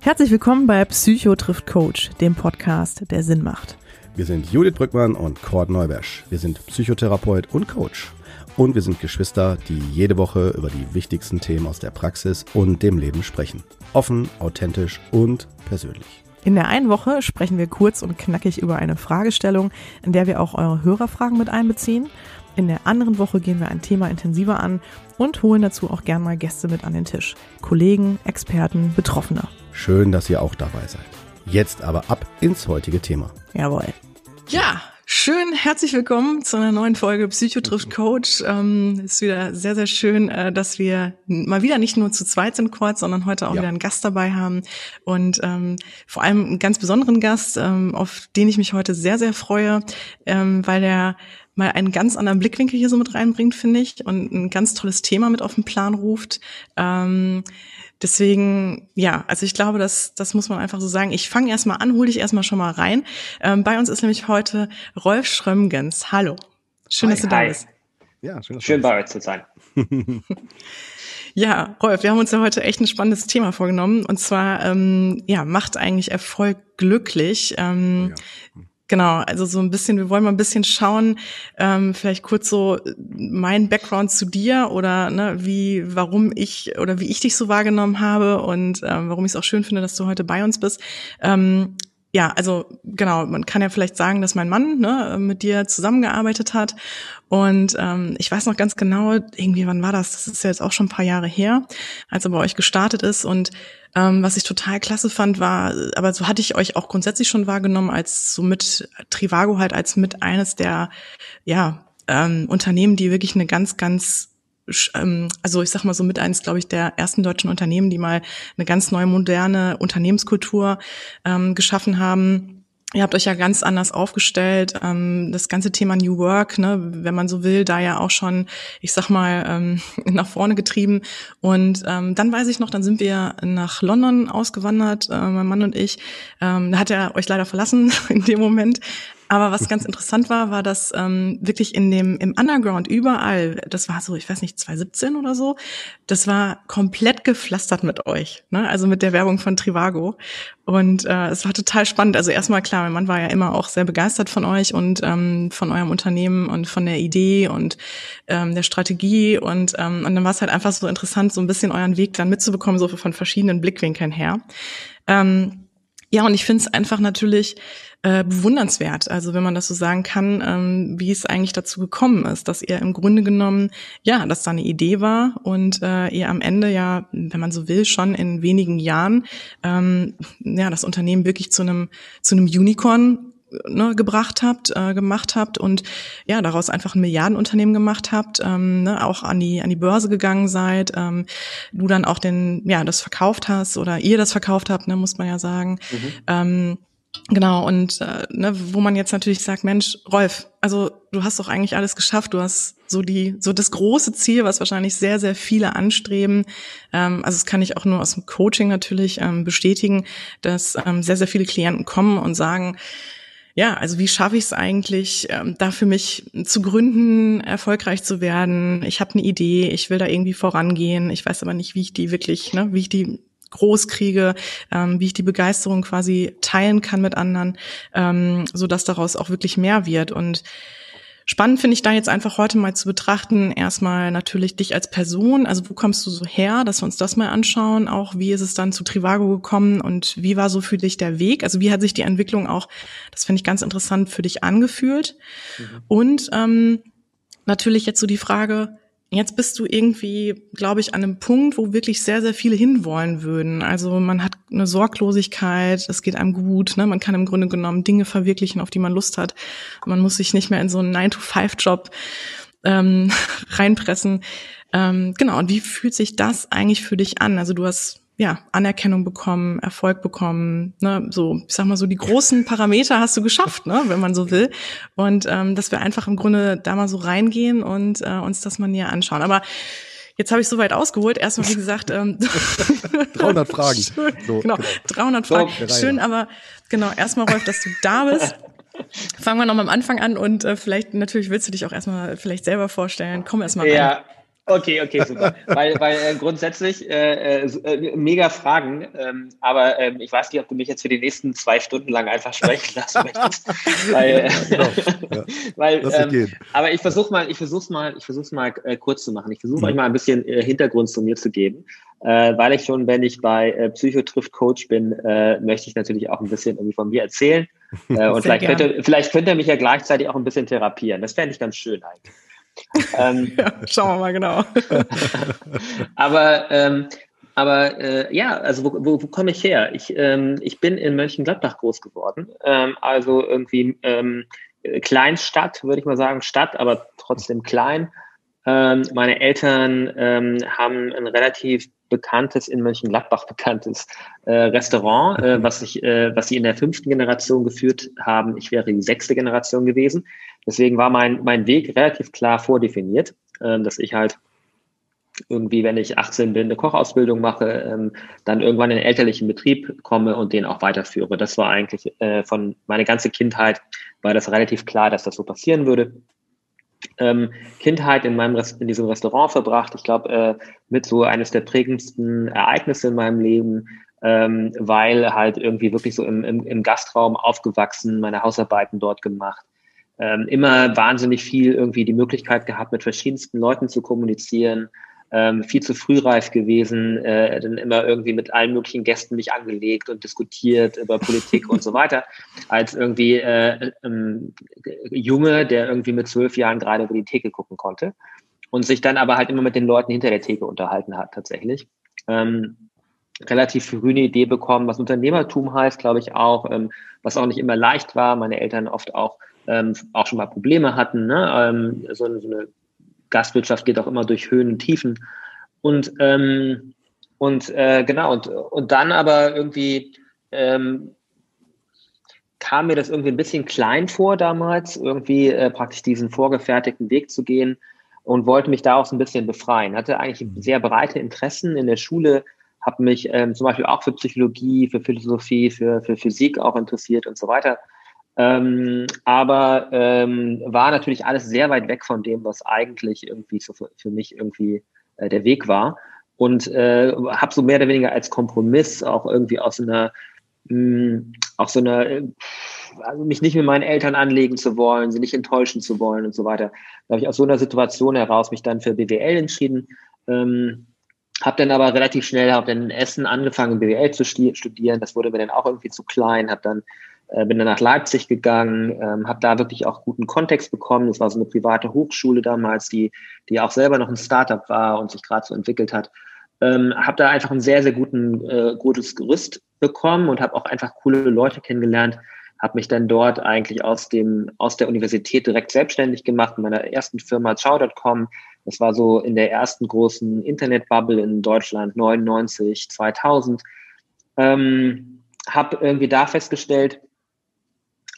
Herzlich willkommen bei Psycho trifft Coach, dem Podcast, der Sinn macht. Wir sind Judith Brückmann und Cord Neubersch. Wir sind Psychotherapeut und Coach. Und wir sind Geschwister, die jede Woche über die wichtigsten Themen aus der Praxis und dem Leben sprechen. Offen, authentisch und persönlich. In der einen Woche sprechen wir kurz und knackig über eine Fragestellung, in der wir auch eure Hörerfragen mit einbeziehen. In der anderen Woche gehen wir ein Thema intensiver an und holen dazu auch gern mal Gäste mit an den Tisch. Kollegen, Experten, Betroffene. Schön, dass ihr auch dabei seid. Jetzt aber ab ins heutige Thema. Jawohl. Ja, schön, herzlich willkommen zu einer neuen Folge Psycho trifft Coach. Ähm, ist wieder sehr, sehr schön, äh, dass wir mal wieder nicht nur zu zweit sind, Quad, sondern heute auch ja. wieder einen Gast dabei haben. Und ähm, vor allem einen ganz besonderen Gast, ähm, auf den ich mich heute sehr, sehr freue, ähm, weil der mal einen ganz anderen Blickwinkel hier so mit reinbringt, finde ich, und ein ganz tolles Thema mit auf den Plan ruft. Deswegen, ja, also ich glaube, das, das muss man einfach so sagen. Ich fange erstmal an, hol dich erstmal schon mal rein. Ähm, bei uns ist nämlich heute Rolf Schrömgens. Hallo. Schön, hi, dass du hi. da bist. Ja, schön, schön bei euch zu sein. ja, Rolf, wir haben uns ja heute echt ein spannendes Thema vorgenommen. Und zwar, ähm, ja, macht eigentlich Erfolg glücklich. Ähm, oh ja. Genau, also so ein bisschen, wir wollen mal ein bisschen schauen, ähm, vielleicht kurz so mein Background zu dir oder ne, wie, warum ich oder wie ich dich so wahrgenommen habe und ähm, warum ich es auch schön finde, dass du heute bei uns bist. Ähm, ja, also genau, man kann ja vielleicht sagen, dass mein Mann ne, mit dir zusammengearbeitet hat. Und ähm, ich weiß noch ganz genau, irgendwie, wann war das? Das ist ja jetzt auch schon ein paar Jahre her, als er bei euch gestartet ist. Und ähm, was ich total klasse fand, war, aber so hatte ich euch auch grundsätzlich schon wahrgenommen, als so mit Trivago halt als mit eines der ja, ähm, Unternehmen, die wirklich eine ganz, ganz also ich sag mal so mit eins, glaube ich, der ersten deutschen Unternehmen, die mal eine ganz neue moderne Unternehmenskultur ähm, geschaffen haben. Ihr habt euch ja ganz anders aufgestellt. Ähm, das ganze Thema New Work, ne, wenn man so will, da ja auch schon, ich sag mal, ähm, nach vorne getrieben. Und ähm, dann weiß ich noch, dann sind wir nach London ausgewandert, äh, mein Mann und ich. Ähm, da hat er euch leider verlassen in dem Moment. Aber was ganz interessant war, war, dass ähm, wirklich in dem im Underground überall, das war so, ich weiß nicht, 2017 oder so, das war komplett gepflastert mit euch, ne? Also mit der Werbung von Trivago. Und äh, es war total spannend. Also erstmal klar, mein Mann war ja immer auch sehr begeistert von euch und ähm, von eurem Unternehmen und von der Idee und ähm, der Strategie. Und, ähm, und dann war es halt einfach so interessant, so ein bisschen euren Weg dann mitzubekommen, so von verschiedenen Blickwinkeln her. Ähm, ja, und ich finde es einfach natürlich äh, bewundernswert, also wenn man das so sagen kann, ähm, wie es eigentlich dazu gekommen ist, dass ihr im Grunde genommen, ja, dass da eine Idee war und äh, ihr am Ende ja, wenn man so will, schon in wenigen Jahren ähm, ja das Unternehmen wirklich zu einem zu einem Unicorn ne, gebracht habt, äh, gemacht habt und ja, daraus einfach ein Milliardenunternehmen gemacht habt, ähm, ne, auch an die, an die Börse gegangen seid, ähm, du dann auch den, ja, das verkauft hast oder ihr das verkauft habt, ne, muss man ja sagen. Mhm. Ähm, Genau, und äh, ne, wo man jetzt natürlich sagt, Mensch, Rolf, also du hast doch eigentlich alles geschafft, du hast so die, so das große Ziel, was wahrscheinlich sehr, sehr viele anstreben. Ähm, also das kann ich auch nur aus dem Coaching natürlich ähm, bestätigen, dass ähm, sehr, sehr viele Klienten kommen und sagen, ja, also wie schaffe ich es eigentlich, ähm, da für mich zu gründen, erfolgreich zu werden? Ich habe eine Idee, ich will da irgendwie vorangehen, ich weiß aber nicht, wie ich die wirklich, ne, wie ich die groß kriege, ähm, wie ich die Begeisterung quasi teilen kann mit anderen, ähm, so dass daraus auch wirklich mehr wird und Spannend finde ich da jetzt einfach heute mal zu betrachten, erstmal natürlich dich als Person, also wo kommst du so her, dass wir uns das mal anschauen, auch wie ist es dann zu Trivago gekommen und wie war so für dich der Weg, also wie hat sich die Entwicklung auch, das finde ich ganz interessant, für dich angefühlt? Mhm. und ähm, natürlich jetzt so die Frage, Jetzt bist du irgendwie, glaube ich, an einem Punkt, wo wirklich sehr, sehr viele hinwollen würden. Also man hat eine Sorglosigkeit, es geht einem gut, ne? man kann im Grunde genommen Dinge verwirklichen, auf die man Lust hat. Man muss sich nicht mehr in so einen 9-to-5-Job ähm, reinpressen. Ähm, genau, und wie fühlt sich das eigentlich für dich an? Also du hast ja, Anerkennung bekommen, Erfolg bekommen, ne, so, ich sag mal so, die großen Parameter hast du geschafft, ne, wenn man so will. Und ähm, dass wir einfach im Grunde da mal so reingehen und äh, uns das mal näher anschauen. Aber jetzt habe ich soweit ausgeholt. Erstmal, wie gesagt, ähm, 300 Fragen. Schön, so, genau, 300 Fragen. Schön, aber genau, erstmal, Rolf, dass du da bist. Fangen wir nochmal am Anfang an und äh, vielleicht, natürlich willst du dich auch erstmal vielleicht selber vorstellen. Komm erstmal rein. Ja, Okay, okay, super. weil weil äh, grundsätzlich äh, äh, mega Fragen, ähm, aber ähm, ich weiß nicht, ob du mich jetzt für die nächsten zwei Stunden lang einfach sprechen lassen möchtest. weil, genau. ja. weil ähm, aber ich versuche mal, ich versuche mal, ich versuche mal äh, kurz zu machen. Ich versuche mhm. euch mal ein bisschen äh, Hintergrund zu mir zu geben, äh, weil ich schon, wenn ich bei äh, Psychotrift Coach bin, äh, möchte ich natürlich auch ein bisschen irgendwie von mir erzählen. Äh, und vielleicht könnt, ihr, vielleicht könnt ihr mich ja gleichzeitig auch ein bisschen therapieren. Das fände ich ganz schön eigentlich ähm, ja, schauen wir mal genau. aber ähm, aber äh, ja, also wo, wo, wo komme ich her? Ich, ähm, ich bin in Mönchengladbach groß geworden. Ähm, also irgendwie ähm, Kleinstadt, würde ich mal sagen, Stadt, aber trotzdem klein. Ähm, meine Eltern ähm, haben ein relativ bekanntes, in Mönchengladbach bekanntes äh, Restaurant, äh, was, ich, äh, was sie in der fünften Generation geführt haben. Ich wäre die sechste Generation gewesen. Deswegen war mein, mein Weg relativ klar vordefiniert, ähm, dass ich halt irgendwie, wenn ich 18 bin, eine Kochausbildung mache, ähm, dann irgendwann in den elterlichen Betrieb komme und den auch weiterführe. Das war eigentlich äh, von meiner ganze Kindheit war das relativ klar, dass das so passieren würde. Ähm, Kindheit in meinem in diesem Restaurant verbracht. Ich glaube, äh, mit so eines der prägendsten Ereignisse in meinem Leben, ähm, weil halt irgendwie wirklich so im, im, im Gastraum aufgewachsen, meine Hausarbeiten dort gemacht, ähm, immer wahnsinnig viel irgendwie die Möglichkeit gehabt, mit verschiedensten Leuten zu kommunizieren, ähm, viel zu frühreif gewesen, äh, dann immer irgendwie mit allen möglichen Gästen mich angelegt und diskutiert über Politik und so weiter, als irgendwie äh, ähm, Junge, der irgendwie mit zwölf Jahren gerade über die Theke gucken konnte und sich dann aber halt immer mit den Leuten hinter der Theke unterhalten hat tatsächlich. Ähm, relativ früh eine Idee bekommen, was Unternehmertum heißt, glaube ich auch, ähm, was auch nicht immer leicht war. Meine Eltern oft auch ähm, auch schon mal Probleme hatten. Ne? Ähm, so, so, eine Gastwirtschaft geht auch immer durch Höhen und Tiefen. Und, ähm, und äh, genau, und, und dann aber irgendwie ähm, kam mir das irgendwie ein bisschen klein vor damals, irgendwie äh, praktisch diesen vorgefertigten Weg zu gehen und wollte mich da auch so ein bisschen befreien. Hatte eigentlich sehr breite Interessen in der Schule, habe mich ähm, zum Beispiel auch für Psychologie, für Philosophie, für, für Physik auch interessiert und so weiter. Ähm, aber ähm, war natürlich alles sehr weit weg von dem, was eigentlich irgendwie so für, für mich irgendwie äh, der Weg war. Und äh, habe so mehr oder weniger als Kompromiss auch irgendwie aus einer, mh, hm, auch so einer, äh, also mich nicht mit meinen Eltern anlegen zu wollen, sie nicht enttäuschen zu wollen und so weiter. Da habe ich aus so einer Situation heraus mich dann für BWL entschieden. Ähm, habe dann aber relativ schnell, habe dann in Essen angefangen, BWL zu studieren. Das wurde mir dann auch irgendwie zu klein. Habe dann äh, bin dann nach Leipzig gegangen, ähm, habe da wirklich auch guten Kontext bekommen. Das war so eine private Hochschule damals, die, die auch selber noch ein Startup war und sich gerade so entwickelt hat. Ähm, habe da einfach ein sehr, sehr guten, äh, gutes Gerüst bekommen und habe auch einfach coole Leute kennengelernt. Habe mich dann dort eigentlich aus dem aus der Universität direkt selbstständig gemacht in meiner ersten Firma Chow.com. Das war so in der ersten großen Internetbubble in Deutschland 99, 2000. Ähm, habe irgendwie da festgestellt,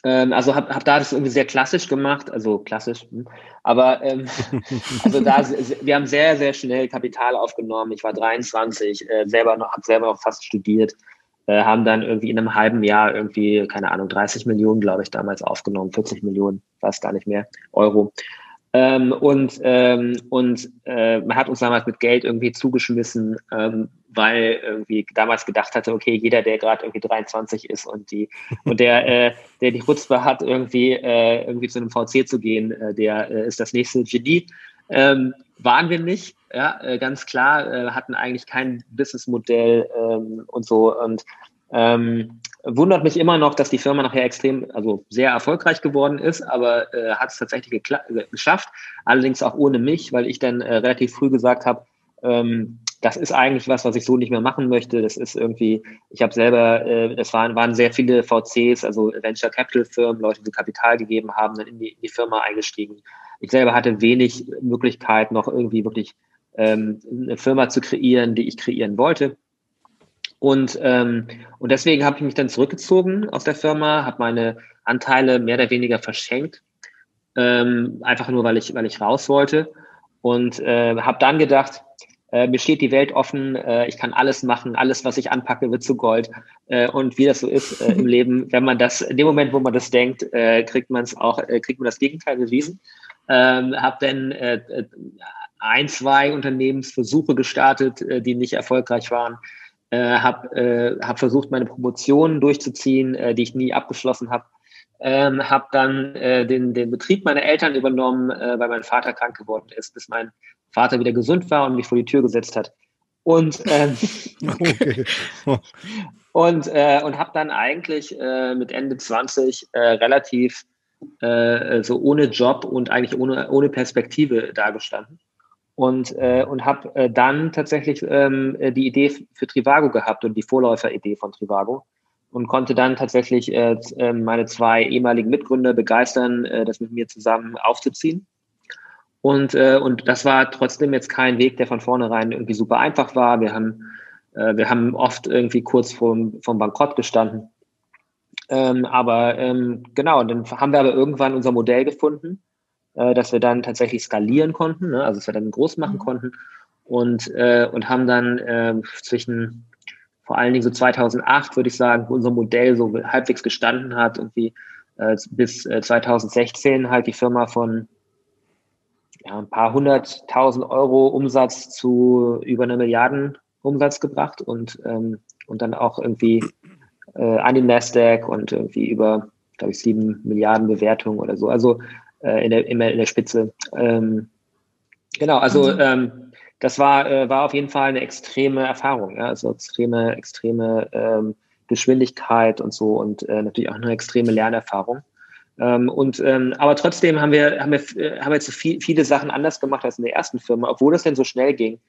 ähm, also habe hab da das irgendwie sehr klassisch gemacht, also klassisch, hm. aber ähm, also da wir haben sehr sehr schnell Kapital aufgenommen. Ich war 23, äh, selber noch habe selber noch fast studiert, äh, haben dann irgendwie in einem halben Jahr irgendwie keine Ahnung 30 Millionen glaube ich damals aufgenommen, 40 Millionen, weiß gar nicht mehr Euro. Ähm, und ähm, und äh, man hat uns damals mit Geld irgendwie zugeschmissen, ähm, weil irgendwie damals gedacht hatte, okay, jeder, der gerade irgendwie 23 ist und die und der, äh, der die Chutzpe hat, irgendwie äh, irgendwie zu einem VC zu gehen, äh, der äh, ist das nächste Genie. Ähm, waren wir nicht, ja, äh, ganz klar, äh, hatten eigentlich kein Businessmodell ähm, und so und ähm, wundert mich immer noch, dass die Firma nachher extrem, also sehr erfolgreich geworden ist, aber äh, hat es tatsächlich geschafft. Allerdings auch ohne mich, weil ich dann äh, relativ früh gesagt habe, ähm, das ist eigentlich was, was ich so nicht mehr machen möchte. Das ist irgendwie, ich habe selber, äh, waren, waren sehr viele VCs, also Venture Capital Firmen, Leute, die Kapital gegeben haben, dann in die, in die Firma eingestiegen. Ich selber hatte wenig Möglichkeit, noch irgendwie wirklich ähm, eine Firma zu kreieren, die ich kreieren wollte. Und, ähm, und deswegen habe ich mich dann zurückgezogen aus der Firma, habe meine Anteile mehr oder weniger verschenkt, ähm, einfach nur, weil ich, weil ich raus wollte. Und äh, habe dann gedacht, äh, mir steht die Welt offen, äh, ich kann alles machen, alles, was ich anpacke, wird zu Gold. Äh, und wie das so ist äh, im Leben, wenn man das, in dem Moment, wo man das denkt, äh, kriegt man es auch, äh, kriegt man das Gegenteil bewiesen. Ähm, habe dann äh, äh, ein, zwei Unternehmensversuche gestartet, äh, die nicht erfolgreich waren. Äh, habe äh, hab versucht, meine Promotionen durchzuziehen, äh, die ich nie abgeschlossen habe. Ähm, habe dann äh, den, den Betrieb meiner Eltern übernommen, äh, weil mein Vater krank geworden ist, bis mein Vater wieder gesund war und mich vor die Tür gesetzt hat. Und, ähm, okay. und, äh, und habe dann eigentlich äh, mit Ende 20 äh, relativ äh, so ohne Job und eigentlich ohne, ohne Perspektive dagestanden. Und, äh, und habe äh, dann tatsächlich ähm, die Idee für Trivago gehabt und die Vorläuferidee von Trivago und konnte dann tatsächlich äh, ähm, meine zwei ehemaligen Mitgründer begeistern, äh, das mit mir zusammen aufzuziehen. Und, äh, und das war trotzdem jetzt kein Weg, der von vornherein irgendwie super einfach war. Wir haben, äh, wir haben oft irgendwie kurz vom, vom Bankrott gestanden. Ähm, aber ähm, genau, dann haben wir aber irgendwann unser Modell gefunden, äh, dass wir dann tatsächlich skalieren konnten, ne? also dass wir dann groß machen mhm. konnten und, äh, und haben dann äh, zwischen vor allen Dingen so 2008, würde ich sagen, wo unser Modell so halbwegs gestanden hat, irgendwie äh, bis äh, 2016 halt die Firma von ja, ein paar hunderttausend Euro Umsatz zu über einer Milliarden Umsatz gebracht und, ähm, und dann auch irgendwie äh, an den Nasdaq und irgendwie über, glaube ich, sieben Milliarden Bewertungen oder so. Also äh, in, der, immer in der Spitze. Ähm, genau, also ähm, das war, äh, war auf jeden Fall eine extreme Erfahrung, ja? also extreme, extreme ähm, Geschwindigkeit und so und äh, natürlich auch eine extreme Lernerfahrung. Ähm, und ähm, aber trotzdem haben wir, haben wir, äh, haben wir jetzt so viel, viele Sachen anders gemacht als in der ersten Firma, obwohl das denn so schnell ging,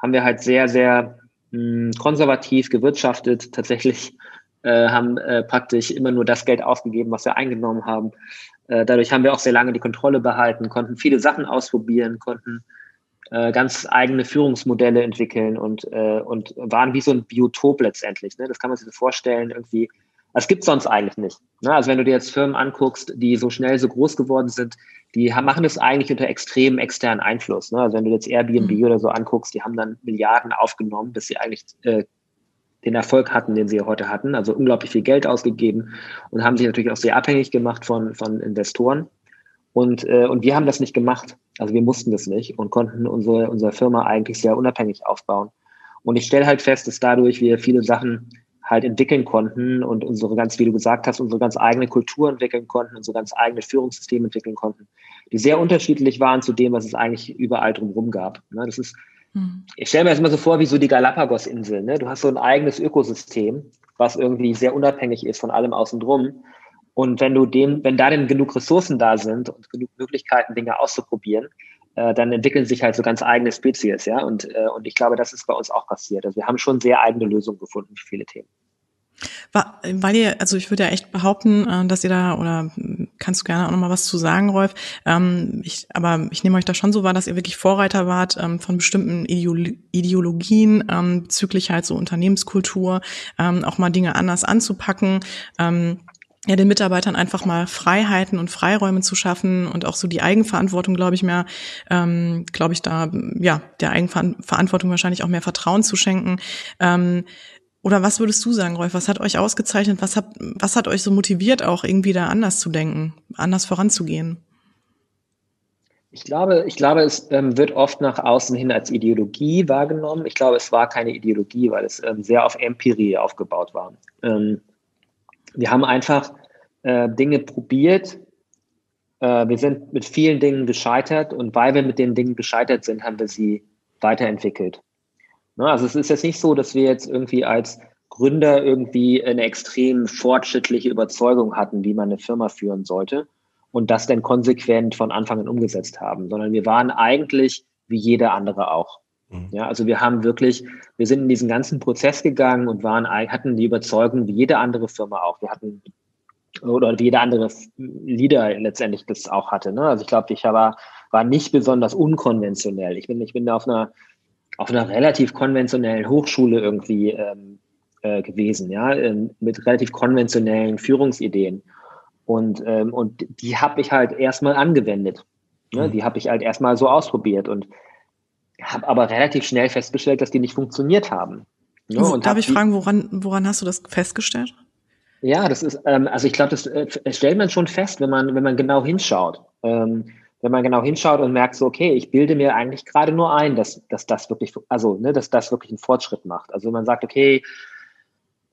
haben wir halt sehr, sehr mh, hm, konservativ gewirtschaftet, tatsächlich äh, haben äh, praktisch immer nur das Geld ausgegeben, was wir eingenommen haben. Äh, dadurch haben wir auch sehr lange die Kontrolle behalten, konnten viele Sachen ausprobieren, konnten äh, ganz eigene Führungsmodelle entwickeln und, äh, und waren wie so ein Biotop letztendlich. Ne? Das kann man sich so vorstellen, irgendwie. Das gibt sonst eigentlich nicht. Ne? Also wenn du dir jetzt Firmen anguckst, die so schnell so groß geworden sind, die haben, machen das eigentlich unter extremem externen Einfluss. Ne? Also wenn du jetzt Airbnb mhm. oder so anguckst, die haben dann Milliarden aufgenommen, bis sie eigentlich den Erfolg hatten, den sie heute hatten. Also unglaublich viel Geld ausgegeben und haben sich natürlich auch sehr abhängig gemacht von, von Investoren. Und, äh, und wir haben das nicht gemacht. Also wir mussten das nicht und konnten unsere, unsere Firma eigentlich sehr unabhängig aufbauen. Und ich stelle halt fest, dass dadurch wir viele Sachen halt entwickeln konnten und unsere ganz, wie du gesagt hast, unsere ganz eigene Kultur entwickeln konnten, unsere ganz eigene Führungssystem entwickeln konnten, die sehr unterschiedlich waren zu dem, was es eigentlich überall drumherum gab. Ne, das ist, hm. ich stelle mir das immer so vor wie so die Galapagos-Inseln. Ne? Du hast so ein eigenes Ökosystem, was irgendwie sehr unabhängig ist von allem außen drum. Und wenn du dem, wenn da denn genug Ressourcen da sind und genug Möglichkeiten, Dinge auszuprobieren, äh, dann entwickeln sich halt so ganz eigene Spezies, ja. Und, äh, und ich glaube, das ist bei uns auch passiert. Also wir haben schon sehr eigene Lösungen gefunden für viele Themen. Weil ihr, also ich würde ja echt behaupten, äh, dass ihr da, oder kannst du gerne auch nochmal was zu sagen, Rolf, ähm, ich, aber ich nehme euch da schon so wahr, dass ihr wirklich Vorreiter wart ähm, von bestimmten Ideologien ähm, bezüglich halt so Unternehmenskultur, auch mal Dinge anders anzupacken ja, den Mitarbeitern einfach mal Freiheiten und Freiräume zu schaffen und auch so die Eigenverantwortung, glaube ich, mehr, ähm, glaube ich, da, ja, der Eigenverantwortung wahrscheinlich auch mehr Vertrauen zu schenken. Ähm, oder was würdest du sagen, Rolf? Was hat euch ausgezeichnet? Was hat, was hat euch so motiviert, auch irgendwie da anders zu denken, anders voranzugehen? Ich glaube, ich glaube, es ähm, wird oft nach außen hin als Ideologie wahrgenommen. Ich glaube, es war keine Ideologie, weil es ähm, sehr auf Empirie aufgebaut war. Ähm, wir haben einfach äh, Dinge probiert. Äh, wir sind mit vielen Dingen gescheitert und weil wir mit den Dingen gescheitert sind, haben wir sie weiterentwickelt. Ne? Also es ist jetzt nicht so, dass wir jetzt irgendwie als Gründer irgendwie eine extrem fortschrittliche Überzeugung hatten, wie man eine Firma führen sollte und das dann konsequent von Anfang an umgesetzt haben, sondern wir waren eigentlich wie jeder andere auch. Mhm. Ja, also wir haben wirklich, wir sind in diesen ganzen Prozess gegangen und waren, hatten die Überzeugung, wie jede andere Firma auch. Wir hatten, oder wie jeder andere Leader letztendlich das auch hatte. Ne? Also ich glaube, ich war, war nicht besonders unkonventionell. Ich bin, ich bin auf einer, auf einer relativ konventionellen Hochschule irgendwie ähm, äh, gewesen, ja, ähm, mit relativ konventionellen Führungsideen. Und, ähm, und die habe ich halt erstmal angewendet. Ne? Mhm. Die habe ich halt erstmal so ausprobiert und habe aber relativ schnell festgestellt, dass die nicht funktioniert haben. Ne? Und Darf ich fragen, woran, woran hast du das festgestellt? Ja, das ist, ähm, also ich glaube, das äh, stellt man schon fest, wenn man, wenn man genau hinschaut. Ähm, wenn man genau hinschaut und merkt so, okay, ich bilde mir eigentlich gerade nur ein, dass, dass das wirklich, also, ne, dass das wirklich einen Fortschritt macht. Also wenn man sagt, okay,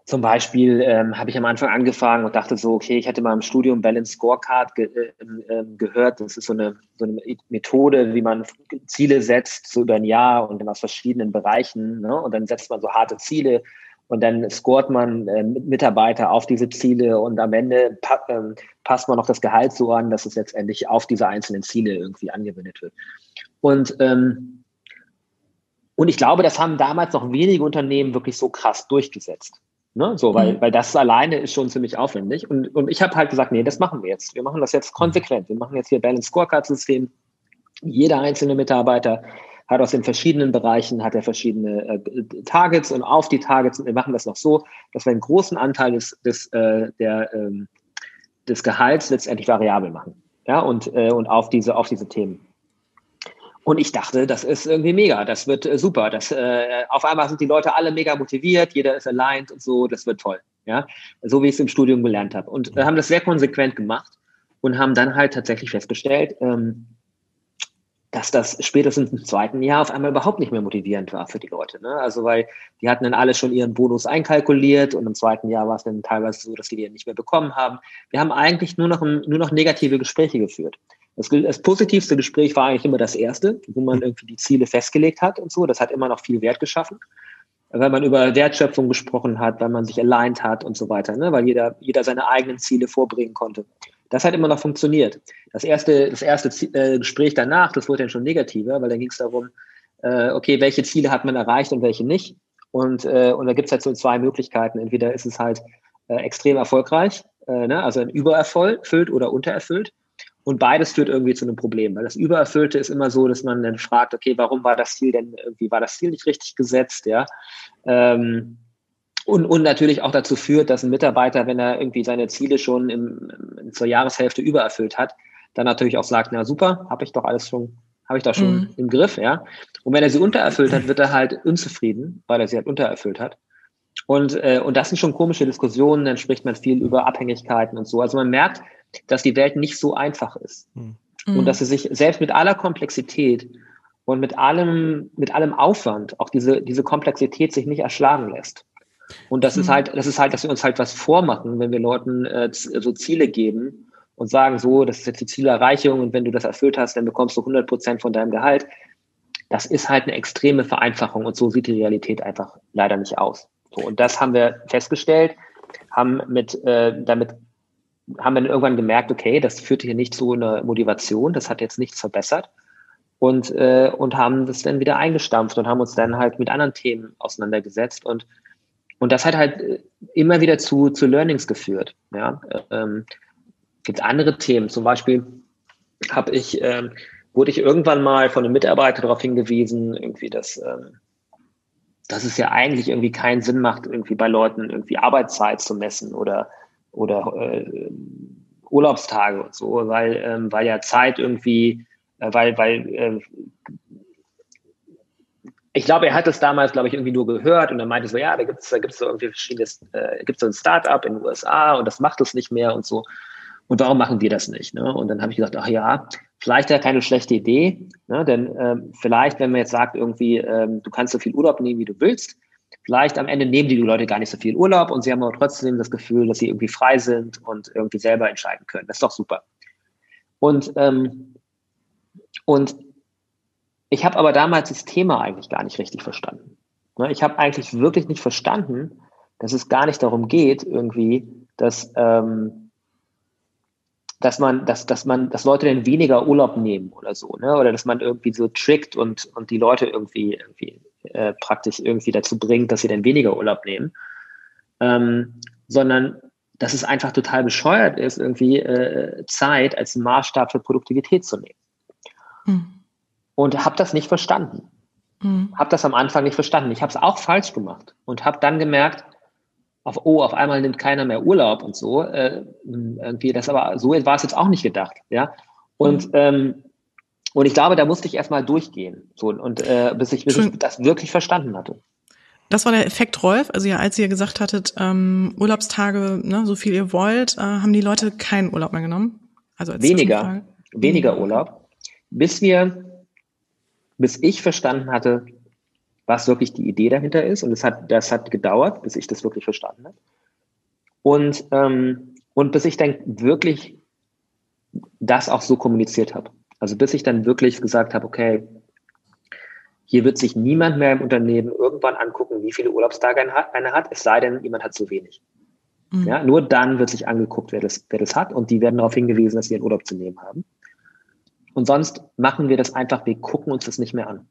zum Beispiel ähm, habe ich am Anfang angefangen und dachte so, okay, ich hatte mal im Studium Balance Scorecard ge äh, gehört. Das ist so eine, so eine Methode, wie man Ziele setzt, so über ein Jahr und aus verschiedenen Bereichen. Ne? Und dann setzt man so harte Ziele und dann scoret man äh, Mitarbeiter auf diese Ziele und am Ende pa ähm, passt man noch das Gehalt so an, dass es letztendlich auf diese einzelnen Ziele irgendwie angewendet wird. Und ähm, und ich glaube, das haben damals noch wenige Unternehmen wirklich so krass durchgesetzt. Ne? So, weil, mhm. weil das alleine ist schon ziemlich aufwendig. Und, und ich habe halt gesagt, nee, das machen wir jetzt. Wir machen das jetzt konsequent. Wir machen jetzt hier Balance Scorecard System. Jeder einzelne Mitarbeiter hat aus den verschiedenen Bereichen, hat er verschiedene äh, Targets und auf die Targets, wir machen das noch so, dass wir einen großen Anteil des, des, äh, der, ähm, des Gehalts letztendlich variabel machen. Ja, und, äh, und auf diese, auf diese Themen. Und ich dachte, das ist irgendwie mega, das wird äh, super. Das, äh, auf einmal sind die Leute alle mega motiviert, jeder ist aligned und so, das wird toll. Ja, so wie ich es im Studium gelernt habe. Und äh, haben das sehr konsequent gemacht und haben dann halt tatsächlich festgestellt, ähm, dass das spätestens im zweiten Jahr auf einmal überhaupt nicht mehr motivierend war für die Leute. Ne? Also weil die hatten dann alle schon ihren Bonus einkalkuliert und im zweiten Jahr war es dann teilweise so, dass die den nicht mehr bekommen haben. Wir haben eigentlich nur noch, nur noch negative Gespräche geführt. Das, das positivste Gespräch war eigentlich immer das erste, wo man irgendwie die Ziele festgelegt hat und so. Das hat immer noch viel Wert geschaffen, weil man über Wertschöpfung gesprochen hat, weil man sich aligned hat und so weiter, ne? weil jeder, jeder seine eigenen Ziele vorbringen konnte. Das hat immer noch funktioniert. Das erste, das erste äh, Gespräch danach, das wurde dann schon negativer, weil dann ging es darum, äh, okay, welche Ziele hat man erreicht und welche nicht. Und, äh, und da gibt es halt so zwei Möglichkeiten. Entweder ist es halt extrem erfolgreich, ne? also ein übererfüllt oder untererfüllt. Und beides führt irgendwie zu einem Problem, weil das Übererfüllte ist immer so, dass man dann fragt, okay, warum war das Ziel denn irgendwie, war das Ziel nicht richtig gesetzt, ja? Ähm, und, und natürlich auch dazu führt, dass ein Mitarbeiter, wenn er irgendwie seine Ziele schon im, zur Jahreshälfte übererfüllt hat, dann natürlich auch sagt, na super, habe ich doch alles schon, habe ich doch schon mhm. im Griff, ja. Und wenn er sie untererfüllt hat, wird er halt unzufrieden, weil er sie halt untererfüllt hat. Und, äh, und das sind schon komische Diskussionen, dann spricht man viel über Abhängigkeiten und so. Also man merkt, dass die Welt nicht so einfach ist. Mhm. Und dass sie sich selbst mit aller Komplexität und mit allem, mit allem Aufwand auch diese, diese Komplexität sich nicht erschlagen lässt. Und das mhm. ist halt, das ist halt, dass wir uns halt was vormachen, wenn wir Leuten äh, so Ziele geben und sagen, so, das ist jetzt die Zielerreichung und wenn du das erfüllt hast, dann bekommst du 100 Prozent von deinem Gehalt. Das ist halt eine extreme Vereinfachung und so sieht die Realität einfach leider nicht aus. So, und das haben wir festgestellt, haben mit, äh, damit haben dann irgendwann gemerkt, okay, das führt hier nicht zu einer Motivation, das hat jetzt nichts verbessert und, äh, und haben das dann wieder eingestampft und haben uns dann halt mit anderen Themen auseinandergesetzt und und das hat halt äh, immer wieder zu, zu Learnings geführt. Ja, ähm, gibt andere Themen. Zum Beispiel habe ich, ähm, wurde ich irgendwann mal von einem Mitarbeiter darauf hingewiesen, irgendwie, dass, ähm, dass es ja eigentlich irgendwie keinen Sinn macht, irgendwie bei Leuten irgendwie Arbeitszeit zu messen oder, oder äh, Urlaubstage und so, weil, ähm, weil ja Zeit irgendwie, äh, weil, weil äh, ich glaube, er hat es damals, glaube ich, irgendwie nur gehört und er meinte so, ja, da gibt es da gibt's so irgendwie verschiedenes, äh, gibt so ein Startup in den USA und das macht es nicht mehr und so. Und warum machen wir das nicht? Ne? Und dann habe ich gesagt, ach ja, vielleicht ja keine schlechte Idee, ne? denn ähm, vielleicht, wenn man jetzt sagt, irgendwie, ähm, du kannst so viel Urlaub nehmen, wie du willst, vielleicht am Ende nehmen die Leute gar nicht so viel Urlaub und sie haben aber trotzdem das Gefühl, dass sie irgendwie frei sind und irgendwie selber entscheiden können. Das ist doch super. Und, ähm, und ich habe aber damals das Thema eigentlich gar nicht richtig verstanden. Ne, ich habe eigentlich wirklich nicht verstanden, dass es gar nicht darum geht, irgendwie, dass, ähm, dass man, dass, dass man, dass Leute dann weniger Urlaub nehmen oder so, ne? Oder dass man irgendwie so trickt und, und die Leute irgendwie, irgendwie äh, praktisch irgendwie dazu bringt, dass sie dann weniger Urlaub nehmen. Ähm, sondern dass es einfach total bescheuert ist, irgendwie äh, Zeit als Maßstab für Produktivität zu nehmen. Hm und habe das nicht verstanden. Mhm. Habe das am Anfang nicht verstanden. Ich habe es auch falsch gemacht und habe dann gemerkt, auf, oh, auf einmal nimmt keiner mehr Urlaub und so. Äh, irgendwie das aber so war es jetzt auch nicht gedacht, ja. Und mhm. ähm, Und ich glaube, da musste ich erstmal durchgehen, so und äh, bis ich, bis ich das wirklich verstanden hatte. Das war der Effekt Rolf. Also ja, als ihr gesagt hattet, ähm, Urlaubstage, ne, so viel ihr wollt, äh, haben die Leute keinen Urlaub mehr genommen. Also als weniger, weniger Urlaub, bis wir, bis ich verstanden hatte, was wirklich die Idee dahinter ist. Und das hat, das hat gedauert, bis ich das wirklich verstanden habe. Und ähm, und bis ich dann wirklich das auch so kommuniziert habe. Also bis ich dann wirklich gesagt habe, okay, hier wird sich niemand mehr im Unternehmen irgendwann angucken, wie viele Urlaubstage einer hat, es sei denn, jemand hat zu wenig. Mhm. Ja, nur dann wird sich angeguckt, wer das, wer das hat und die werden darauf hingewiesen, dass sie einen Urlaub zu nehmen haben. Und sonst machen wir das einfach, wir gucken uns das nicht mehr an.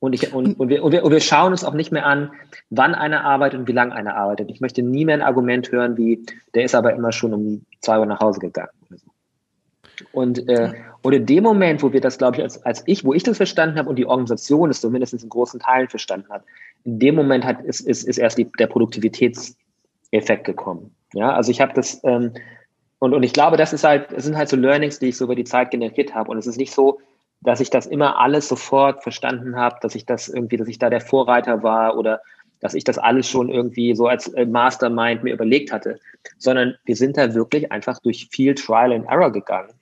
Und, ich, und, und, wir, und, wir, und wir schauen uns auch nicht mehr an, wann einer arbeitet und wie lange einer arbeitet. Ich möchte nie mehr ein Argument hören, wie, der ist aber immer schon um zwei Uhr nach Hause gegangen. Und, äh, und in dem Moment, wo wir das, glaube ich, als, als ich, wo ich das verstanden habe und die Organisation es zumindest in großen Teilen verstanden hat, in dem Moment hat, ist, ist, ist erst die, der Produktivitätseffekt gekommen. Ja, also ich habe das, ähm, und, und ich glaube, das ist halt, das sind halt so Learnings, die ich so über die Zeit generiert habe. Und es ist nicht so, dass ich das immer alles sofort verstanden habe, dass ich das irgendwie, dass ich da der Vorreiter war oder dass ich das alles schon irgendwie so als äh, Mastermind mir überlegt hatte, sondern wir sind da wirklich einfach durch viel Trial and Error gegangen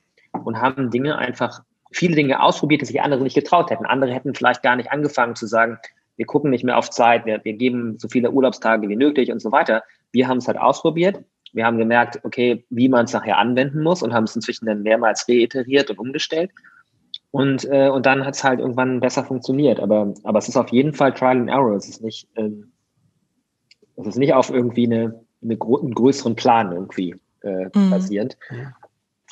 und haben Dinge einfach, viele Dinge ausprobiert, die sich andere nicht getraut hätten. Andere hätten vielleicht gar nicht angefangen zu sagen, wir gucken nicht mehr auf Zeit, wir, wir geben so viele Urlaubstage wie nötig und so weiter. Wir haben es halt ausprobiert. Wir haben gemerkt, okay, wie man es nachher anwenden muss und haben es inzwischen dann mehrmals reiteriert und umgestellt. Und, äh, und dann hat es halt irgendwann besser funktioniert. Aber, aber es ist auf jeden Fall Trial and Error. Es ist nicht, ähm, es ist nicht auf irgendwie eine, eine gro einen größeren Plan irgendwie äh, mhm. basierend.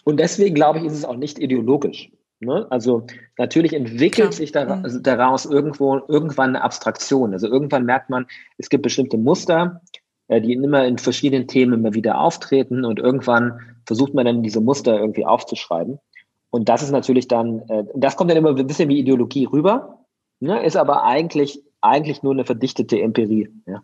Und deswegen glaube ich, ist es auch nicht ideologisch. Ne? Also natürlich entwickelt Klar. sich da, mhm. also daraus irgendwo irgendwann eine Abstraktion. Also irgendwann merkt man, es gibt bestimmte Muster, die immer in verschiedenen Themen immer wieder auftreten und irgendwann versucht man dann diese Muster irgendwie aufzuschreiben. Und das ist natürlich dann, äh, das kommt dann immer ein bisschen wie Ideologie rüber, ne, ist aber eigentlich, eigentlich nur eine verdichtete Empirie. Ja.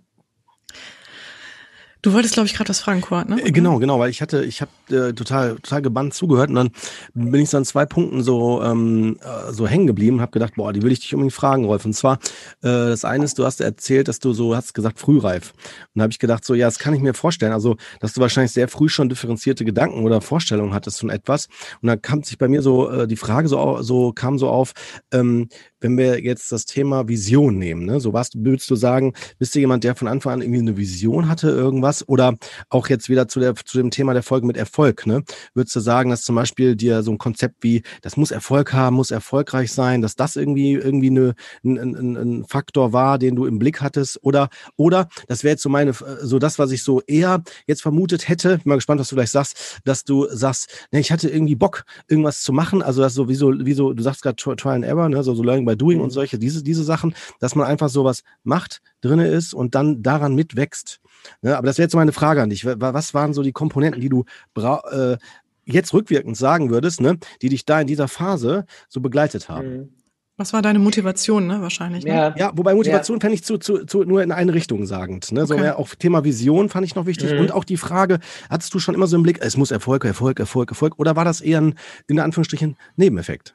Du wolltest, glaube ich, gerade was fragen, Kurt, ne? Äh, genau, genau, weil ich hatte, ich habe äh, total, total gebannt zugehört und dann bin ich so an zwei Punkten so ähm, äh, so hängen geblieben, habe gedacht, boah, die will ich dich unbedingt fragen, Rolf. Und zwar, äh, das eine ist, du hast erzählt, dass du so hast gesagt frühreif. Und da habe ich gedacht, so ja, das kann ich mir vorstellen. Also, dass du wahrscheinlich sehr früh schon differenzierte Gedanken oder Vorstellungen hattest von etwas. Und dann kam sich bei mir so äh, die Frage so, so kam so auf, ähm, wenn wir jetzt das Thema Vision nehmen, ne? so was würdest du sagen, bist du jemand, der von Anfang an irgendwie eine Vision hatte, irgendwas? Oder auch jetzt wieder zu, der, zu dem Thema der Folge mit Erfolg, ne? Würdest du sagen, dass zum Beispiel dir so ein Konzept wie, das muss Erfolg haben, muss erfolgreich sein, dass das irgendwie irgendwie eine, ein, ein, ein Faktor war, den du im Blick hattest? Oder, oder, das wäre jetzt so meine, so das, was ich so eher jetzt vermutet hätte, bin mal gespannt, was du gleich sagst, dass du sagst, ne, ich hatte irgendwie Bock, irgendwas zu machen, also das so, wie so, wie so du sagst gerade Trial and Error, ne? so, so Learning by by Doing und solche, diese, diese Sachen, dass man einfach sowas macht, drinne ist und dann daran mitwächst. Ne? Aber das wäre jetzt meine Frage an dich. Was waren so die Komponenten, die du äh, jetzt rückwirkend sagen würdest, ne, die dich da in dieser Phase so begleitet haben? Mhm. Was war deine Motivation, ne? Wahrscheinlich. Ne? Ja. ja, wobei Motivation ja. fände ich zu, zu, zu, nur in eine Richtung sagend. Ne? So mehr auch Thema Vision fand ich noch wichtig. Mhm. Und auch die Frage, hattest du schon immer so im Blick, es muss Erfolg, Erfolg, Erfolg, Erfolg, oder war das eher ein, in Anführungsstrichen, Nebeneffekt?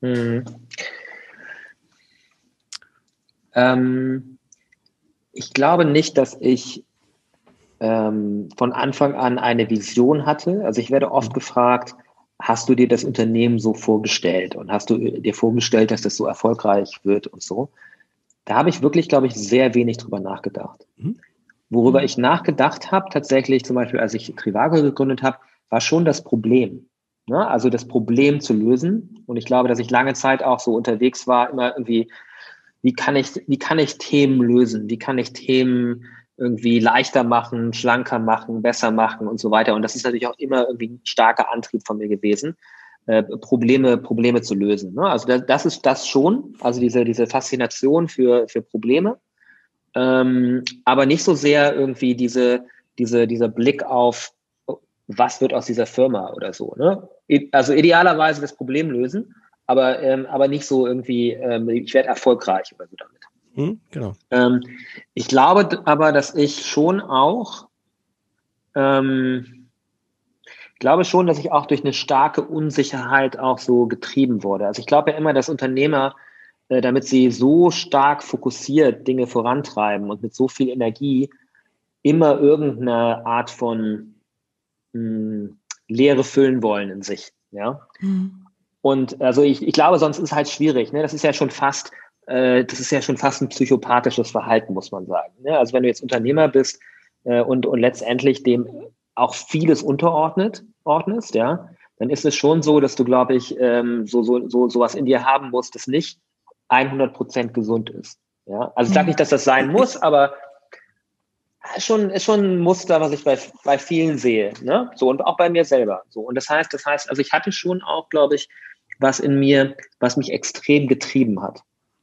Mhm. Ähm, ich glaube nicht, dass ich ähm, von Anfang an eine Vision hatte. Also ich werde oft mhm. gefragt, hast du dir das Unternehmen so vorgestellt und hast du dir vorgestellt, dass das so erfolgreich wird und so? Da habe ich wirklich, glaube ich, sehr wenig drüber nachgedacht. Mhm. Worüber mhm. ich nachgedacht habe, tatsächlich zum Beispiel, als ich Trivago gegründet habe, war schon das Problem. Ne? Also das Problem zu lösen. Und ich glaube, dass ich lange Zeit auch so unterwegs war, immer irgendwie wie kann ich, wie kann ich Themen lösen? Wie kann ich Themen irgendwie leichter machen, schlanker machen, besser machen und so weiter. Und das ist natürlich auch immer irgendwie ein starker Antrieb von mir gewesen, äh, Probleme, Probleme zu lösen. Ne? Also das, das, ist das schon, also diese, diese Faszination für, für Probleme, ähm, aber nicht so sehr irgendwie diese, diese, dieser Blick auf, was wird aus dieser Firma oder so. Ne? Also idealerweise das Problem lösen, aber, ähm, aber nicht so irgendwie, ähm, ich werde erfolgreich oder so damit. Hm, genau. Ähm, ich glaube aber, dass ich schon auch, ähm, glaube schon, dass ich auch durch eine starke Unsicherheit auch so getrieben wurde. Also ich glaube ja immer, dass Unternehmer, äh, damit sie so stark fokussiert Dinge vorantreiben und mit so viel Energie immer irgendeine Art von mh, hm, Leere füllen wollen in sich. Ja. Mhm. Und also ich, ich glaube, sonst ist es halt schwierig. Ne? Das ist ja schon fast, äh, das ist ja schon fast ein psychopathisches Verhalten, muss man sagen. Ne? Also wenn du jetzt Unternehmer bist äh, und, und letztendlich dem auch vieles unterordnet, ordnest, ja, dann ist es schon so, dass du, glaube ich, ähm, so, so, so sowas in dir haben musst, das nicht 100 Prozent gesund ist. Ja, also ich sage nicht, dass das sein muss, aber ist schon, ist schon ein Muster, was ich bei, bei vielen sehe, ne? So und auch bei mir selber. So und das heißt, das heißt, also ich hatte schon auch, glaube ich, was in mir, was mich extrem getrieben hat.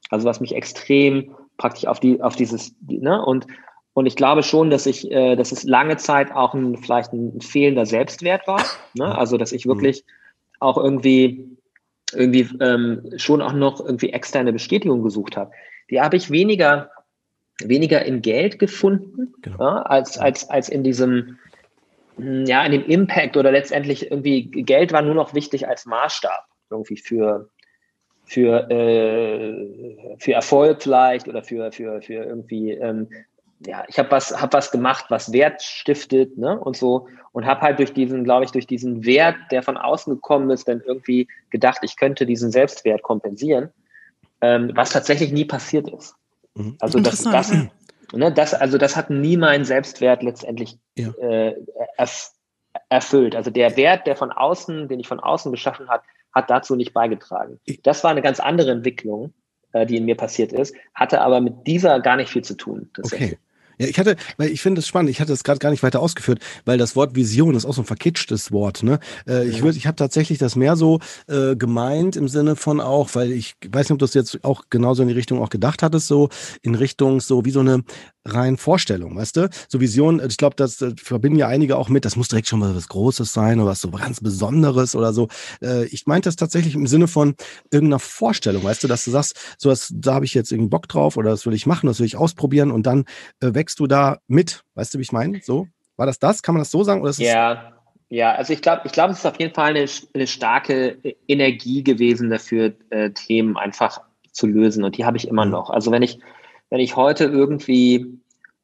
Also was mich extrem praktisch auf die, auf dieses, ne? Und und ich glaube schon, dass ich, äh, dass es lange Zeit auch ein, vielleicht ein fehlender Selbstwert war. Ne? Also dass ich wirklich auch irgendwie, irgendwie ähm, schon auch noch irgendwie externe Bestätigung gesucht habe. Die habe ich weniger, weniger in Geld gefunden, genau. ja, als, als, als in diesem, ja, in dem Impact oder letztendlich irgendwie Geld war nur noch wichtig als Maßstab irgendwie für, für, äh, für Erfolg vielleicht oder für, für, für irgendwie ähm, ja, ich habe was, hab was gemacht, was Wert stiftet, ne, und so, und habe halt durch diesen, glaube ich, durch diesen Wert, der von außen gekommen ist, dann irgendwie gedacht, ich könnte diesen Selbstwert kompensieren, ähm, was tatsächlich nie passiert ist. Mhm. Also das, das, ne, das, also das hat nie meinen Selbstwert letztendlich ja. äh, erf erfüllt. Also der Wert, der von außen, den ich von außen geschaffen hat, hat dazu nicht beigetragen. Das war eine ganz andere Entwicklung, äh, die in mir passiert ist, hatte aber mit dieser gar nicht viel zu tun. Okay. Ja, ich hatte, weil ich finde es spannend, ich hatte es gerade gar nicht weiter ausgeführt, weil das Wort Vision ist auch so ein verkitschtes Wort. Ne? Äh, ich würde, ich habe tatsächlich das mehr so äh, gemeint im Sinne von auch, weil ich weiß nicht, ob du es jetzt auch genauso in die Richtung auch gedacht hattest, so in Richtung so wie so eine rein Vorstellung, weißt du? So Vision, ich glaube, das, das verbinden ja einige auch mit, das muss direkt schon mal was Großes sein oder was so ganz Besonderes oder so. Äh, ich meinte das tatsächlich im Sinne von irgendeiner Vorstellung, weißt du, dass du sagst, so was, da habe ich jetzt irgendwie Bock drauf oder das will ich machen, das will ich ausprobieren und dann äh, wächst du da mit, weißt du, wie ich meine? So? War das das? Kann man das so sagen? Oder ja, ja, also ich glaube, ich glaube, es ist auf jeden Fall eine, eine starke Energie gewesen dafür, äh, Themen einfach zu lösen und die habe ich immer mhm. noch. Also wenn ich wenn ich heute irgendwie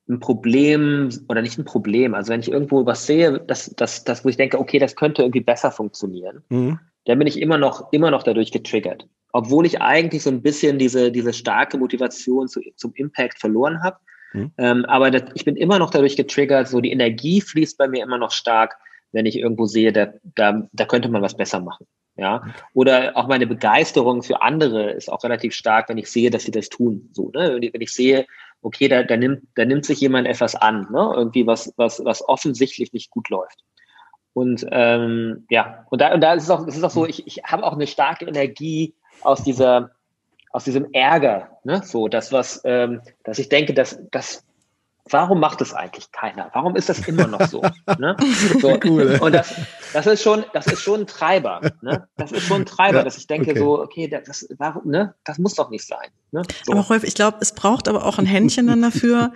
ein Problem oder nicht ein Problem, also wenn ich irgendwo was sehe, das, das, das, wo ich denke, okay, das könnte irgendwie besser funktionieren, mhm. dann bin ich immer noch, immer noch dadurch getriggert. Obwohl ich eigentlich so ein bisschen diese, diese starke Motivation zu, zum Impact verloren habe. Mhm. Ähm, aber das, ich bin immer noch dadurch getriggert, so die Energie fließt bei mir immer noch stark, wenn ich irgendwo sehe, da, da, da könnte man was besser machen. Ja, oder auch meine Begeisterung für andere ist auch relativ stark, wenn ich sehe, dass sie das tun. So, ne? Wenn ich sehe, okay, da, da nimmt, da nimmt sich jemand etwas an, ne? Irgendwie was, was, was offensichtlich nicht gut läuft. Und ähm, ja, und da, und da ist es auch, es ist auch so, ich, ich habe auch eine starke Energie aus dieser, aus diesem Ärger, ne? So, das was, ähm, dass ich denke, dass, dass warum macht es eigentlich keiner? Warum ist das immer noch so? ne? so cool, und das, das ist schon, das ist schon ein Treiber. Ne? Das ist schon ein Treiber, ja, dass ich denke okay. so, okay, das, warum, ne? das muss doch nicht sein. Ne? So. Aber Rolf, ich glaube, es braucht aber auch ein Händchen dann dafür,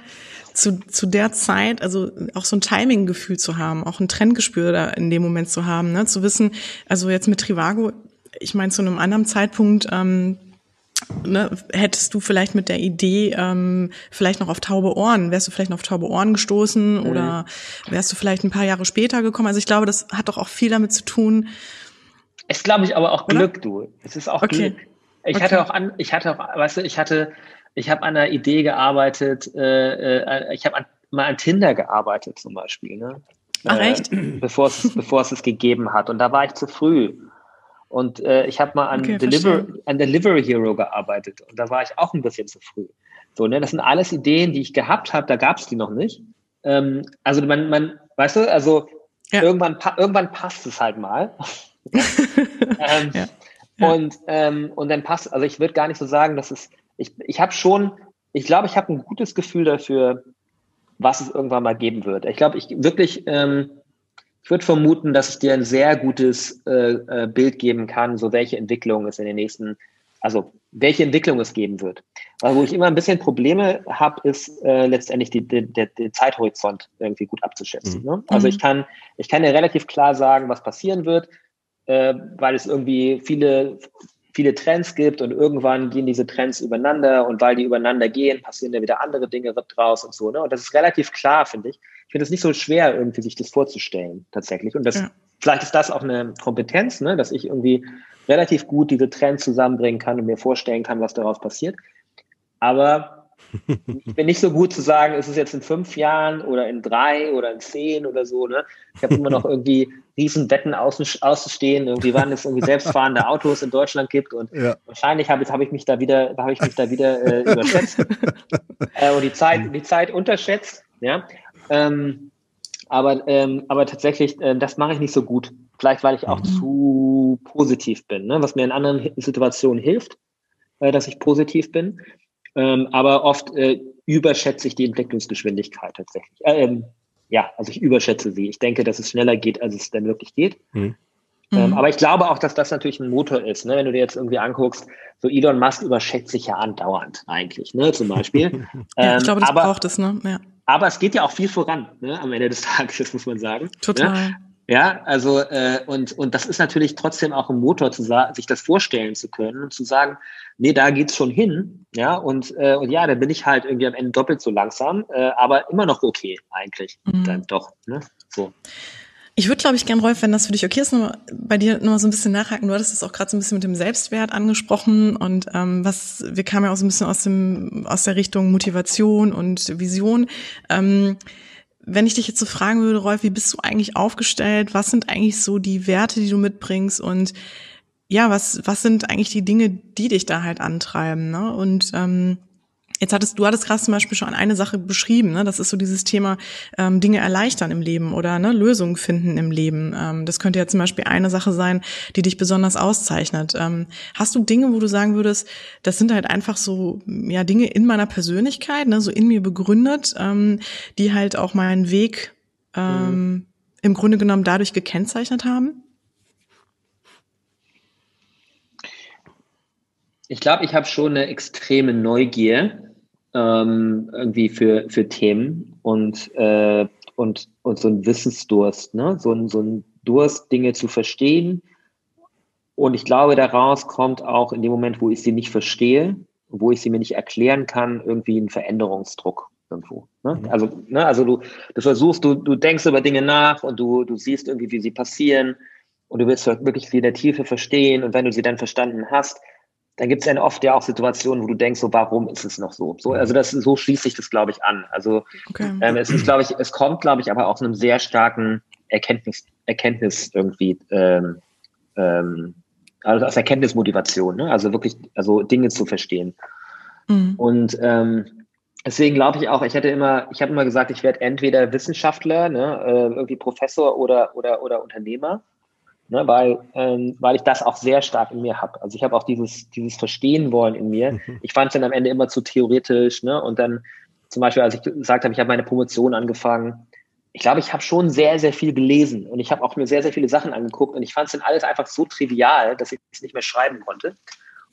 zu, zu der Zeit, also auch so ein Timing-Gefühl zu haben, auch ein Trendgespür da in dem Moment zu haben, ne? zu wissen, also jetzt mit Trivago, ich meine, zu einem anderen Zeitpunkt, ähm, ne, hättest du vielleicht mit der Idee ähm, vielleicht noch auf taube Ohren, wärst du vielleicht noch auf taube Ohren gestoßen mhm. oder wärst du vielleicht ein paar Jahre später gekommen? Also ich glaube, das hat doch auch viel damit zu tun. Es glaube ich aber auch oder? Glück, du. Es ist auch okay. Glück. Ich okay. hatte auch an, ich hatte auch, weißt du, ich hatte, ich habe an einer Idee gearbeitet, äh, äh, ich habe mal an Tinder gearbeitet zum Beispiel, ne? Ach, echt? Äh, bevor es, bevor es es gegeben hat. Und da war ich zu früh. Und äh, ich habe mal an, okay, Deliver, an Delivery Hero gearbeitet und da war ich auch ein bisschen zu früh. So, ne, das sind alles Ideen, die ich gehabt habe, da gab es die noch nicht. Ähm, also man, man, weißt du, also ja. irgendwann, irgendwann passt es halt mal. ähm, ja. Ja. Und, ähm, und dann passt, also ich würde gar nicht so sagen, dass es, ich, ich habe schon, ich glaube, ich habe ein gutes Gefühl dafür, was es irgendwann mal geben wird. Ich glaube, ich wirklich, ähm, ich würde vermuten, dass es dir ein sehr gutes äh, äh, Bild geben kann, so welche Entwicklung es in den nächsten, also welche Entwicklung es geben wird. Aber wo ich immer ein bisschen Probleme habe, ist äh, letztendlich die, die, der, der Zeithorizont irgendwie gut abzuschätzen. Mhm. Ne? Also ich mhm. kann, ich kann ja relativ klar sagen, was passieren wird, äh, weil es irgendwie viele, viele Trends gibt und irgendwann gehen diese Trends übereinander und weil die übereinander gehen, passieren da wieder andere Dinge draus und so. Ne? Und das ist relativ klar, finde ich. Ich finde es nicht so schwer, irgendwie sich das vorzustellen, tatsächlich. Und das, ja. vielleicht ist das auch eine Kompetenz, ne? dass ich irgendwie relativ gut diese Trends zusammenbringen kann und mir vorstellen kann, was daraus passiert. Aber ich bin nicht so gut zu sagen, ist es jetzt in fünf Jahren oder in drei oder in zehn oder so. Ne? Ich habe immer noch irgendwie riesen Wetten auszustehen, irgendwie wann es irgendwie selbstfahrende Autos in Deutschland gibt und ja. wahrscheinlich habe hab ich mich da wieder, habe ich mich da wieder äh, überschätzt äh, und die Zeit, die Zeit unterschätzt. Ja, ähm, aber ähm, aber tatsächlich, äh, das mache ich nicht so gut. Vielleicht weil ich auch mhm. zu positiv bin, ne? was mir in anderen Situationen hilft, äh, dass ich positiv bin. Ähm, aber oft äh, überschätze ich die Entwicklungsgeschwindigkeit tatsächlich. Äh, ähm, ja, also ich überschätze sie. Ich denke, dass es schneller geht, als es dann wirklich geht. Mhm. Ähm, mhm. aber ich glaube auch, dass das natürlich ein Motor ist. Ne? Wenn du dir jetzt irgendwie anguckst, so Elon Musk überschätzt sich ja andauernd eigentlich, ne? zum Beispiel. ja, ich glaube, das aber, braucht es, ne? Ja. Aber es geht ja auch viel voran, ne? am Ende des Tages, muss man sagen. Ne? Total. Ne? Ja, also äh, und, und das ist natürlich trotzdem auch ein Motor, zu sich das vorstellen zu können und zu sagen, nee, da geht's schon hin, ja, und, äh, und ja, dann bin ich halt irgendwie am Ende doppelt so langsam, äh, aber immer noch okay eigentlich, mhm. dann doch, ne, so. Ich würde, glaube ich, gern, Rolf, wenn das für dich okay ist, noch bei dir noch mal so ein bisschen nachhaken. Du hattest es auch gerade so ein bisschen mit dem Selbstwert angesprochen und ähm, was wir kamen ja auch so ein bisschen aus dem aus der Richtung Motivation und Vision. Ähm, wenn ich dich jetzt so fragen würde, Rolf, wie bist du eigentlich aufgestellt? Was sind eigentlich so die Werte, die du mitbringst? Und ja, was, was sind eigentlich die Dinge, die dich da halt antreiben? Ne? Und ähm, Jetzt hattest du hattest gerade zum Beispiel schon eine Sache beschrieben, ne? Das ist so dieses Thema ähm, Dinge erleichtern im Leben oder ne, Lösungen finden im Leben. Ähm, das könnte ja zum Beispiel eine Sache sein, die dich besonders auszeichnet. Ähm, hast du Dinge, wo du sagen würdest, das sind halt einfach so ja Dinge in meiner Persönlichkeit, ne, so in mir begründet, ähm, die halt auch meinen Weg ähm, mhm. im Grunde genommen dadurch gekennzeichnet haben? Ich glaube, ich habe schon eine extreme Neugier ähm, irgendwie für, für Themen und, äh, und, und so ein Wissensdurst, ne? so, ein, so ein Durst, Dinge zu verstehen. Und ich glaube, daraus kommt auch in dem Moment, wo ich sie nicht verstehe, wo ich sie mir nicht erklären kann, irgendwie ein Veränderungsdruck irgendwo. Ne? Mhm. Also, ne, also du, du versuchst, du, du denkst über Dinge nach und du, du siehst irgendwie, wie sie passieren und du willst wirklich sie in der Tiefe verstehen und wenn du sie dann verstanden hast, dann gibt es dann oft ja auch Situationen, wo du denkst, so warum ist es noch so? So, also das so schließt sich das, glaube ich, an. Also okay. ähm, es ist, glaube ich, es kommt, glaube ich, aber auch einem sehr starken Erkenntnis, Erkenntnis irgendwie, ähm, ähm, also aus Erkenntnismotivation, ne? Also wirklich, also Dinge zu verstehen. Mhm. Und ähm, deswegen glaube ich auch, ich hätte immer, ich habe immer gesagt, ich werde entweder Wissenschaftler, ne, äh, irgendwie Professor oder oder oder Unternehmer ne, weil, ähm, weil ich das auch sehr stark in mir habe. Also ich habe auch dieses, dieses Verstehen wollen in mir. Mhm. Ich fand es dann am Ende immer zu theoretisch. Ne? Und dann zum Beispiel, als ich gesagt habe, ich habe meine Promotion angefangen, ich glaube, ich habe schon sehr, sehr viel gelesen und ich habe auch mir sehr, sehr viele Sachen angeguckt und ich fand es dann alles einfach so trivial, dass ich es nicht mehr schreiben konnte.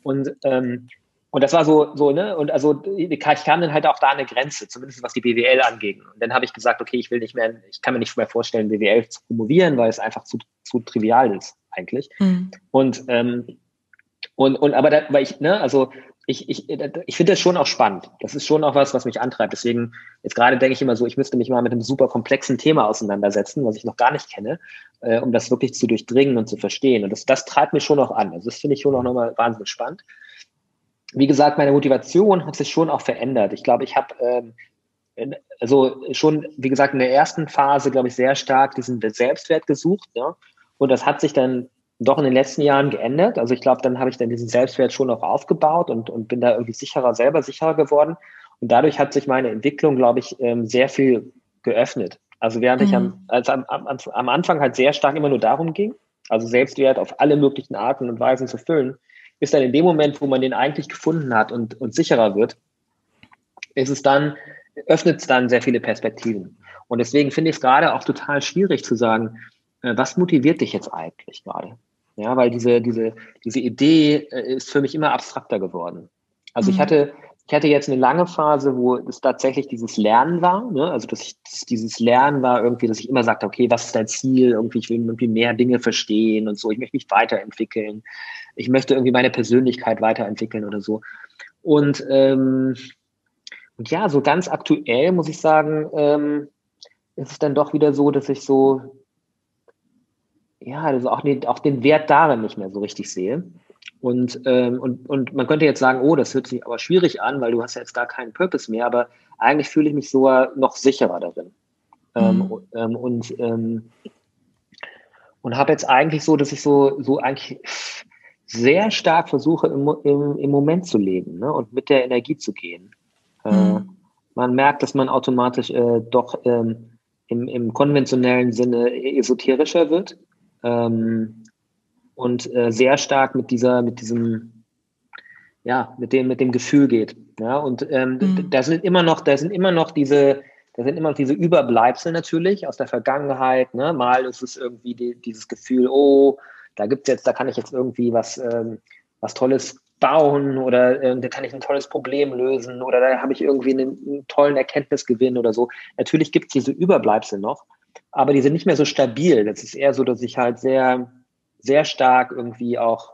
Und ähm, und das war so, so, ne, und also ich kam dann halt auch da eine Grenze, zumindest was die BWL angeht. Und dann habe ich gesagt, okay, ich will nicht mehr, ich kann mir nicht mehr vorstellen, BWL zu promovieren, weil es einfach zu, zu trivial ist, eigentlich. Mhm. Und, ähm, und, und aber da, weil ich, ne, also ich, ich, ich finde das schon auch spannend. Das ist schon auch was, was mich antreibt. Deswegen, jetzt gerade denke ich immer so, ich müsste mich mal mit einem super komplexen Thema auseinandersetzen, was ich noch gar nicht kenne, äh, um das wirklich zu durchdringen und zu verstehen. Und das, das treibt mich schon auch an. Also das finde ich schon auch nochmal wahnsinnig spannend wie gesagt, meine Motivation hat sich schon auch verändert. Ich glaube, ich habe ähm, also schon, wie gesagt, in der ersten Phase, glaube ich, sehr stark diesen Selbstwert gesucht. Ja? Und das hat sich dann doch in den letzten Jahren geändert. Also ich glaube, dann habe ich dann diesen Selbstwert schon auch aufgebaut und, und bin da irgendwie sicherer, selber sicherer geworden. Und dadurch hat sich meine Entwicklung, glaube ich, ähm, sehr viel geöffnet. Also während mhm. ich am, mhm. als am, am, am Anfang halt sehr stark immer nur darum ging, also Selbstwert auf alle möglichen Arten und Weisen zu füllen, ist dann in dem Moment, wo man den eigentlich gefunden hat und, und sicherer wird, ist es dann, öffnet es dann sehr viele Perspektiven. Und deswegen finde ich es gerade auch total schwierig zu sagen, äh, was motiviert dich jetzt eigentlich gerade? Ja, weil diese, diese, diese Idee äh, ist für mich immer abstrakter geworden. Also mhm. ich hatte, ich hatte jetzt eine lange Phase, wo es tatsächlich dieses Lernen war. Ne? Also dass ich dass dieses Lernen war irgendwie, dass ich immer sagte, okay, was ist dein Ziel? Irgendwie, ich will irgendwie mehr Dinge verstehen und so. Ich möchte mich weiterentwickeln. Ich möchte irgendwie meine Persönlichkeit weiterentwickeln oder so. Und, ähm, und ja, so ganz aktuell muss ich sagen, ähm, ist es dann doch wieder so, dass ich so, ja, also auch den, auch den Wert darin nicht mehr so richtig sehe. Und, ähm, und, und man könnte jetzt sagen, oh, das hört sich aber schwierig an, weil du hast ja jetzt gar keinen Purpose mehr, aber eigentlich fühle ich mich sogar noch sicherer darin. Ähm, mhm. Ähm, und ähm, und habe jetzt eigentlich so, dass ich so, so eigentlich sehr stark versuche, im, im, im Moment zu leben ne, und mit der Energie zu gehen. Äh, mhm. Äh, man merkt, dass man automatisch äh, doch ähm, im, im konventionellen Sinne esoterischer wird. Ähm, und äh, sehr stark mit dieser, mit diesem, ja, mit dem, mit dem Gefühl geht. Ja, und ähm, mhm. da sind immer noch, da sind immer noch diese, da sind immer noch diese Überbleibsel natürlich aus der Vergangenheit. Ne? Mal ist es irgendwie die, dieses Gefühl, oh, da gibt's jetzt, da kann ich jetzt irgendwie was, ähm, was Tolles bauen oder äh, da kann ich ein tolles Problem lösen oder da habe ich irgendwie einen, einen, tollen Erkenntnisgewinn oder so. Natürlich gibt's diese Überbleibsel noch, aber die sind nicht mehr so stabil. Das ist eher so, dass ich halt sehr, sehr stark irgendwie auch,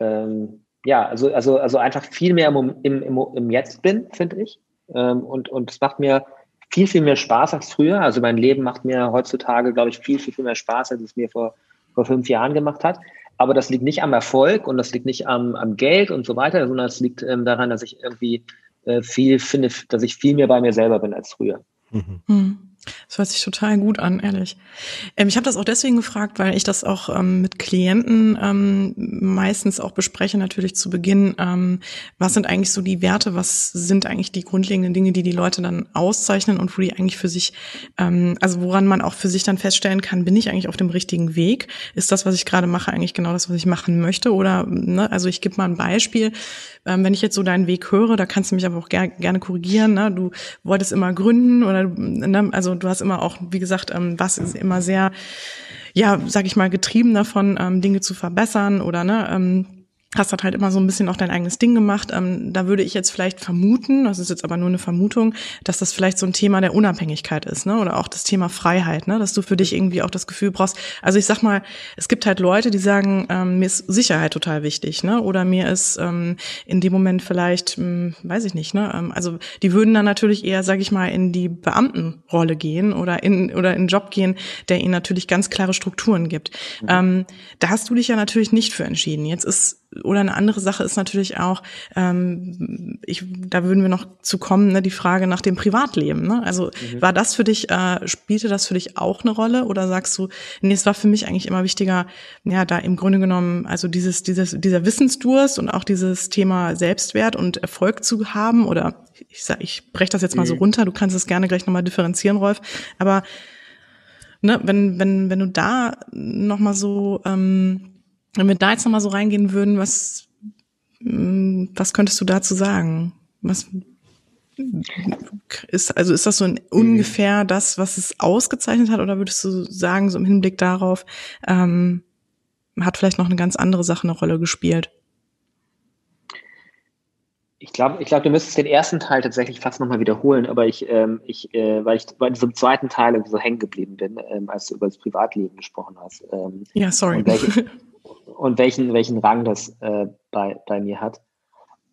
ähm, ja, also, also, also einfach viel mehr im, im, im, im Jetzt bin, finde ich. Ähm, und, und es macht mir viel, viel mehr Spaß als früher. Also mein Leben macht mir heutzutage, glaube ich, viel, viel, viel mehr Spaß, als es mir vor, vor fünf Jahren gemacht hat. Aber das liegt nicht am Erfolg und das liegt nicht am, am Geld und so weiter, sondern es liegt ähm, daran, dass ich irgendwie äh, viel finde, dass ich viel mehr bei mir selber bin als früher. Mhm. Mhm. Das hört sich total gut an, ehrlich. Ähm, ich habe das auch deswegen gefragt, weil ich das auch ähm, mit Klienten ähm, meistens auch bespreche, natürlich zu Beginn. Ähm, was sind eigentlich so die Werte? Was sind eigentlich die grundlegenden Dinge, die die Leute dann auszeichnen und wo die eigentlich für sich, ähm, also woran man auch für sich dann feststellen kann, bin ich eigentlich auf dem richtigen Weg? Ist das, was ich gerade mache, eigentlich genau das, was ich machen möchte? Oder, ne, also ich gebe mal ein Beispiel. Ähm, wenn ich jetzt so deinen Weg höre, da kannst du mich aber auch ger gerne korrigieren. Ne? Du wolltest immer gründen oder, ne, also du hast immer auch, wie gesagt, ähm, was ist immer sehr, ja, sag ich mal, getrieben davon, ähm, Dinge zu verbessern oder ne, ähm, hast halt halt immer so ein bisschen auch dein eigenes Ding gemacht. Ähm, da würde ich jetzt vielleicht vermuten, das ist jetzt aber nur eine Vermutung, dass das vielleicht so ein Thema der Unabhängigkeit ist, ne? Oder auch das Thema Freiheit, ne? Dass du für dich irgendwie auch das Gefühl brauchst. Also ich sag mal, es gibt halt Leute, die sagen, ähm, mir ist Sicherheit total wichtig, ne? Oder mir ist ähm, in dem Moment vielleicht, mh, hm, weiß ich nicht, ne? Ähm, also die würden dann natürlich eher, sag ich mal, in die Beamtenrolle gehen oder in oder in einen Job gehen, der ihnen natürlich ganz klare Strukturen gibt. Mhm. Ähm, da hast du dich ja natürlich nicht für entschieden. Jetzt ist oder eine andere Sache ist natürlich auch, ähm, ich, da würden wir noch zu kommen, ne, die Frage nach dem Privatleben. Ne? Also mhm. war das für dich, äh, spielte das für dich auch eine Rolle oder sagst du, nee, es war für mich eigentlich immer wichtiger, ja, da im Grunde genommen, also dieses, dieses, dieser Wissensdurst und auch dieses Thema Selbstwert und Erfolg zu haben oder ich sag, ich breche das jetzt mal mhm. so runter, du kannst es gerne gleich nochmal differenzieren, Rolf, aber ne, wenn, wenn, wenn du da nochmal so ähm, wenn wir da jetzt nochmal so reingehen würden, was, mm, was könntest du dazu sagen? Was ist, also ist das so ein, ungefähr das, was es ausgezeichnet hat, oder würdest du sagen, so im Hinblick darauf, ähm, hat vielleicht noch eine ganz andere Sache eine Rolle gespielt? Ich glaube, ich glaube, du müsstest den ersten Teil tatsächlich fast nochmal wiederholen, aber ich, ähm, ich, äh, weil ich bei diesem zweiten Teil irgendwie so hängen geblieben bin, ähm, als du über das Privatleben gesprochen hast. Ähm, ja, sorry. Welche, und welchen, welchen Rang das äh, bei, bei mir hat.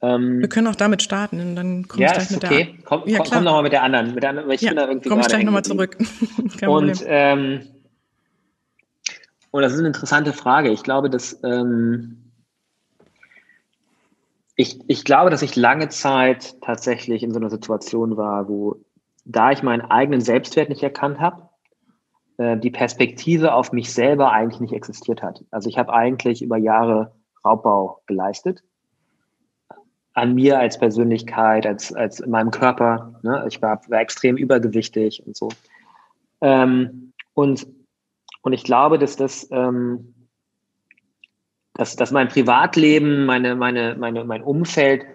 Ähm, Wir können auch damit starten und dann komme ja, ich gleich mit okay. der komm, ja, komm, komm nochmal mit der anderen. Mit der anderen weil ich ja, bin da irgendwie komm ich gleich nochmal zurück. und, ähm, und das ist eine interessante Frage. Ich glaube, dass ähm, ich, ich glaube, dass ich lange Zeit tatsächlich in so einer Situation war, wo da ich meinen eigenen Selbstwert nicht erkannt habe, äh, die Perspektive auf mich selber eigentlich nicht existiert hat. Also ich habe eigentlich über Jahre Raubbau geleistet. An mir als Persönlichkeit, als, als in meinem Körper. Ne? Ich war, war extrem übergewichtig und so. Ähm, und, und ich glaube, dass das, ähm, dass, dass mein Privatleben, meine, meine, meine, mein Umfeld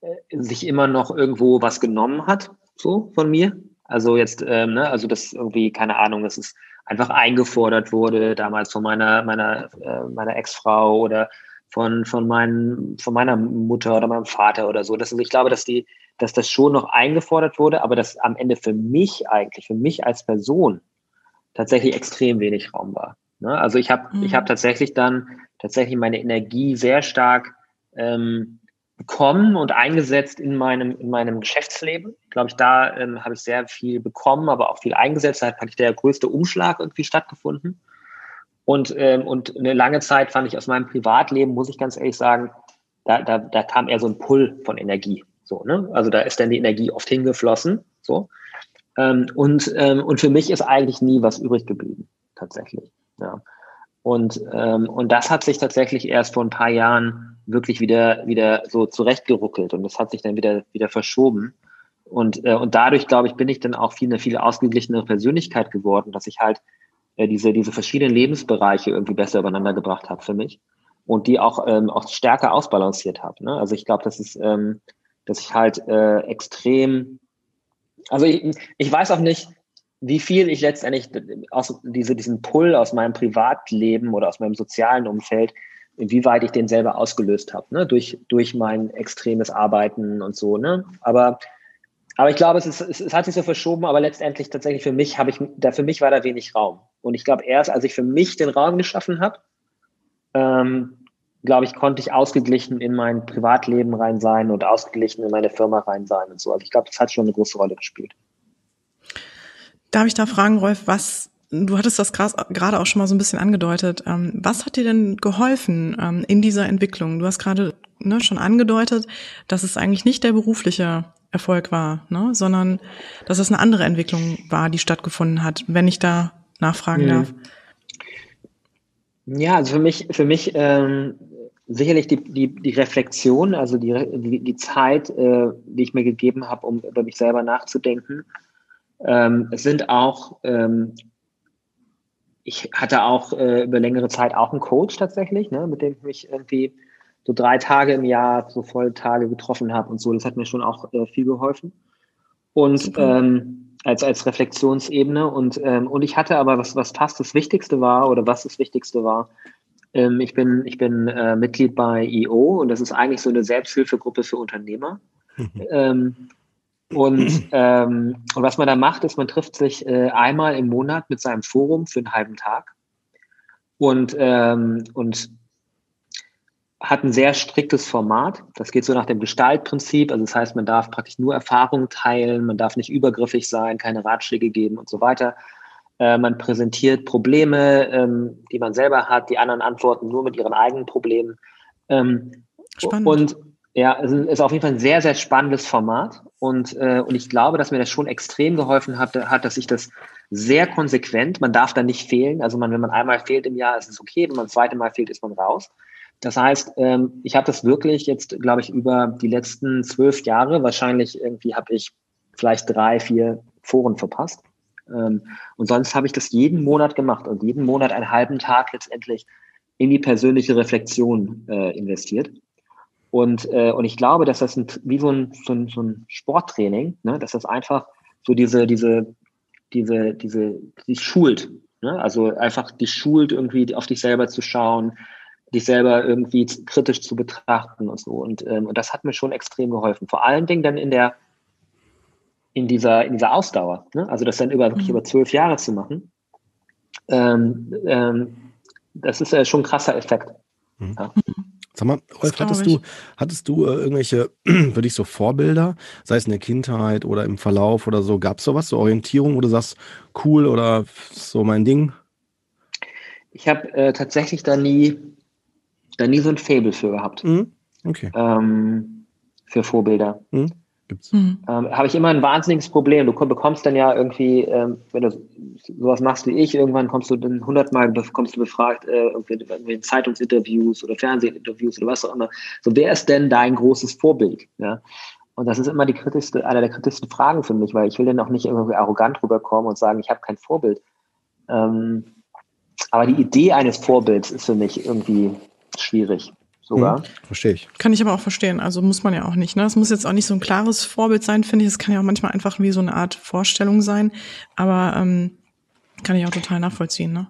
äh, sich immer noch irgendwo was genommen hat, so von mir. Also jetzt, ähm, ne, also das irgendwie, keine Ahnung, das ist einfach eingefordert wurde, damals von meiner, meiner, äh, meiner Ex-Frau oder von, von, meinen, von meiner Mutter oder meinem Vater oder so. Das, also ich glaube, dass, die, dass das schon noch eingefordert wurde, aber dass am Ende für mich eigentlich, für mich als Person tatsächlich extrem wenig Raum war. Ne? Also ich habe mhm. ich hab tatsächlich dann tatsächlich meine Energie sehr stark ähm, bekommen und eingesetzt in meinem, in meinem Geschäftsleben. Glaube ich, da ähm, habe ich sehr viel bekommen, aber auch viel eingesetzt. Da hat eigentlich der größte Umschlag irgendwie stattgefunden. Und, ähm, und eine lange Zeit fand ich aus meinem Privatleben, muss ich ganz ehrlich sagen, da, da, da kam eher so ein Pull von Energie. So, ne? Also da ist dann die Energie oft hingeflossen. So. Ähm, und, ähm, und für mich ist eigentlich nie was übrig geblieben, tatsächlich. Ja. Und, ähm, und das hat sich tatsächlich erst vor ein paar Jahren wirklich wieder, wieder so zurechtgeruckelt und das hat sich dann wieder, wieder verschoben. Und, äh, und dadurch, glaube ich, bin ich dann auch viel, eine viel ausgeglichenere Persönlichkeit geworden, dass ich halt äh, diese, diese verschiedenen Lebensbereiche irgendwie besser übereinander gebracht habe für mich und die auch, ähm, auch stärker ausbalanciert habe. Ne? Also ich glaube, das ist, ähm, dass ich halt äh, extrem, also ich, ich weiß auch nicht, wie viel ich letztendlich aus diese, diesen Pull aus meinem Privatleben oder aus meinem sozialen Umfeld, inwieweit ich den selber ausgelöst habe, ne? durch, durch mein extremes Arbeiten und so. Ne? Aber aber ich glaube, es, ist, es, es, hat sich so verschoben, aber letztendlich tatsächlich für mich habe ich, da für mich war da wenig Raum. Und ich glaube, erst als ich für mich den Raum geschaffen habe, ähm, glaube ich, konnte ich ausgeglichen in mein Privatleben rein sein und ausgeglichen in meine Firma rein sein und so. Also ich glaube, das hat schon eine große Rolle gespielt. Darf ich da fragen, Rolf, was, du hattest das gerade auch schon mal so ein bisschen angedeutet, ähm, was hat dir denn geholfen ähm, in dieser Entwicklung? Du hast gerade ne, schon angedeutet, dass es eigentlich nicht der berufliche Erfolg war, ne? sondern dass es eine andere Entwicklung war, die stattgefunden hat, wenn ich da nachfragen mhm. darf. Ja, also für mich, für mich ähm, sicherlich die, die, die Reflexion, also die, die, die Zeit, äh, die ich mir gegeben habe, um über mich selber nachzudenken. Ähm, es sind auch, ähm, ich hatte auch äh, über längere Zeit auch einen Coach tatsächlich, ne, mit dem ich mich irgendwie so drei Tage im Jahr, so Volltage getroffen habe und so. Das hat mir schon auch äh, viel geholfen. Und ähm, als, als Reflexionsebene. Und, ähm, und ich hatte aber, was, was fast das Wichtigste war, oder was das Wichtigste war, ähm, ich bin, ich bin äh, Mitglied bei IO und das ist eigentlich so eine Selbsthilfegruppe für Unternehmer. Mhm. Ähm, und, ähm, und was man da macht, ist, man trifft sich äh, einmal im Monat mit seinem Forum für einen halben Tag. Und, ähm, und hat ein sehr striktes Format. Das geht so nach dem Gestaltprinzip. Also das heißt, man darf praktisch nur Erfahrungen teilen, man darf nicht übergriffig sein, keine Ratschläge geben und so weiter. Äh, man präsentiert Probleme, ähm, die man selber hat, die anderen antworten nur mit ihren eigenen Problemen. Ähm, Spannend. Und ja, es ist auf jeden Fall ein sehr, sehr spannendes Format. Und, äh, und ich glaube, dass mir das schon extrem geholfen hat, hat, dass ich das sehr konsequent, man darf da nicht fehlen. Also man, wenn man einmal fehlt im Jahr, ist es okay. Wenn man das zweite Mal fehlt, ist man raus. Das heißt, ähm, ich habe das wirklich jetzt, glaube ich, über die letzten zwölf Jahre, wahrscheinlich irgendwie habe ich vielleicht drei, vier Foren verpasst. Ähm, und sonst habe ich das jeden Monat gemacht und jeden Monat einen halben Tag letztendlich in die persönliche Reflexion äh, investiert. Und, äh, und ich glaube, dass das ein, wie so ein, so ein, so ein Sporttraining, ne, dass das einfach so diese, diese, diese, diese, die schult. Ne? Also einfach die schult, irgendwie auf dich selber zu schauen, dich selber irgendwie kritisch zu betrachten und so. Und, ähm, und das hat mir schon extrem geholfen. Vor allen Dingen dann in der, in dieser, in dieser Ausdauer. Ne? Also das dann über, wirklich mhm. über zwölf Jahre zu machen. Ähm, ähm, das ist ja schon ein krasser Effekt. Mhm. Ja. Sag mal, Rolf, hattest du, hattest du äh, irgendwelche, für dich so Vorbilder, sei es in der Kindheit oder im Verlauf oder so, gab es sowas, so Orientierung, wo du sagst, cool oder so mein Ding? Ich habe äh, tatsächlich da nie da nie so ein Faible für gehabt. Mhm. Okay. Ähm, für Vorbilder. Mhm. Gibt's. Mhm. Ähm, Habe ich immer ein wahnsinniges Problem. Du bekommst dann ja irgendwie, ähm, wenn du sowas machst wie ich, irgendwann kommst du dann hundertmal kommst du befragt, äh, irgendwie in Zeitungsinterviews oder Fernsehinterviews oder was auch immer. So, wer ist denn dein großes Vorbild? Ja? Und das ist immer die kritischste, einer der kritischsten Fragen für mich, weil ich will dann auch nicht irgendwie arrogant rüberkommen und sagen, ich habe kein Vorbild. Ähm, aber die Idee eines Vorbilds ist für mich irgendwie schwierig sogar. Hm, verstehe ich. Kann ich aber auch verstehen. Also muss man ja auch nicht. Ne? Es muss jetzt auch nicht so ein klares Vorbild sein, finde ich. Es kann ja auch manchmal einfach wie so eine Art Vorstellung sein. Aber ähm, kann ich auch total nachvollziehen. Ne?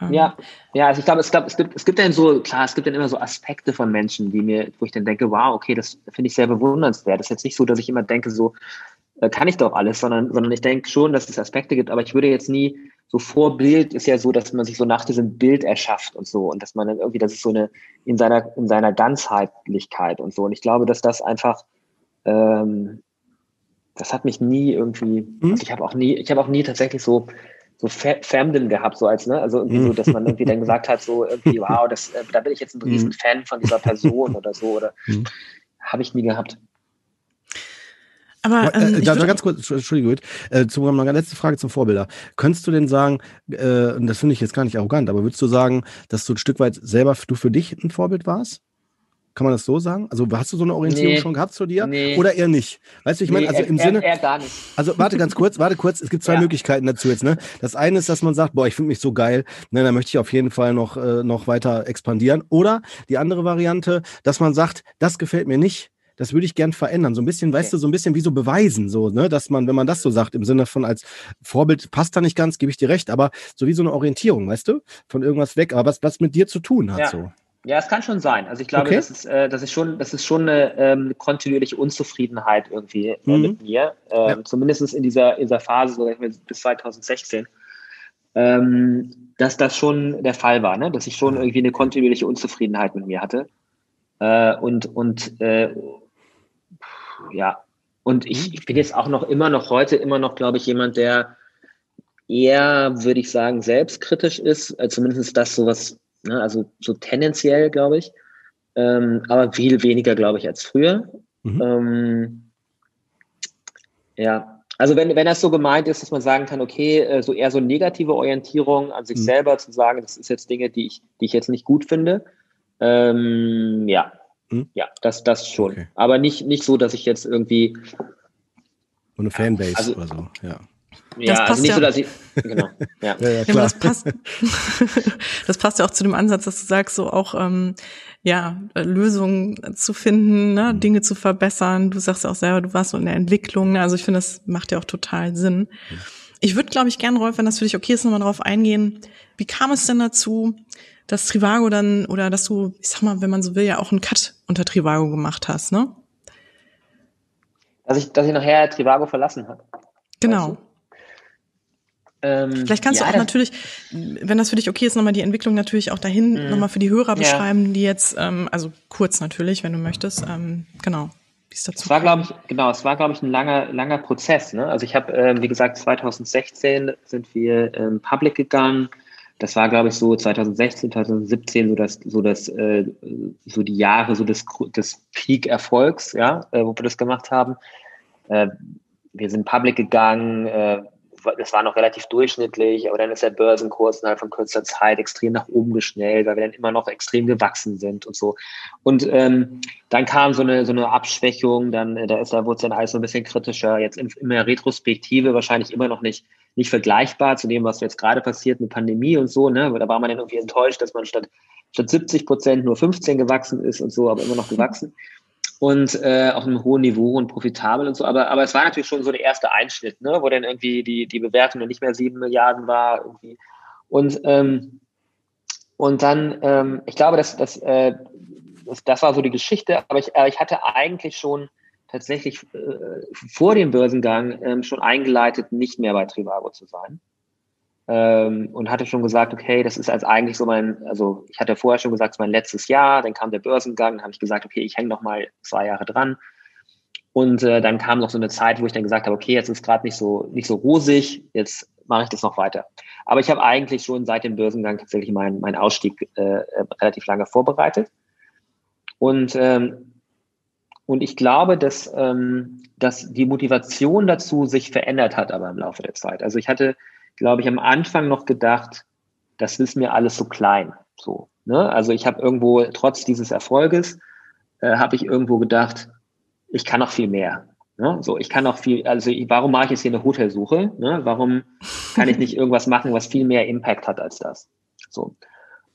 Ähm, ja, ja, also ich glaube, es, glaub, es, gibt, es gibt dann so, klar, es gibt dann immer so Aspekte von Menschen, die mir, wo ich dann denke, wow, okay, das finde ich sehr bewundernswert. Das ist jetzt nicht so, dass ich immer denke, so äh, kann ich doch alles, sondern, sondern ich denke schon, dass es Aspekte gibt, aber ich würde jetzt nie, so Vorbild ist ja so, dass man sich so nach diesem Bild erschafft und so und dass man dann irgendwie, das ist so eine in seiner, in seiner Ganzheitlichkeit und so. Und ich glaube, dass das einfach, ähm, das hat mich nie irgendwie, mhm. also ich habe auch nie, ich habe auch nie tatsächlich so so Fandom gehabt, so als, ne, also irgendwie so, dass man irgendwie dann gesagt hat, so irgendwie, wow, das, äh, da bin ich jetzt ein riesen Fan von dieser Person oder so, oder mhm. habe ich nie gehabt. Aber ähm, äh, da, da ganz kurz, Entschuldigung, äh, zu noch eine letzte Frage zum Vorbilder. Könntest du denn sagen, äh, und das finde ich jetzt gar nicht arrogant, aber würdest du sagen, dass du ein Stück weit selber du für dich ein Vorbild warst? Kann man das so sagen? Also hast du so eine Orientierung nee. schon gehabt zu dir? Nee. Oder eher nicht? Weißt du, ich meine, also im eher, Sinne. Eher gar nicht. Also warte ganz kurz, warte kurz. Es gibt zwei ja. Möglichkeiten dazu jetzt. Ne? Das eine ist, dass man sagt, boah, ich finde mich so geil, ne, da möchte ich auf jeden Fall noch, äh, noch weiter expandieren. Oder die andere Variante, dass man sagt, das gefällt mir nicht das würde ich gern verändern. So ein bisschen, weißt du, so ein bisschen wie so beweisen, so, ne, dass man, wenn man das so sagt, im Sinne von als Vorbild passt da nicht ganz, gebe ich dir recht, aber so wie so eine Orientierung, weißt du, von irgendwas weg, aber was, was mit dir zu tun hat, ja. so. Ja, es kann schon sein. Also ich glaube, okay. das, ist, äh, das, ist schon, das ist schon eine ähm, kontinuierliche Unzufriedenheit irgendwie äh, mhm. mit mir. Ähm, ja. Zumindest in dieser, in dieser Phase, so bis 2016. Ähm, dass das schon der Fall war, ne? dass ich schon irgendwie eine kontinuierliche Unzufriedenheit mit mir hatte. Äh, und und äh, ja, und ich, mhm. ich bin jetzt auch noch immer noch heute immer noch, glaube ich, jemand, der eher, würde ich sagen, selbstkritisch ist, äh, zumindest das sowas, ne, also so tendenziell, glaube ich, ähm, aber viel weniger, glaube ich, als früher. Mhm. Ähm, ja, also wenn, wenn das so gemeint ist, dass man sagen kann, okay, äh, so eher so negative Orientierung an sich mhm. selber zu sagen, das ist jetzt Dinge, die ich, die ich jetzt nicht gut finde. Ähm, ja, hm? Ja, das, das schon. Okay. Aber nicht, nicht so, dass ich jetzt irgendwie. So eine Fanbase also, oder so, ja. Ja, das also nicht ja. so, dass ich. Genau. Ja, ja, ja klar. das, passt, das passt ja auch zu dem Ansatz, dass du sagst, so auch ähm, ja, Lösungen zu finden, ne, mhm. Dinge zu verbessern. Du sagst auch selber, du warst so in der Entwicklung. Ne? Also ich finde, das macht ja auch total Sinn. Mhm. Ich würde, glaube ich, gerne, Rolf, wenn das für dich okay ist, nochmal drauf eingehen. Wie kam es denn dazu, dass Trivago dann, oder dass du, ich sag mal, wenn man so will, ja auch einen Cut unter Trivago gemacht hast, ne? Dass ich, dass ich nachher Trivago verlassen habe. Genau. Ähm, Vielleicht kannst ja, du auch natürlich, wenn das für dich okay ist, nochmal die Entwicklung natürlich auch dahin mhm. nochmal für die Hörer beschreiben, ja. die jetzt, ähm, also kurz natürlich, wenn du möchtest, ähm, genau. Wie es dazu es war, glaube ich, genau, es war, glaube ich, ein langer, langer Prozess. Ne? Also ich habe, ähm, wie gesagt, 2016 sind wir ähm, public gegangen das war, glaube ich, so 2016, 2017 so das, so das, äh, so die Jahre so des, des Peak-Erfolgs, ja, äh, wo wir das gemacht haben. Äh, wir sind public gegangen, äh, das war noch relativ durchschnittlich, aber dann ist der Börsenkurs innerhalb von kürzester Zeit extrem nach oben geschnellt, weil wir dann immer noch extrem gewachsen sind und so. Und ähm, dann kam so eine so eine Abschwächung, dann äh, da ist da wurde es dann alles so ein bisschen kritischer. Jetzt in, in der Retrospektive wahrscheinlich immer noch nicht nicht vergleichbar zu dem, was jetzt gerade passiert mit Pandemie und so. Ne? Da war man dann irgendwie enttäuscht, dass man statt, statt 70 Prozent nur 15 gewachsen ist und so, aber immer noch gewachsen. Und äh, auf einem hohen Niveau und profitabel und so. Aber, aber es war natürlich schon so der erste Einschnitt, ne? wo dann irgendwie die, die Bewertung dann nicht mehr sieben Milliarden war. Irgendwie. Und, ähm, und dann, ähm, ich glaube, dass, dass, äh, das, das war so die Geschichte, aber ich, äh, ich hatte eigentlich schon tatsächlich äh, vor dem Börsengang ähm, schon eingeleitet, nicht mehr bei Trivago zu sein. Ähm, und hatte schon gesagt, okay, das ist als eigentlich so mein, also ich hatte vorher schon gesagt, es ist mein letztes Jahr, dann kam der Börsengang, dann habe ich gesagt, okay, ich hänge noch mal zwei Jahre dran. Und äh, dann kam noch so eine Zeit, wo ich dann gesagt habe, okay, jetzt ist gerade nicht so nicht so rosig, jetzt mache ich das noch weiter. Aber ich habe eigentlich schon seit dem Börsengang tatsächlich meinen mein Ausstieg äh, äh relativ lange vorbereitet. Und ähm, und ich glaube, dass, ähm, dass die Motivation dazu sich verändert hat, aber im Laufe der Zeit. Also ich hatte, glaube ich, am Anfang noch gedacht, das ist mir alles so klein. So, ne? Also ich habe irgendwo, trotz dieses Erfolges, äh, habe ich irgendwo gedacht, ich kann noch viel mehr. Ne? So, ich kann noch viel, also warum mache ich jetzt hier eine Hotelsuche? Ne? Warum kann ich nicht irgendwas machen, was viel mehr Impact hat als das? So.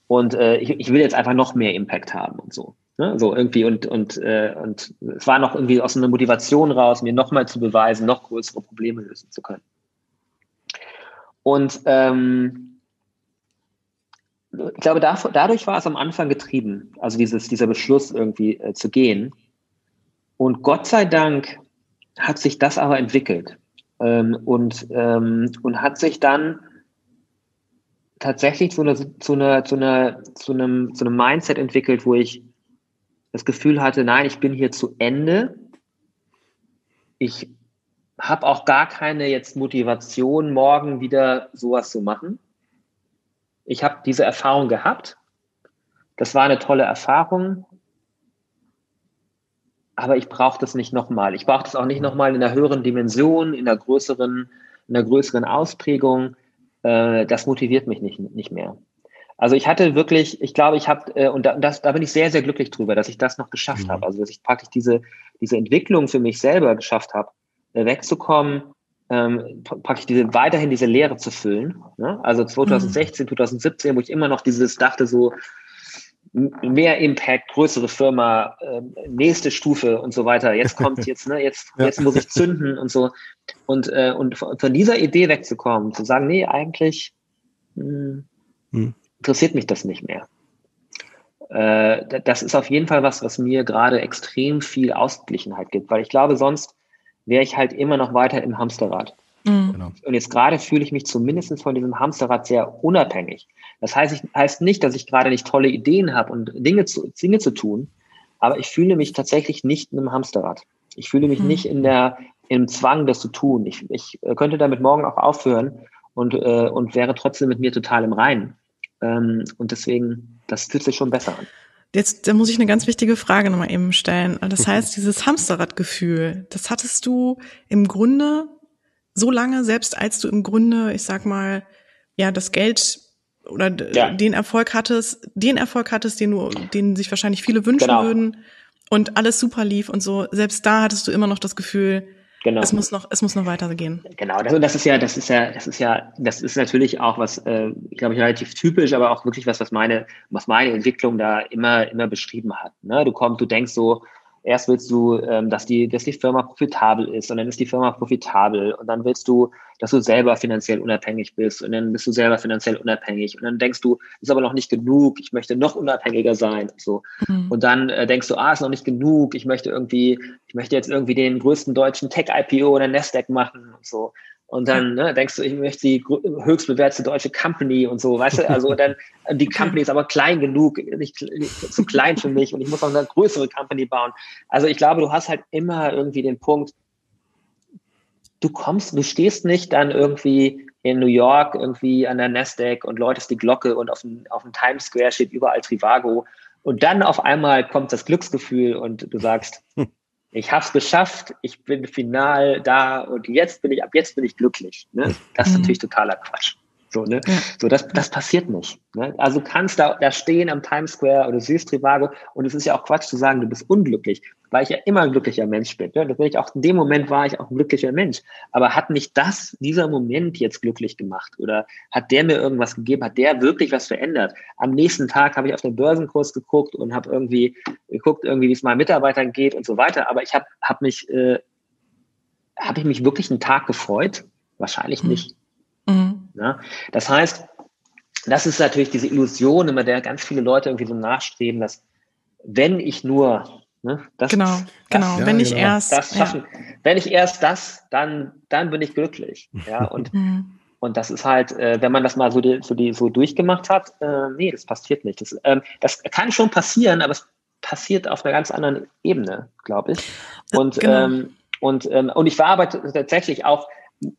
Und äh, ich, ich will jetzt einfach noch mehr Impact haben und so. Ne? So irgendwie und, und, äh, und es war noch irgendwie aus einer Motivation raus, mir nochmal zu beweisen, noch größere Probleme lösen zu können. Und ähm, ich glaube, dadurch war es am Anfang getrieben, also dieses, dieser Beschluss irgendwie äh, zu gehen. Und Gott sei Dank hat sich das aber entwickelt ähm, und, ähm, und hat sich dann tatsächlich zu einer, zu einer, zu einer, zu einem, zu einem Mindset entwickelt, wo ich das Gefühl hatte, nein, ich bin hier zu Ende. Ich habe auch gar keine jetzt Motivation, morgen wieder sowas zu machen. Ich habe diese Erfahrung gehabt. Das war eine tolle Erfahrung. Aber ich brauche das nicht nochmal. Ich brauche das auch nicht nochmal in einer höheren Dimension, in einer größeren, in einer größeren Ausprägung. Äh, das motiviert mich nicht, nicht mehr. Also ich hatte wirklich, ich glaube, ich habe, äh, und da, das, da bin ich sehr, sehr glücklich drüber, dass ich das noch geschafft mhm. habe. Also dass ich praktisch diese, diese Entwicklung für mich selber geschafft habe, wegzukommen, ähm, praktisch diese, weiterhin diese Lehre zu füllen. Ne? Also 2016, mhm. 2017, wo ich immer noch dieses dachte so, mehr Impact, größere Firma, äh, nächste Stufe und so weiter. Jetzt kommt jetzt, ne, jetzt, ja. jetzt muss ich zünden und so. Und, äh, und von dieser Idee wegzukommen, zu sagen, nee, eigentlich mh, hm, hm. interessiert mich das nicht mehr. Äh, das ist auf jeden Fall was, was mir gerade extrem viel Ausgeglichenheit gibt, weil ich glaube, sonst wäre ich halt immer noch weiter im Hamsterrad. Mhm. Genau. Und jetzt gerade fühle ich mich zumindest von diesem Hamsterrad sehr unabhängig. Das heißt, ich, heißt nicht, dass ich gerade nicht tolle Ideen habe und Dinge zu, Dinge zu tun, aber ich fühle mich tatsächlich nicht in einem Hamsterrad. Ich fühle mich mhm. nicht in der, im Zwang, das zu tun. Ich, ich äh, könnte damit morgen auch aufhören und, äh, und wäre trotzdem mit mir total im Reinen. Ähm, und deswegen, das fühlt sich schon besser an. Jetzt da muss ich eine ganz wichtige Frage nochmal eben stellen. Das heißt, dieses Hamsterradgefühl, das hattest du im Grunde so lange, selbst als du im Grunde, ich sag mal, ja, das Geld oder ja. den Erfolg hattest, den Erfolg hattest, den du, den sich wahrscheinlich viele wünschen genau. würden und alles super lief und so, selbst da hattest du immer noch das Gefühl, genau. es muss noch, es muss noch weitergehen. Genau, also das ist ja, das ist ja, das ist ja, das ist natürlich auch was, äh, glaube ich, relativ typisch, aber auch wirklich was, was meine, was meine Entwicklung da immer, immer beschrieben hat. Ne? Du kommst, du denkst so, erst willst du, ähm, dass die, dass die Firma profitabel ist und dann ist die Firma profitabel und dann willst du, dass du selber finanziell unabhängig bist und dann bist du selber finanziell unabhängig und dann denkst du, ist aber noch nicht genug, ich möchte noch unabhängiger sein und so. Mhm. Und dann äh, denkst du, ah, ist noch nicht genug, ich möchte irgendwie, ich möchte jetzt irgendwie den größten deutschen Tech-IPO oder Nasdaq machen und so. Und dann ne, denkst du, ich möchte die höchst bewertete deutsche Company und so, weißt du? Also dann die Company ist aber klein genug, nicht, nicht zu klein für mich und ich muss auch eine größere Company bauen. Also ich glaube, du hast halt immer irgendwie den Punkt, du kommst, du stehst nicht dann irgendwie in New York irgendwie an der Nasdaq und läutest die Glocke und auf dem, auf dem Times Square steht überall Trivago und dann auf einmal kommt das Glücksgefühl und du sagst, ich habe es geschafft, ich bin final da und jetzt bin ich, ab jetzt bin ich glücklich. Ne? Das ist mhm. natürlich totaler Quatsch. So, ne? Ja. so das, das passiert nicht. Ne? Also kannst da, da stehen am Times Square oder siehst Trivago und es ist ja auch Quatsch zu sagen, du bist unglücklich, weil ich ja immer ein glücklicher Mensch bin. Ne? Das bin ich auch, in dem Moment war ich auch ein glücklicher Mensch. Aber hat mich das, dieser Moment jetzt glücklich gemacht? Oder hat der mir irgendwas gegeben? Hat der wirklich was verändert? Am nächsten Tag habe ich auf den Börsenkurs geguckt und habe irgendwie geguckt, irgendwie, wie es meinen Mitarbeitern geht und so weiter. Aber ich habe hab mich, äh, habe ich mich wirklich einen Tag gefreut? Wahrscheinlich mhm. nicht. Ja? Das heißt, das ist natürlich diese Illusion, immer der ganz viele Leute irgendwie so nachstreben, dass wenn ich nur Ne? Das, genau, das, genau. Ja, wenn ich genau. erst das schaffen, ja. wenn ich erst das, dann, dann bin ich glücklich. Ja, und, mhm. und das ist halt, äh, wenn man das mal so, die, so, die, so durchgemacht hat, äh, nee, das passiert nicht. Das, ähm, das kann schon passieren, aber es passiert auf einer ganz anderen Ebene, glaube ich. Und, genau. ähm, und, ähm, und ich war aber tatsächlich auch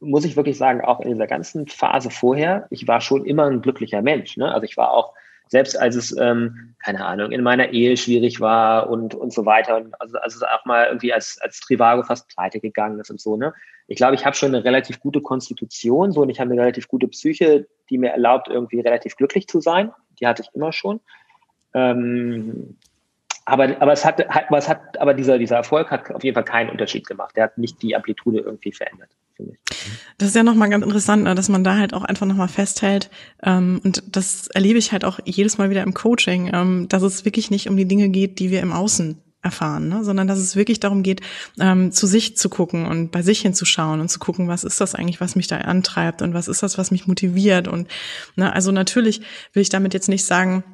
muss ich wirklich sagen, auch in dieser ganzen Phase vorher, ich war schon immer ein glücklicher Mensch. Ne? Also ich war auch, selbst als es, ähm, keine Ahnung, in meiner Ehe schwierig war und, und so weiter, und also, also auch mal irgendwie als, als Trivago fast pleite gegangen ist und so, ne? Ich glaube, ich habe schon eine relativ gute Konstitution, so und ich habe eine relativ gute Psyche, die mir erlaubt, irgendwie relativ glücklich zu sein. Die hatte ich immer schon. Ähm, aber, aber es hat, aber es hat, aber dieser, dieser Erfolg hat auf jeden Fall keinen Unterschied gemacht. Der hat nicht die Amplitude irgendwie verändert, finde ich. Das ist ja nochmal ganz interessant, ne, dass man da halt auch einfach nochmal festhält. Ähm, und das erlebe ich halt auch jedes Mal wieder im Coaching, ähm, dass es wirklich nicht um die Dinge geht, die wir im Außen erfahren, ne? sondern dass es wirklich darum geht, ähm, zu sich zu gucken und bei sich hinzuschauen und zu gucken, was ist das eigentlich, was mich da antreibt und was ist das, was mich motiviert und ne, also natürlich will ich damit jetzt nicht sagen,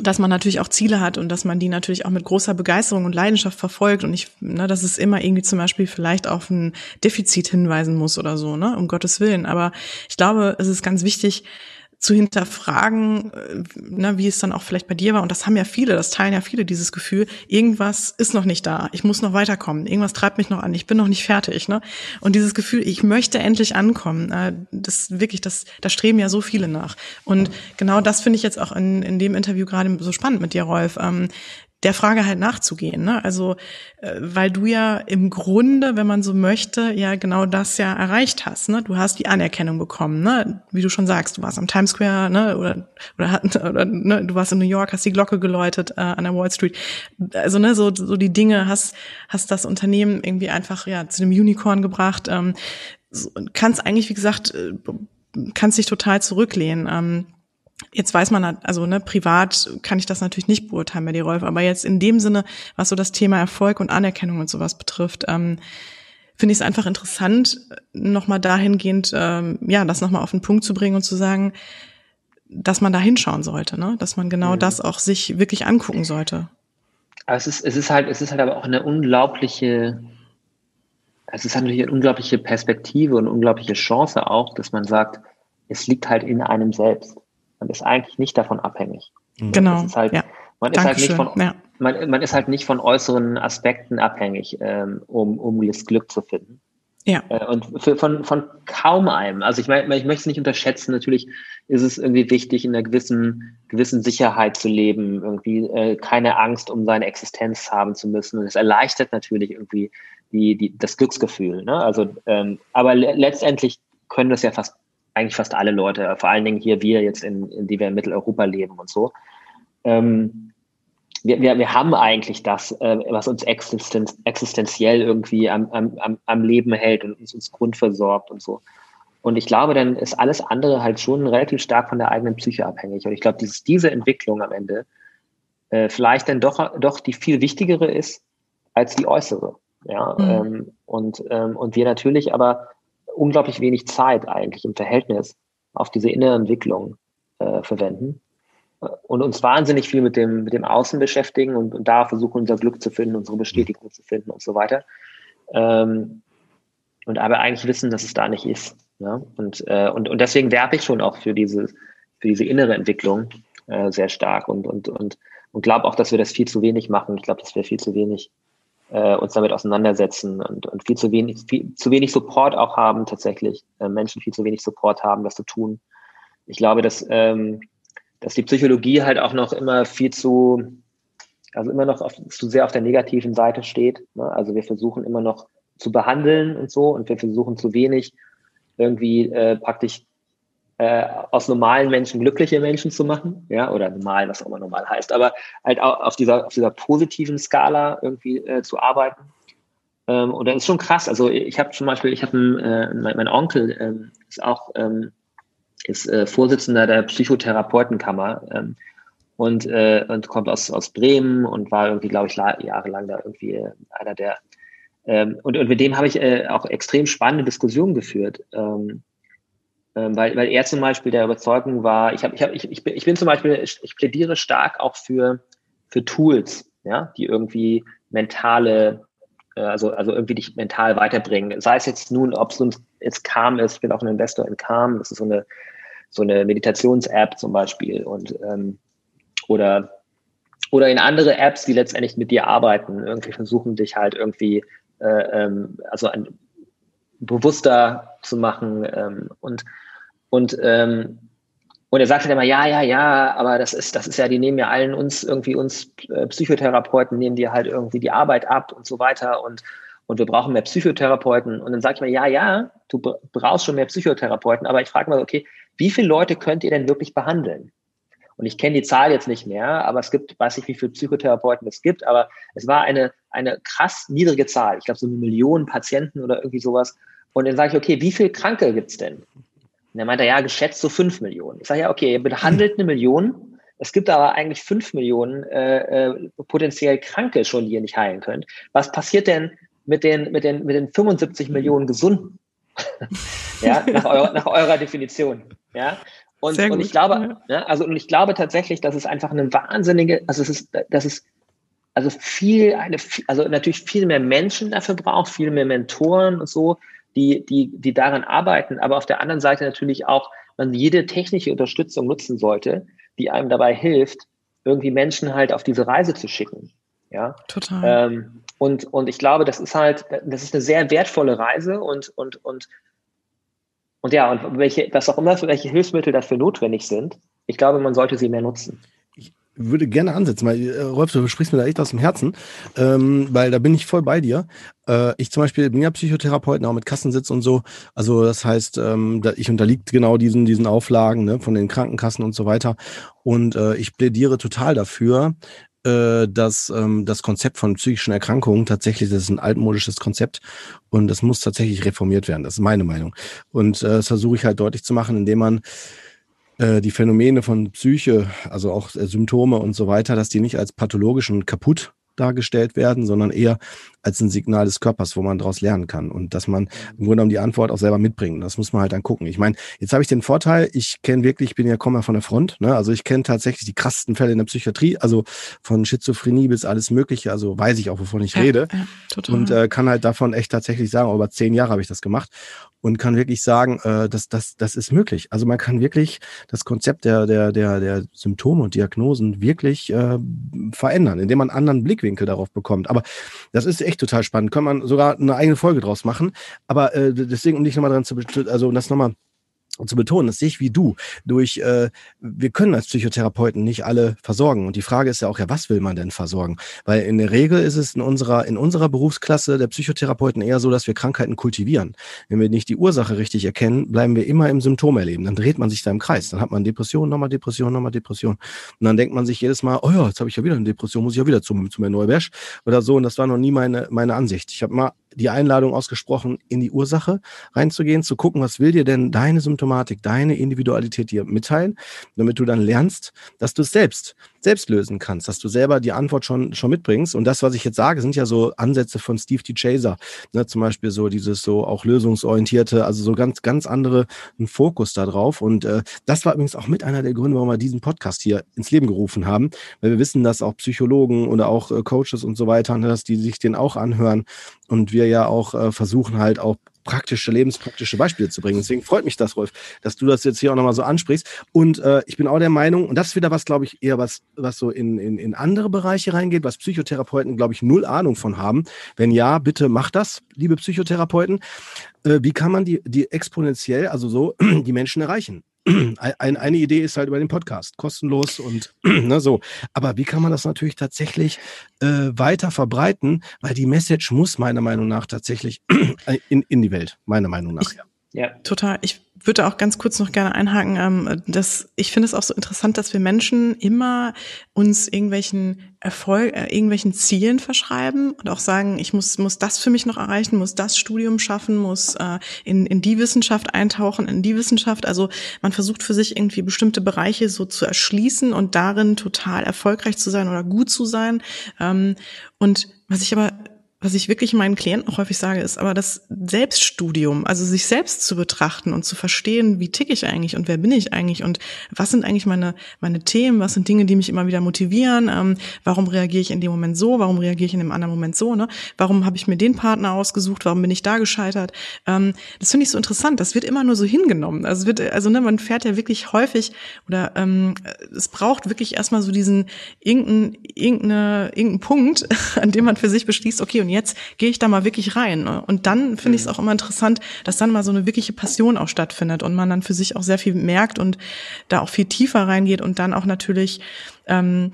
dass man natürlich auch Ziele hat und dass man die natürlich auch mit großer Begeisterung und Leidenschaft verfolgt und ich, ne, dass es immer irgendwie zum Beispiel vielleicht auf ein Defizit hinweisen muss oder so, ne, um Gottes Willen. Aber ich glaube, es ist ganz wichtig, zu hinterfragen, äh, ne, wie es dann auch vielleicht bei dir war. Und das haben ja viele, das teilen ja viele, dieses Gefühl, irgendwas ist noch nicht da, ich muss noch weiterkommen, irgendwas treibt mich noch an, ich bin noch nicht fertig. Ne? Und dieses Gefühl, ich möchte endlich ankommen, äh, das wirklich, das, da streben ja so viele nach. Und genau das finde ich jetzt auch in, in dem Interview gerade so spannend mit dir, Rolf. Ähm, der Frage halt nachzugehen. Ne? Also, äh, weil du ja im Grunde, wenn man so möchte, ja genau das ja erreicht hast. Ne? Du hast die Anerkennung bekommen, ne? wie du schon sagst, du warst am Times Square, ne? oder oder, oder ne? du warst in New York, hast die Glocke geläutet äh, an der Wall Street. Also ne, so so die Dinge hast hast das Unternehmen irgendwie einfach ja zu dem Unicorn gebracht. Ähm, so, kannst eigentlich, wie gesagt, äh, kannst dich total zurücklehnen. Ähm, Jetzt weiß man, also ne, privat kann ich das natürlich nicht beurteilen bei dir, Rolf, aber jetzt in dem Sinne, was so das Thema Erfolg und Anerkennung und sowas betrifft, ähm, finde ich es einfach interessant, nochmal dahingehend, ähm, ja, das nochmal auf den Punkt zu bringen und zu sagen, dass man da hinschauen sollte, ne? dass man genau mhm. das auch sich wirklich angucken sollte. Aber es ist, es ist halt, es ist halt aber auch eine unglaubliche, es ist halt natürlich eine unglaubliche Perspektive und eine unglaubliche Chance auch, dass man sagt, es liegt halt in einem selbst. Man ist eigentlich nicht davon abhängig. Mhm. Genau. Halt, ja. Man ist, halt nicht von, ja. man, man, ist halt nicht von äußeren Aspekten abhängig, ähm, um, um das Glück zu finden. Ja. Äh, und für, von, von kaum einem. Also ich meine, ich möchte es nicht unterschätzen. Natürlich ist es irgendwie wichtig, in einer gewissen, gewissen Sicherheit zu leben, irgendwie äh, keine Angst um seine Existenz haben zu müssen. Und es erleichtert natürlich irgendwie die, die, das Glücksgefühl. Ne? Also, ähm, aber le letztendlich können das ja fast eigentlich fast alle Leute, vor allen Dingen hier wir jetzt, in, in die wir in Mitteleuropa leben und so. Ähm, wir, wir, wir haben eigentlich das, äh, was uns existenz, existenziell irgendwie am, am, am Leben hält und uns, uns grundversorgt und so. Und ich glaube, dann ist alles andere halt schon relativ stark von der eigenen Psyche abhängig. Und ich glaube, dieses, diese Entwicklung am Ende äh, vielleicht dann doch, doch die viel wichtigere ist als die äußere. Ja, mhm. ähm, und, ähm, und wir natürlich aber unglaublich wenig Zeit eigentlich im Verhältnis auf diese innere Entwicklung äh, verwenden und uns wahnsinnig viel mit dem, mit dem Außen beschäftigen und, und da versuchen, unser Glück zu finden, unsere Bestätigung zu finden und so weiter. Ähm, und aber eigentlich wissen, dass es da nicht ist. Ja? Und, äh, und, und deswegen werbe ich schon auch für diese, für diese innere Entwicklung äh, sehr stark und, und, und, und glaube auch, dass wir das viel zu wenig machen. Ich glaube, dass wir viel zu wenig äh, uns damit auseinandersetzen und, und viel zu wenig, viel, zu wenig Support auch haben tatsächlich. Äh, Menschen viel zu wenig Support haben, das zu tun. Ich glaube, dass, ähm, dass die Psychologie halt auch noch immer viel zu, also immer noch auf, zu sehr auf der negativen Seite steht. Ne? Also wir versuchen immer noch zu behandeln und so und wir versuchen zu wenig irgendwie äh, praktisch äh, aus normalen Menschen glückliche Menschen zu machen, ja, oder normal, was auch immer normal heißt, aber halt auch auf dieser, auf dieser positiven Skala irgendwie äh, zu arbeiten. Ähm, und das ist schon krass. Also ich habe zum Beispiel, ich habe äh, mein, mein, Onkel ähm, ist auch ähm, ist äh, Vorsitzender der Psychotherapeutenkammer ähm, und, äh, und kommt aus, aus Bremen und war irgendwie, glaube ich, jahrelang da irgendwie äh, einer der ähm, und, und mit dem habe ich auch extrem spannende Diskussionen geführt. Ähm, weil, weil er zum Beispiel der Überzeugung war, ich, hab, ich, hab, ich, ich, bin, ich bin zum Beispiel, ich plädiere stark auch für, für Tools, ja, die irgendwie mentale, äh, also, also irgendwie dich mental weiterbringen. Sei es jetzt nun, ob es uns jetzt Calm ist, ich bin auch ein Investor in Calm, das ist so eine, so eine Meditations-App zum Beispiel. Und ähm, oder oder in andere Apps, die letztendlich mit dir arbeiten, irgendwie versuchen dich halt irgendwie äh, ähm, also ein, bewusster zu machen ähm, und und, ähm, und er sagte dann immer, ja, ja, ja, aber das ist, das ist ja, die nehmen ja allen uns irgendwie uns äh, Psychotherapeuten, nehmen dir halt irgendwie die Arbeit ab und so weiter und, und wir brauchen mehr Psychotherapeuten. Und dann sage ich mir, ja, ja, du brauchst schon mehr Psychotherapeuten, aber ich frage mal, okay, wie viele Leute könnt ihr denn wirklich behandeln? Und ich kenne die Zahl jetzt nicht mehr, aber es gibt, weiß nicht, wie viele Psychotherapeuten es gibt, aber es war eine, eine krass niedrige Zahl. Ich glaube, so eine Million Patienten oder irgendwie sowas. Und dann sage ich, okay, wie viele Kranke gibt's denn? Und er meinte, ja, geschätzt so fünf Millionen. Ich sage, ja, okay, ihr behandelt eine Million. Es gibt aber eigentlich fünf Millionen äh, äh, potenziell Kranke schon, die ihr nicht heilen könnt. Was passiert denn mit den, mit den, mit den 75 Millionen Gesunden? ja, nach, eurer, nach eurer Definition. Ja. Und, und ich glaube, ja. ja. also und ich glaube tatsächlich, dass es einfach eine wahnsinnige, also es ist, dass es also viel eine, also natürlich viel mehr Menschen dafür braucht, viel mehr Mentoren und so, die, die, die daran arbeiten, aber auf der anderen Seite natürlich auch man jede technische Unterstützung nutzen sollte, die einem dabei hilft, irgendwie Menschen halt auf diese Reise zu schicken. Ja, total. Ähm, und, und ich glaube, das ist halt, das ist eine sehr wertvolle Reise und, und, und, und ja, und welche, was auch immer, welche Hilfsmittel dafür notwendig sind, ich glaube, man sollte sie mehr nutzen würde gerne ansetzen, weil äh, Rolf, du sprichst mir da echt aus dem Herzen, ähm, weil da bin ich voll bei dir. Äh, ich zum Beispiel bin ja Psychotherapeut, auch mit Kassensitz und so. Also das heißt, ähm, ich unterliege genau diesen, diesen Auflagen ne, von den Krankenkassen und so weiter. Und äh, ich plädiere total dafür, äh, dass ähm, das Konzept von psychischen Erkrankungen tatsächlich, das ist ein altmodisches Konzept und das muss tatsächlich reformiert werden. Das ist meine Meinung. Und äh, das versuche ich halt deutlich zu machen, indem man die Phänomene von Psyche, also auch äh, Symptome und so weiter, dass die nicht als pathologisch und kaputt dargestellt werden, sondern eher als ein Signal des Körpers, wo man daraus lernen kann und dass man im Grunde genommen die Antwort auch selber mitbringt. Das muss man halt dann gucken. Ich meine, jetzt habe ich den Vorteil, ich kenne wirklich, ich bin ja komme ja von der Front, ne? also ich kenne tatsächlich die krassesten Fälle in der Psychiatrie, also von Schizophrenie bis alles Mögliche, also weiß ich auch, wovon ich ja, rede ja, und äh, kann halt davon echt tatsächlich sagen, über zehn Jahre habe ich das gemacht und kann wirklich sagen, äh, dass das, das ist möglich. Also man kann wirklich das Konzept der, der, der, der Symptome und Diagnosen wirklich äh, verändern, indem man einen anderen Blickwinkel darauf bekommt. Aber das ist echt total spannend. Kann man sogar eine eigene Folge draus machen. Aber äh, deswegen, um dich nochmal dran zu, also um das nochmal zu betonen, das sehe ich wie du. Durch, äh, wir können als Psychotherapeuten nicht alle versorgen. Und die Frage ist ja auch, ja, was will man denn versorgen? Weil in der Regel ist es in unserer, in unserer Berufsklasse der Psychotherapeuten eher so, dass wir Krankheiten kultivieren. Wenn wir nicht die Ursache richtig erkennen, bleiben wir immer im Symptom erleben. Dann dreht man sich da im Kreis. Dann hat man Depression, nochmal Depression, nochmal Depression. Und dann denkt man sich jedes Mal, oh ja, jetzt habe ich ja wieder eine Depression, muss ich ja wieder zu, zu mir Neubersch oder so. Und das war noch nie meine, meine Ansicht. Ich habe mal die Einladung ausgesprochen, in die Ursache reinzugehen, zu gucken, was will dir denn deine Symptomatik, deine Individualität dir mitteilen, damit du dann lernst, dass du es selbst selbst lösen kannst, dass du selber die Antwort schon, schon mitbringst. Und das, was ich jetzt sage, sind ja so Ansätze von Steve T. Chaser. Ne, zum Beispiel so dieses so auch lösungsorientierte, also so ganz, ganz andere Fokus da drauf. Und äh, das war übrigens auch mit einer der Gründe, warum wir diesen Podcast hier ins Leben gerufen haben, weil wir wissen, dass auch Psychologen oder auch äh, Coaches und so weiter, ne, dass die sich den auch anhören und wir ja auch äh, versuchen halt auch praktische, lebenspraktische Beispiele zu bringen. Deswegen freut mich das, Rolf, dass du das jetzt hier auch nochmal so ansprichst. Und äh, ich bin auch der Meinung, und das ist wieder was, glaube ich, eher was, was so in, in, in andere Bereiche reingeht, was Psychotherapeuten, glaube ich, null Ahnung von haben. Wenn ja, bitte macht das, liebe Psychotherapeuten. Äh, wie kann man die, die exponentiell, also so, die Menschen erreichen? Ein, eine Idee ist halt über den Podcast, kostenlos und ne, so. Aber wie kann man das natürlich tatsächlich äh, weiter verbreiten? Weil die Message muss meiner Meinung nach tatsächlich in, in die Welt, meiner Meinung nach. Ja. Ja. Total. Ich würde auch ganz kurz noch gerne einhaken. Ähm, dass ich finde es auch so interessant, dass wir Menschen immer uns irgendwelchen Erfolg, äh, irgendwelchen Zielen verschreiben und auch sagen, ich muss muss das für mich noch erreichen, muss das Studium schaffen, muss äh, in in die Wissenschaft eintauchen, in die Wissenschaft. Also man versucht für sich irgendwie bestimmte Bereiche so zu erschließen und darin total erfolgreich zu sein oder gut zu sein. Ähm, und was ich aber was ich wirklich meinen Klienten häufig sage, ist aber das Selbststudium, also sich selbst zu betrachten und zu verstehen, wie ticke ich eigentlich und wer bin ich eigentlich und was sind eigentlich meine, meine Themen, was sind Dinge, die mich immer wieder motivieren, ähm, warum reagiere ich in dem Moment so, warum reagiere ich in dem anderen Moment so, ne? warum habe ich mir den Partner ausgesucht, warum bin ich da gescheitert. Ähm, das finde ich so interessant, das wird immer nur so hingenommen. Also, wird, also ne, man fährt ja wirklich häufig oder ähm, es braucht wirklich erstmal so diesen irgendeinen irgendeine, irgendeinen Punkt, an dem man für sich beschließt, okay, und jetzt gehe ich da mal wirklich rein. Ne? Und dann finde ich es mhm. auch immer interessant, dass dann mal so eine wirkliche Passion auch stattfindet und man dann für sich auch sehr viel merkt und da auch viel tiefer reingeht und dann auch natürlich ähm,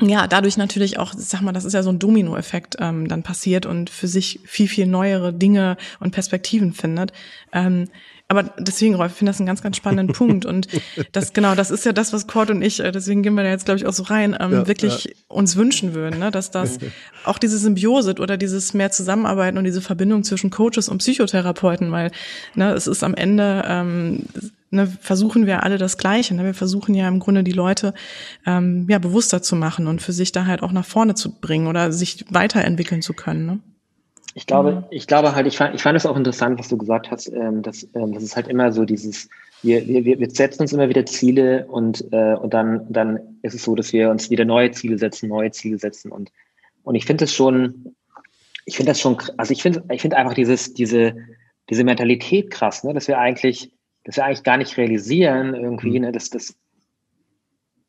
ja, dadurch natürlich auch, sag mal, das ist ja so ein Dominoeffekt ähm, dann passiert und für sich viel, viel neuere Dinge und Perspektiven findet. Ähm, aber deswegen, Rolf, ich finde das einen ganz, ganz spannenden Punkt. Und das, genau, das ist ja das, was Cord und ich, äh, deswegen gehen wir da jetzt, glaube ich, auch so rein, ähm, ja, wirklich ja. uns wünschen würden, ne? dass das auch diese Symbiose oder dieses mehr Zusammenarbeiten und diese Verbindung zwischen Coaches und Psychotherapeuten, weil ne, es ist am Ende, ähm, ne, versuchen wir alle das Gleiche. Ne? Wir versuchen ja im Grunde die Leute ähm, ja bewusster zu machen und für sich da halt auch nach vorne zu bringen oder sich weiterentwickeln zu können. Ne? Ich glaube, mhm. ich glaube halt, ich fand, ich fand es auch interessant, was du gesagt hast, ähm, dass, ähm, das ist halt immer so dieses, wir, wir, wir setzen uns immer wieder Ziele und, äh, und dann, dann ist es so, dass wir uns wieder neue Ziele setzen, neue Ziele setzen und, und ich finde es schon, ich finde das schon, also ich finde, ich finde einfach dieses, diese, diese Mentalität krass, ne, dass wir eigentlich, dass wir eigentlich gar nicht realisieren irgendwie, mhm. ne, dass das,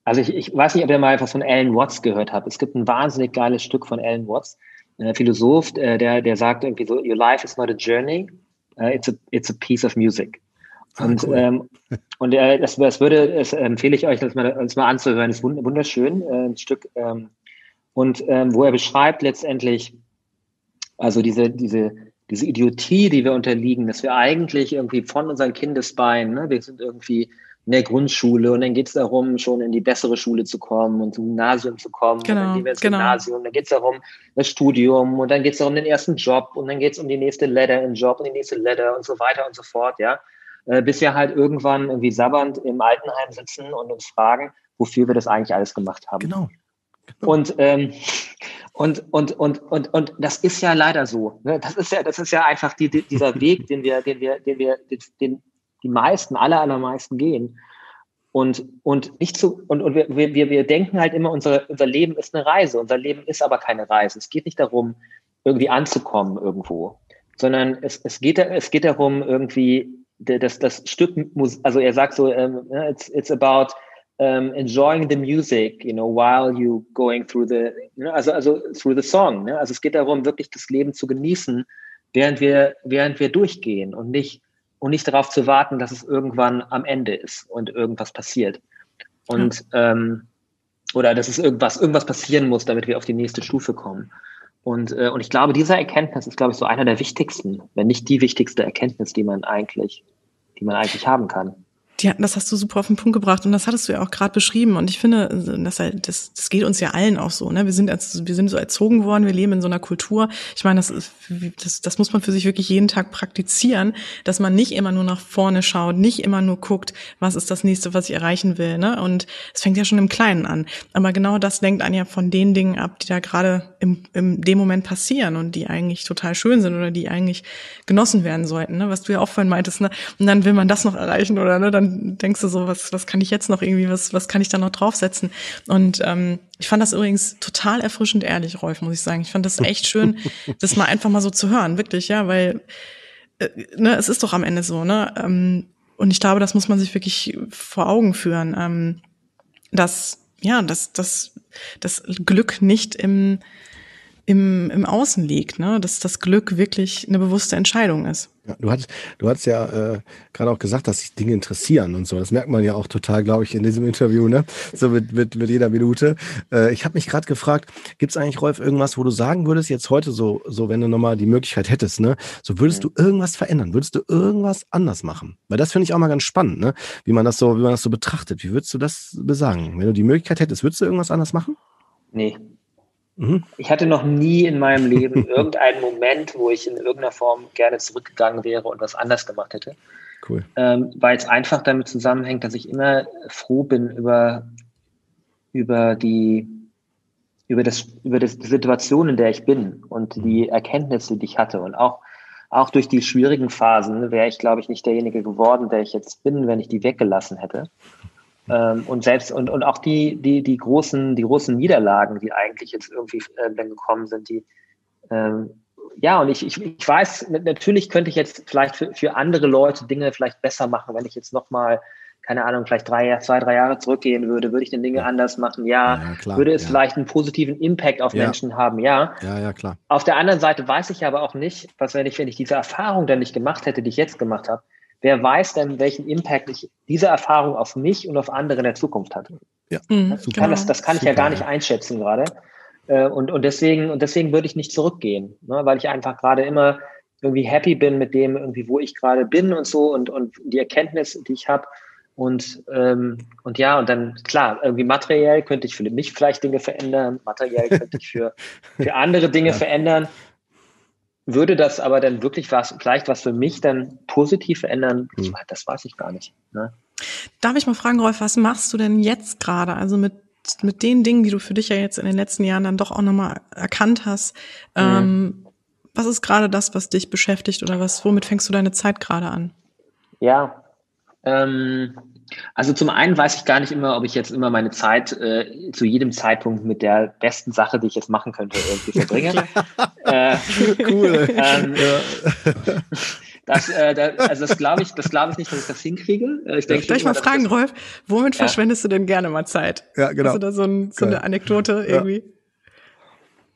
also ich, ich weiß nicht, ob ihr mal etwas von Alan Watts gehört habt. Es gibt ein wahnsinnig geiles Stück von Alan Watts, äh, Philosoph, äh, der, der sagt irgendwie so, your life is not a journey, uh, it's, a, it's a piece of music. Ah, und, cool. ähm, und äh, das, das würde, das empfehle ich euch, das mal, das mal anzuhören. Das ist wunderschön, äh, ein Stück. Ähm, und ähm, wo er beschreibt letztendlich, also diese, diese, diese Idiotie, die wir unterliegen, dass wir eigentlich irgendwie von unseren Kindesbeinen, ne, wir sind irgendwie in der Grundschule und dann geht es darum, schon in die bessere Schule zu kommen und zum Gymnasium zu kommen. Genau, und dann gehen wir ins genau. Gymnasium, dann geht es darum, das Studium und dann geht es darum, den ersten Job und dann geht es um die nächste Letter im Job und die nächste Letter und so weiter und so fort, ja. Äh, bis wir halt irgendwann irgendwie sabbernd im Altenheim sitzen und uns fragen, wofür wir das eigentlich alles gemacht haben. Genau. genau. Und, ähm, und, und, und, und, und das ist ja leider so. Ne? Das ist ja, das ist ja einfach die, die, dieser Weg, den wir, den wir, den wir, den, den die meisten, aller, allermeisten gehen. Und, und nicht zu, und, und wir, wir, wir denken halt immer, unser, unser Leben ist eine Reise. Unser Leben ist aber keine Reise. Es geht nicht darum, irgendwie anzukommen irgendwo, sondern es, es, geht, es geht darum, irgendwie das, das Stück, also er sagt so, um, it's, it's about um, enjoying the music, you know, while you going through the, know, also, also through the song. Ne? Also es geht darum, wirklich das Leben zu genießen, während wir, während wir durchgehen und nicht und nicht darauf zu warten, dass es irgendwann am Ende ist und irgendwas passiert. Und ja. ähm, oder dass es irgendwas, irgendwas passieren muss, damit wir auf die nächste Stufe kommen. Und, äh, und ich glaube, diese Erkenntnis ist, glaube ich, so einer der wichtigsten, wenn nicht die wichtigste Erkenntnis, die man eigentlich, die man eigentlich haben kann. Ja, das hast du super auf den Punkt gebracht und das hattest du ja auch gerade beschrieben und ich finde, das, das, das geht uns ja allen auch so. Ne? Wir sind wir sind so erzogen worden, wir leben in so einer Kultur. Ich meine, das, ist, das, das muss man für sich wirklich jeden Tag praktizieren, dass man nicht immer nur nach vorne schaut, nicht immer nur guckt, was ist das nächste, was ich erreichen will. Ne? Und es fängt ja schon im Kleinen an. Aber genau das lenkt einen ja von den Dingen ab, die da gerade im, im dem Moment passieren und die eigentlich total schön sind oder die eigentlich genossen werden sollten. Ne? Was du ja auch vorhin meintest. Ne? Und dann will man das noch erreichen oder ne? dann denkst du so, was, was kann ich jetzt noch irgendwie, was, was kann ich da noch draufsetzen? Und ähm, ich fand das übrigens total erfrischend ehrlich, Rolf, muss ich sagen. Ich fand das echt schön, das mal einfach mal so zu hören, wirklich, ja, weil äh, ne, es ist doch am Ende so, ne? Ähm, und ich glaube, das muss man sich wirklich vor Augen führen, ähm, dass ja, dass, dass das Glück nicht im im, im Außen liegt, ne? dass das Glück wirklich eine bewusste Entscheidung ist. Ja, du hattest, du hattest ja äh, gerade auch gesagt, dass sich Dinge interessieren und so. Das merkt man ja auch total, glaube ich, in diesem Interview, ne? So mit, mit, mit jeder Minute. Äh, ich habe mich gerade gefragt, gibt es eigentlich, Rolf, irgendwas, wo du sagen würdest, jetzt heute so, so wenn du nochmal die Möglichkeit hättest, ne, so würdest du irgendwas verändern? Würdest du irgendwas anders machen? Weil das finde ich auch mal ganz spannend, ne? Wie man das so, wie man das so betrachtet. Wie würdest du das besagen? Wenn du die Möglichkeit hättest, würdest du irgendwas anders machen? Nee, Mhm. Ich hatte noch nie in meinem Leben irgendeinen Moment, wo ich in irgendeiner Form gerne zurückgegangen wäre und was anders gemacht hätte. Cool. Ähm, weil es einfach damit zusammenhängt, dass ich immer froh bin über, über die über das über das, die Situation, in der ich bin und die mhm. Erkenntnisse, die ich hatte und auch auch durch die schwierigen Phasen wäre ich, glaube ich, nicht derjenige geworden, der ich jetzt bin, wenn ich die weggelassen hätte. Ähm, und selbst und, und auch die, die, die großen, die großen Niederlagen, die eigentlich jetzt irgendwie äh, dann gekommen sind, die ähm, ja, und ich, ich, ich weiß, natürlich könnte ich jetzt vielleicht für, für andere Leute Dinge vielleicht besser machen, wenn ich jetzt nochmal, keine Ahnung, vielleicht drei, zwei, drei Jahre zurückgehen würde, würde ich den Dinge anders machen, ja. ja klar, würde es ja. vielleicht einen positiven Impact auf ja. Menschen haben, ja. Ja, ja, klar. Auf der anderen Seite weiß ich aber auch nicht, was wenn ich, wenn ich diese Erfahrung dann nicht gemacht hätte, die ich jetzt gemacht habe, wer weiß denn, welchen Impact ich, diese Erfahrung auf mich und auf andere in der Zukunft hat. Ja, mhm, das, kann, das, das kann super, ich ja gar nicht einschätzen gerade. Äh, und, und deswegen, und deswegen würde ich nicht zurückgehen, ne, weil ich einfach gerade immer irgendwie happy bin mit dem, irgendwie, wo ich gerade bin und so und, und die Erkenntnis, die ich habe. Und, ähm, und ja, und dann, klar, irgendwie materiell könnte ich für mich vielleicht Dinge verändern, materiell könnte ich für, für andere Dinge ja. verändern. Würde das aber dann wirklich was, vielleicht was für mich dann positiv verändern? Hm. Das weiß ich gar nicht. Ne? Darf ich mal fragen, Rolf, was machst du denn jetzt gerade? Also mit, mit den Dingen, die du für dich ja jetzt in den letzten Jahren dann doch auch nochmal erkannt hast. Mhm. Ähm, was ist gerade das, was dich beschäftigt oder was, womit fängst du deine Zeit gerade an? Ja, ähm, also zum einen weiß ich gar nicht immer, ob ich jetzt immer meine Zeit äh, zu jedem Zeitpunkt mit der besten Sache, die ich jetzt machen könnte, irgendwie verbringe. äh, cool. Ähm, ja. Das, äh, da, also das glaube ich, das glaube ich nicht, dass ich das hinkriege. Äh, ich denke, Darf ich mal fragen, Rolf, womit ja. verschwendest du denn gerne mal Zeit? Ja, genau. Hast du da so, ein, so eine Anekdote irgendwie?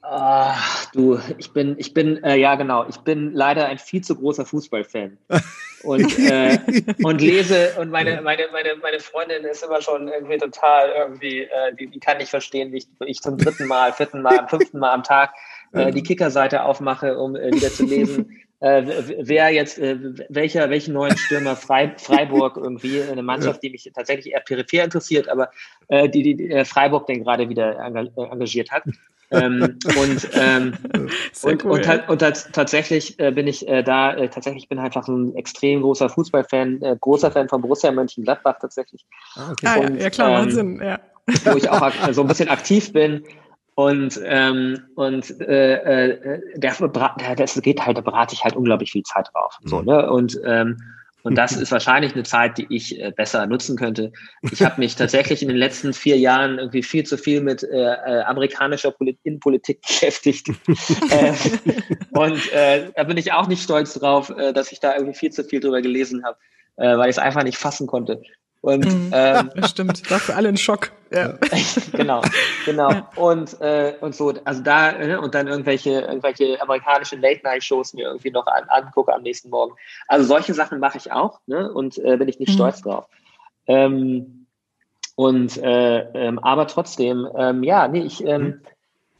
Ach, du, ich bin, ich bin, äh, ja genau, ich bin leider ein viel zu großer Fußballfan. Und äh, und lese und meine meine meine meine Freundin ist immer schon irgendwie total irgendwie, äh, die, die kann nicht verstehen, wie ich, ich zum dritten Mal, vierten Mal, fünften Mal am Tag äh, die Kickerseite aufmache, um äh, wieder zu lesen. Äh, wer jetzt, äh, welcher, welchen neuen Stürmer Frei, Freiburg irgendwie, eine Mannschaft, die mich tatsächlich eher peripher interessiert, aber äh, die, die äh, Freiburg denn gerade wieder engagiert hat ähm, und ähm, und, cool, und, ja. und, und, tatsächlich äh, bin ich äh, da, äh, tatsächlich bin einfach ein extrem großer Fußballfan, äh, großer Fan von Borussia Mönchengladbach tatsächlich. Ah, okay. ah, ja, ja, klar, ähm, Wahnsinn, ja. Wo ich auch so ein bisschen aktiv bin. Und, ähm, und äh, äh, der, der, das geht halt, da berate ich halt unglaublich viel Zeit drauf. So, mhm. ne? Und ähm, und das ist wahrscheinlich eine Zeit, die ich äh, besser nutzen könnte. Ich habe mich tatsächlich in den letzten vier Jahren irgendwie viel zu viel mit äh, äh amerikanischer Polit Innenpolitik beschäftigt. äh, und äh, da bin ich auch nicht stolz drauf, dass ich da irgendwie viel zu viel drüber gelesen habe, weil ich es einfach nicht fassen konnte. Und, mhm. ähm, ja, stimmt, war für alle ein Schock. Ja. genau, genau. Und, äh, und so, also da, ne, und dann irgendwelche, irgendwelche amerikanischen Late-Night-Shows mir irgendwie noch an, angucke am nächsten Morgen. Also solche Sachen mache ich auch, ne? Und äh, bin ich nicht mhm. stolz drauf. Ähm, und äh, ähm, aber trotzdem, ähm, ja, nee, ich ähm, mhm.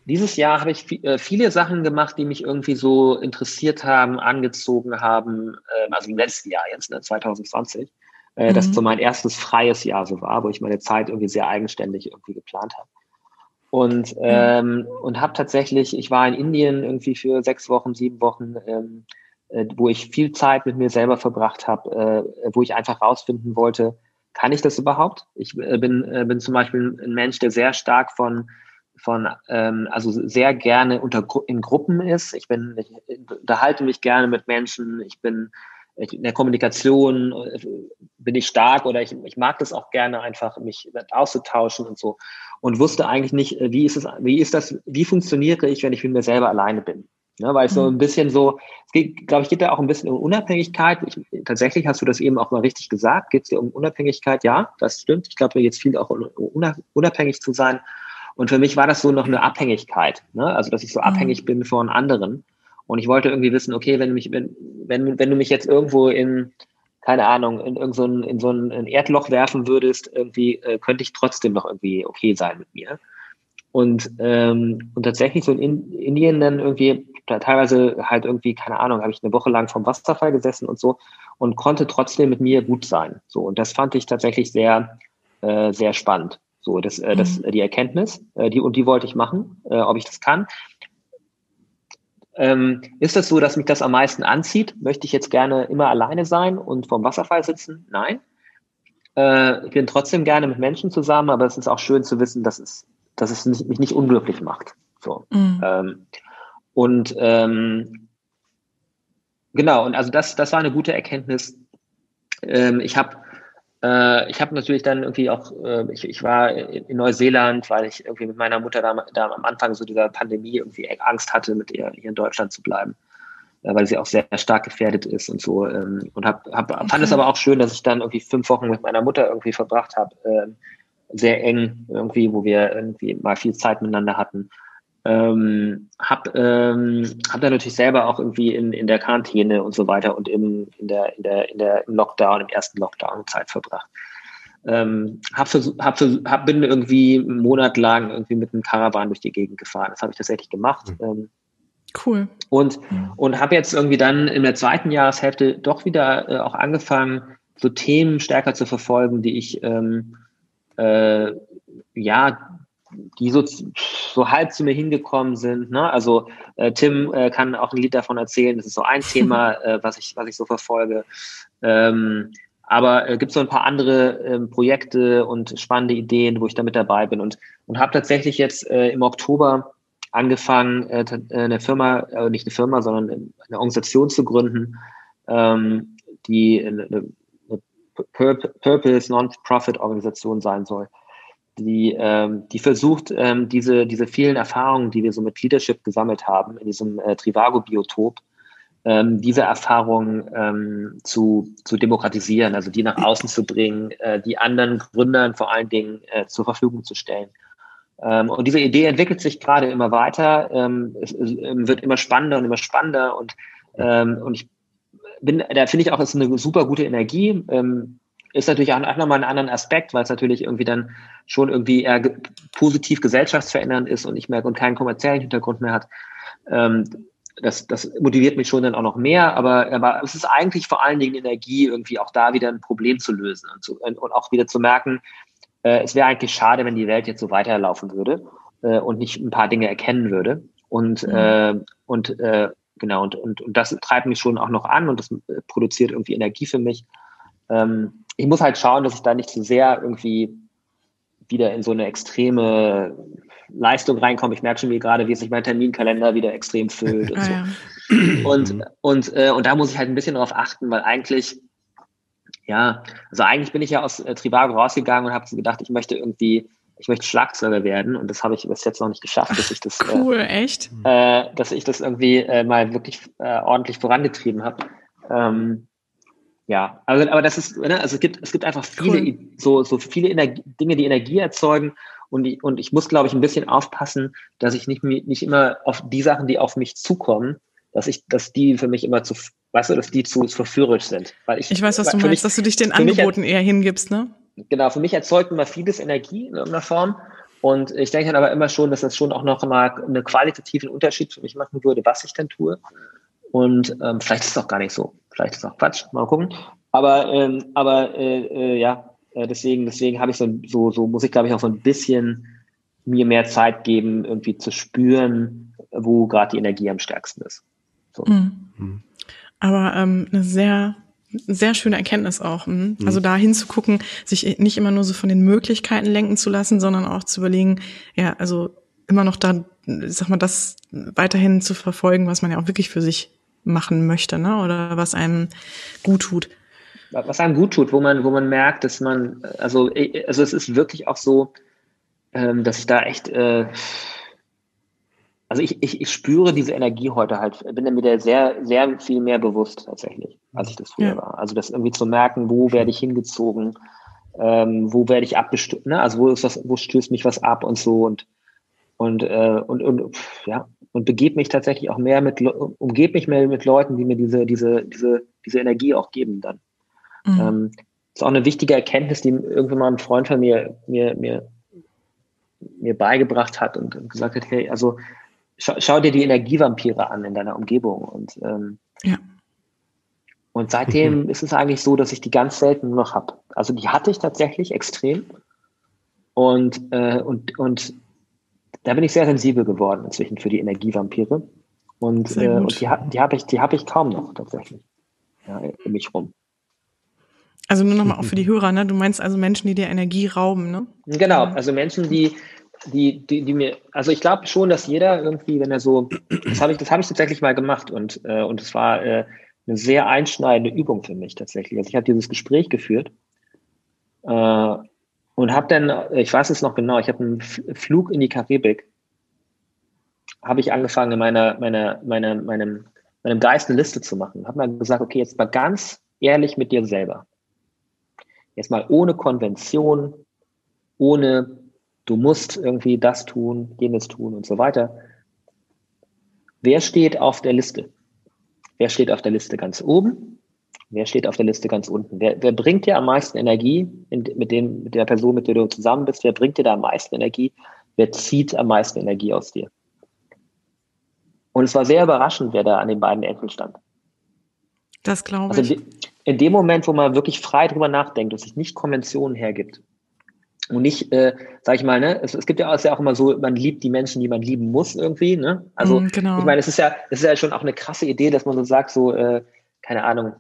dieses Jahr habe ich äh, viele Sachen gemacht, die mich irgendwie so interessiert haben, angezogen haben, äh, also im letzten Jahr jetzt, ne, 2020 äh, mhm. das so mein erstes freies Jahr so war, wo ich meine Zeit irgendwie sehr eigenständig irgendwie geplant habe. Und, ähm, und habe tatsächlich, ich war in Indien irgendwie für sechs Wochen, sieben Wochen, ähm, äh, wo ich viel Zeit mit mir selber verbracht habe, äh, wo ich einfach rausfinden wollte, kann ich das überhaupt? Ich äh, bin, äh, bin zum Beispiel ein Mensch, der sehr stark von, von ähm, also sehr gerne unter in Gruppen ist. Ich bin, ich unterhalte mich gerne mit Menschen. Ich bin in der Kommunikation äh, bin ich stark oder ich, ich mag das auch gerne einfach, mich auszutauschen und so. Und wusste eigentlich nicht, äh, wie ist es, wie ist das, wie funktioniere ich, wenn ich mit mir selber alleine bin? Ne, weil es so mhm. ein bisschen so, es geht, glaube ich, geht da auch ein bisschen um Unabhängigkeit. Ich, tatsächlich hast du das eben auch mal richtig gesagt. Geht es dir um Unabhängigkeit? Ja, das stimmt. Ich glaube, mir geht es viel auch um unabhängig zu sein. Und für mich war das so noch eine Abhängigkeit. Ne? Also, dass ich so mhm. abhängig bin von anderen. Und ich wollte irgendwie wissen, okay, wenn du mich, wenn, wenn, wenn du mich jetzt irgendwo in, keine Ahnung, in irgend so ein, in so ein Erdloch werfen würdest, irgendwie äh, könnte ich trotzdem noch irgendwie okay sein mit mir. Und, ähm, und tatsächlich so in Indien dann irgendwie, teilweise halt irgendwie, keine Ahnung, habe ich eine Woche lang vom Wasserfall gesessen und so und konnte trotzdem mit mir gut sein. So, und das fand ich tatsächlich sehr, äh, sehr spannend. So, das, äh, das, mhm. die Erkenntnis, äh, die, und die wollte ich machen, äh, ob ich das kann. Ähm, ist das so, dass mich das am meisten anzieht? Möchte ich jetzt gerne immer alleine sein und vorm Wasserfall sitzen? Nein. Äh, ich bin trotzdem gerne mit Menschen zusammen, aber es ist auch schön zu wissen, dass es, dass es nicht, mich nicht unglücklich macht. So. Mhm. Ähm, und ähm, genau, und also das, das war eine gute Erkenntnis. Ähm, ich habe äh, ich habe natürlich dann irgendwie auch, äh, ich, ich war in, Neuseeland, weil ich irgendwie mit meiner Mutter da, da, am Anfang so dieser Pandemie irgendwie Angst hatte, mit ihr hier in Deutschland zu bleiben, äh, weil sie auch sehr stark gefährdet ist und so. Ähm, und hab, hab, okay. fand es aber auch schön, dass ich dann irgendwie fünf Wochen mit meiner Mutter irgendwie verbracht habe, ähm, sehr eng irgendwie, wo wir irgendwie mal viel Zeit miteinander hatten. Ähm, hab, ähm, hab dann natürlich selber auch irgendwie in, in der Quarantäne und so weiter und im, in der, in der, in der, im Lockdown, im ersten Lockdown Zeit verbracht. Ähm, hab, hab, hab, bin irgendwie einen Monat lang irgendwie mit einem Caravan durch die Gegend gefahren. Das habe ich tatsächlich gemacht. Mhm. Ähm, cool. Und, mhm. und habe jetzt irgendwie dann in der zweiten Jahreshälfte doch wieder äh, auch angefangen, so Themen stärker zu verfolgen, die ich ähm, äh, ja, die so so halb zu mir hingekommen sind. Ne? Also äh, Tim äh, kann auch ein Lied davon erzählen. Das ist so ein Thema, äh, was ich was ich so verfolge. Ähm, aber äh, gibt es so ein paar andere ähm, Projekte und spannende Ideen, wo ich da mit dabei bin und und habe tatsächlich jetzt äh, im Oktober angefangen, äh, äh, eine Firma, äh, nicht eine Firma, sondern eine Organisation zu gründen, ähm, die eine, eine Purpose Non-Profit-Organisation sein soll, die, ähm, die versucht, ähm, diese, diese vielen Erfahrungen, die wir so mit Leadership gesammelt haben, in diesem äh, Trivago-Biotop, ähm, diese Erfahrungen ähm, zu, zu demokratisieren, also die nach außen zu bringen, äh, die anderen Gründern vor allen Dingen äh, zur Verfügung zu stellen. Ähm, und diese Idee entwickelt sich gerade immer weiter, ähm, es, es, ähm, wird immer spannender und immer spannender und, ähm, und ich bin, da finde ich auch, ist eine super gute Energie. Ähm, ist natürlich auch, nochmal einen anderen Aspekt, weil es natürlich irgendwie dann schon irgendwie eher ge positiv gesellschaftsverändernd ist und nicht mehr und keinen kommerziellen Hintergrund mehr hat. Ähm, das, das motiviert mich schon dann auch noch mehr, aber, aber es ist eigentlich vor allen Dingen Energie, irgendwie auch da wieder ein Problem zu lösen und, zu, und auch wieder zu merken, äh, es wäre eigentlich schade, wenn die Welt jetzt so weiterlaufen würde äh, und nicht ein paar Dinge erkennen würde. Und, mhm. äh, und äh, genau, und, und, und das treibt mich schon auch noch an und das äh, produziert irgendwie Energie für mich. Ähm, ich muss halt schauen, dass ich da nicht zu sehr irgendwie wieder in so eine extreme Leistung reinkomme. Ich merke schon wie gerade, wie sich mein Terminkalender wieder extrem füllt und so. Ah, ja. Und, und, äh, und da muss ich halt ein bisschen darauf achten, weil eigentlich ja, also eigentlich bin ich ja aus äh, Trivago rausgegangen und habe gedacht, ich möchte irgendwie, ich möchte Schlagzeuger werden und das habe ich bis jetzt noch nicht geschafft, dass ich das äh, cool, äh, echt, äh, dass ich das irgendwie äh, mal wirklich äh, ordentlich vorangetrieben habe. Ähm, ja, also, aber das ist, ne, also es gibt, es gibt einfach viele, cool. so, so viele Energie, Dinge, die Energie erzeugen und, die, und ich muss, glaube ich, ein bisschen aufpassen, dass ich nicht, nicht immer auf die Sachen, die auf mich zukommen, dass ich, dass die für mich immer zu, weißt du, dass die zu verführerisch sind. Weil ich, ich weiß, was du meinst, mich, dass du dich den Angeboten eher hingibst, ne? Genau, für mich erzeugt immer vieles Energie in irgendeiner Form. Und ich denke dann aber immer schon, dass das schon auch noch mal einen qualitativen Unterschied für mich machen würde, was ich denn tue. Und ähm, vielleicht ist es auch gar nicht so. Vielleicht ist es auch Quatsch. Mal gucken. Aber, ähm, aber äh, äh, ja, äh, deswegen, deswegen habe ich so, so, so muss ich, glaube ich, auch so ein bisschen mir mehr Zeit geben, irgendwie zu spüren, wo gerade die Energie am stärksten ist. So. Mhm. Aber ähm, eine sehr sehr schöne Erkenntnis auch. Hm? Mhm. Also da hinzugucken, sich nicht immer nur so von den Möglichkeiten lenken zu lassen, sondern auch zu überlegen, ja, also immer noch da, sag mal, das weiterhin zu verfolgen, was man ja auch wirklich für sich machen möchte, ne? Oder was einem gut tut. Was einem gut tut, wo man, wo man merkt, dass man, also, also es ist wirklich auch so, ähm, dass ich da echt äh, also ich, ich, ich spüre diese Energie heute halt, bin mir da sehr, sehr viel mehr bewusst tatsächlich, als ich das früher ja. war. Also das irgendwie zu merken, wo werde ich hingezogen, ähm, wo werde ich abgestimmt, ne? also wo ist was, wo stößt mich was ab und so und und äh, und, und ja und begebe mich tatsächlich auch mehr mit umgebe mich mehr mit Leuten, die mir diese diese diese diese Energie auch geben dann. Mhm. Ähm, ist auch eine wichtige Erkenntnis, die irgendwann mal ein Freund von mir mir mir mir beigebracht hat und, und gesagt hat, hey, also schau, schau dir die Energievampire an in deiner Umgebung. Und, ähm, ja. und seitdem mhm. ist es eigentlich so, dass ich die ganz selten nur noch habe. Also die hatte ich tatsächlich extrem. Und, äh, und, und da bin ich sehr sensibel geworden inzwischen für die Energievampire. Und, äh, und die, die habe ich, die hab ich kaum noch tatsächlich ja, in mich rum. Also nur nochmal auch für die Hörer, ne? Du meinst also Menschen, die dir Energie rauben, ne? Genau, also Menschen, die, die, die, die mir, also ich glaube schon, dass jeder irgendwie, wenn er so, das habe ich, das habe ich tatsächlich mal gemacht und äh, und es war äh, eine sehr einschneidende Übung für mich tatsächlich. Also ich habe dieses Gespräch geführt äh, und habe dann, ich weiß es noch genau, ich habe einen Flug in die Karibik, habe ich angefangen, in meiner, meiner, meiner, meinem, meinem Geist eine Liste zu machen. Habe mal gesagt, okay, jetzt mal ganz ehrlich mit dir selber. Jetzt mal ohne Konvention, ohne du musst irgendwie das tun, jenes tun und so weiter. Wer steht auf der Liste? Wer steht auf der Liste ganz oben? Wer steht auf der Liste ganz unten? Wer, wer bringt dir am meisten Energie in, mit, dem, mit der Person, mit der du zusammen bist? Wer bringt dir da am meisten Energie? Wer zieht am meisten Energie aus dir? Und es war sehr überraschend, wer da an den beiden Enden stand. Das glaube also ich. In, in dem Moment, wo man wirklich frei drüber nachdenkt und sich nicht Konventionen hergibt, und nicht, äh, sag ich mal, ne, es, es gibt ja auch, ja auch immer so, man liebt die Menschen, die man lieben muss irgendwie, ne? Also mm, genau. ich meine, es ist ja, es ist ja schon auch eine krasse Idee, dass man so sagt, so, äh, keine Ahnung,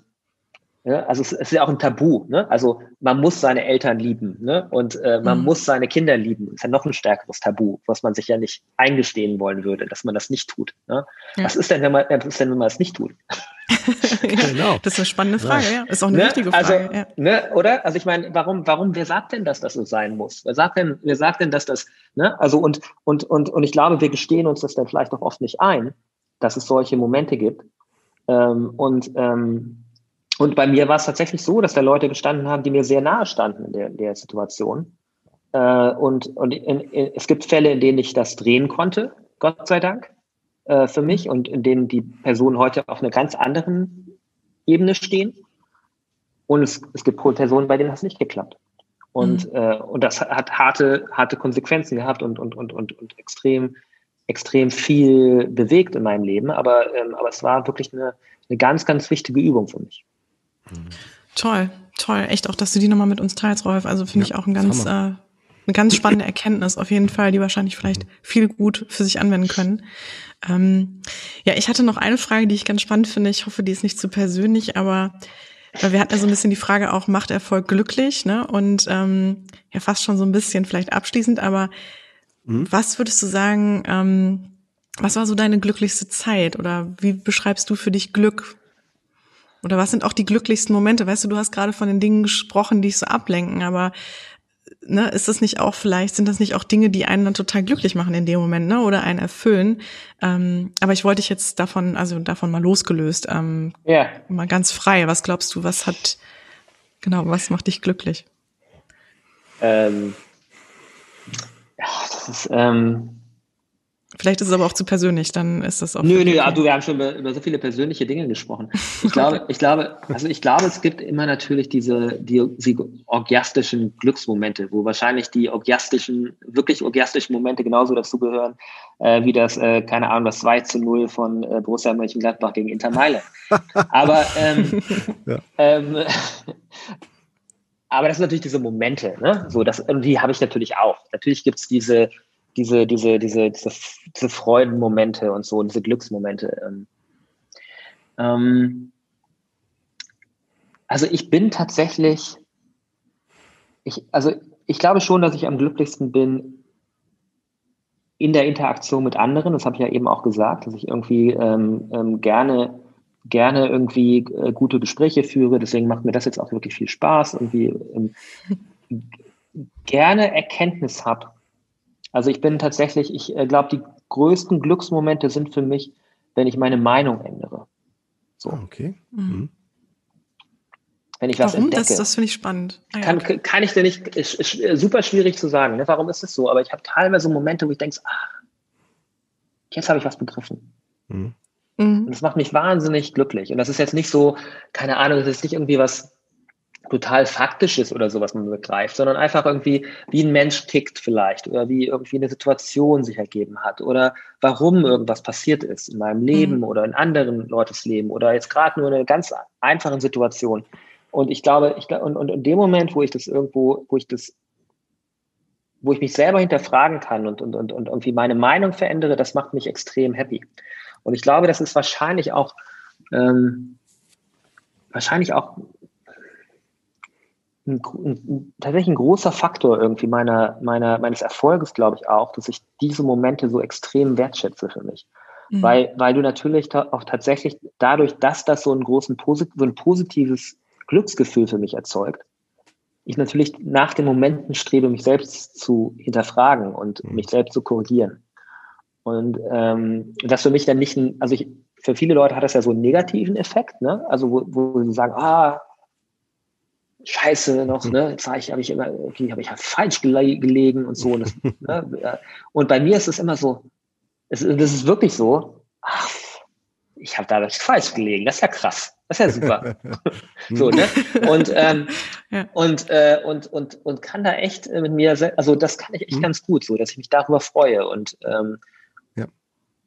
ja, also es, es, ist ja auch ein Tabu. Ne? Also man muss seine Eltern lieben ne? und äh, man mhm. muss seine Kinder lieben. Das ist ja noch ein stärkeres Tabu, was man sich ja nicht eingestehen wollen würde, dass man das nicht tut. Ne? Ja. Was ist denn, wenn man, was ist denn, wenn man es nicht tut? genau. Das ist eine spannende Frage, ja. Ist auch eine ne? wichtige also, Frage. Also, ne? Oder? Also ich meine, warum, warum, wer sagt denn, dass das so sein muss? Wer sagt denn, wer sagt denn, dass das, ne? Also und, und, und, und ich glaube, wir gestehen uns das dann vielleicht auch oft nicht ein, dass es solche Momente gibt. Ähm, und ähm, und bei mir war es tatsächlich so, dass da Leute gestanden haben, die mir sehr nahe standen in der, in der Situation. Äh, und und in, in, es gibt Fälle, in denen ich das drehen konnte, Gott sei Dank, äh, für mich, und in denen die Personen heute auf einer ganz anderen Ebene stehen. Und es, es gibt Personen, bei denen das nicht geklappt. Und, mhm. äh, und das hat harte, harte Konsequenzen gehabt und, und, und, und, und extrem, extrem viel bewegt in meinem Leben. Aber, ähm, aber es war wirklich eine, eine ganz, ganz wichtige Übung für mich. Toll, toll. Echt auch, dass du die nochmal mit uns teilst, Rolf. Also finde ja, ich auch ein ganz, äh, eine ganz spannende Erkenntnis auf jeden Fall, die wahrscheinlich vielleicht viel gut für sich anwenden können. Ähm, ja, ich hatte noch eine Frage, die ich ganz spannend finde. Ich hoffe, die ist nicht zu persönlich, aber weil wir hatten ja so ein bisschen die Frage auch, macht Erfolg glücklich, ne? Und ähm, ja, fast schon so ein bisschen vielleicht abschließend, aber mhm. was würdest du sagen, ähm, was war so deine glücklichste Zeit oder wie beschreibst du für dich Glück? Oder was sind auch die glücklichsten Momente? Weißt du, du hast gerade von den Dingen gesprochen, die dich so ablenken, aber ne, ist das nicht auch vielleicht, sind das nicht auch Dinge, die einen dann total glücklich machen in dem Moment, ne? Oder einen erfüllen? Ähm, aber ich wollte dich jetzt davon, also davon mal losgelöst, ähm, ja. mal ganz frei. Was glaubst du, was hat, genau, was macht dich glücklich? Ähm, ja, das ist, ähm, Vielleicht ist es aber auch zu persönlich, dann ist das auch. Nö, nö, du, wir haben schon über, über, so viele persönliche Dinge gesprochen. Ich glaube, ich glaube, also ich glaube, es gibt immer natürlich diese, die, die orgiastischen Glücksmomente, wo wahrscheinlich die orgiastischen, wirklich orgiastischen Momente genauso dazu gehören, äh, wie das, äh, keine Ahnung, das 2 zu 0 von äh, Borussia Mönchengladbach gegen Inter Mailand. Aber, ähm, ja. ähm, aber das sind natürlich diese Momente, ne? So, das, die habe ich natürlich auch. Natürlich gibt es diese, diese, diese, diese, diese, diese Freudenmomente und so, diese Glücksmomente. Ähm, ähm, also ich bin tatsächlich, ich, also ich glaube schon, dass ich am glücklichsten bin in der Interaktion mit anderen. Das habe ich ja eben auch gesagt, dass ich irgendwie ähm, ähm, gerne gerne irgendwie äh, gute Gespräche führe. Deswegen macht mir das jetzt auch wirklich viel Spaß. Irgendwie ähm, gerne Erkenntnis habe also ich bin tatsächlich, ich äh, glaube, die größten Glücksmomente sind für mich, wenn ich meine Meinung ändere. So. Okay. Mhm. mhm. Wenn ich was Warum? entdecke. Das, das finde ich spannend. Ah, ja, kann, okay. kann ich dir nicht, ist, ist super schwierig zu sagen. Ne? Warum ist es so? Aber ich habe teilweise Momente, wo ich denke, ah, jetzt habe ich was begriffen. Mhm. mhm. Und das macht mich wahnsinnig glücklich. Und das ist jetzt nicht so, keine Ahnung, das ist nicht irgendwie was total faktisches oder so, was man begreift, sondern einfach irgendwie, wie ein Mensch tickt vielleicht oder wie irgendwie eine Situation sich ergeben hat oder warum irgendwas passiert ist in meinem Leben mhm. oder in anderen Leutes Leben oder jetzt gerade nur in einer ganz einfachen Situation. Und ich glaube, ich und, und in dem Moment, wo ich das irgendwo, wo ich das, wo ich mich selber hinterfragen kann und, und, und, und irgendwie meine Meinung verändere, das macht mich extrem happy. Und ich glaube, das ist wahrscheinlich auch, ähm, wahrscheinlich auch ein, ein, tatsächlich ein großer Faktor irgendwie meiner, meiner, meines Erfolges, glaube ich auch, dass ich diese Momente so extrem wertschätze für mich. Mhm. Weil, weil du natürlich auch tatsächlich dadurch, dass das so, einen großen, so ein positives Glücksgefühl für mich erzeugt, ich natürlich nach den Momenten strebe, mich selbst zu hinterfragen und mhm. mich selbst zu korrigieren. Und ähm, das für mich dann nicht ein, also ich, für viele Leute hat das ja so einen negativen Effekt, ne? Also wo, wo sie sagen, ah, Scheiße noch, ne? Jetzt habe ich, hab ich immer, okay, habe ich halt falsch gelegen und so. Und, das, ne? und bei mir ist es immer so, es, das ist wirklich so, ach, ich habe da falsch gelegen, das ist ja krass. Das ist ja super. so, ne? Und, ähm, ja. und, äh, und, und, und kann da echt mit mir, also das kann ich echt mhm. ganz gut, so, dass ich mich darüber freue. Und, ähm, ja.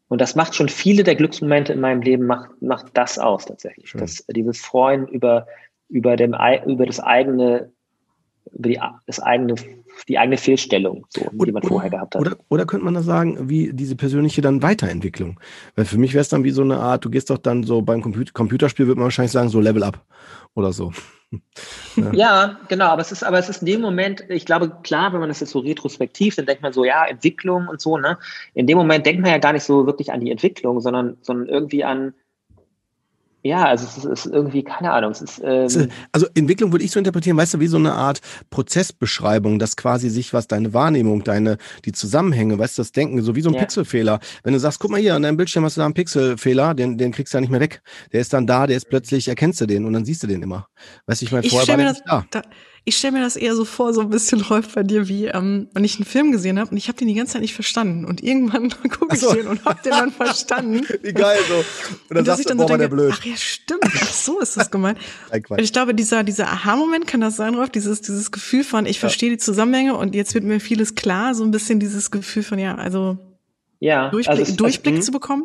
und das macht schon viele der Glücksmomente in meinem Leben, macht, macht das aus tatsächlich. Das, dieses Freuen über, über, dem, über das eigene, über die, das eigene die eigene Fehlstellung, so, oder, die man vorher gehabt hat. Oder, oder könnte man da sagen, wie diese persönliche dann Weiterentwicklung? Weil für mich wäre es dann wie so eine Art, du gehst doch dann so beim Computer Computerspiel, würde man wahrscheinlich sagen, so Level Up oder so. ja. ja. genau, aber es ist, aber es ist in dem Moment, ich glaube, klar, wenn man das jetzt so retrospektiv, dann denkt man so, ja, Entwicklung und so, ne? In dem Moment denkt man ja gar nicht so wirklich an die Entwicklung, sondern, sondern irgendwie an, ja, also es ist, irgendwie, keine Ahnung. Es ist, ähm also Entwicklung würde ich so interpretieren, weißt du, wie so eine Art Prozessbeschreibung, dass quasi sich was deine Wahrnehmung, deine, die Zusammenhänge, weißt du, das Denken, so wie so ein ja. Pixelfehler. Wenn du sagst, guck mal hier, an deinem Bildschirm hast du da einen Pixelfehler, den, den kriegst du ja nicht mehr weg. Der ist dann da, der ist plötzlich, erkennst du den und dann siehst du den immer. Weißt du, ich meine, vorher war der nicht da. da ich stelle mir das eher so vor, so ein bisschen läuft bei dir wie, ähm, wenn ich einen Film gesehen habe und ich habe den die ganze Zeit nicht verstanden und irgendwann gucke ich so. den und habe den dann verstanden. wie geil so. Und dann, und sagst ich dann du, boah, so denke, blöd. ach ja, stimmt, ach so ist das gemeint. und ich glaube, dieser, dieser Aha-Moment kann das sein, Rolf, dieses, dieses Gefühl von, ich ja. verstehe die Zusammenhänge und jetzt wird mir vieles klar, so ein bisschen dieses Gefühl von, ja, also ja, Durchblick, also es, Durchblick also, zu bekommen.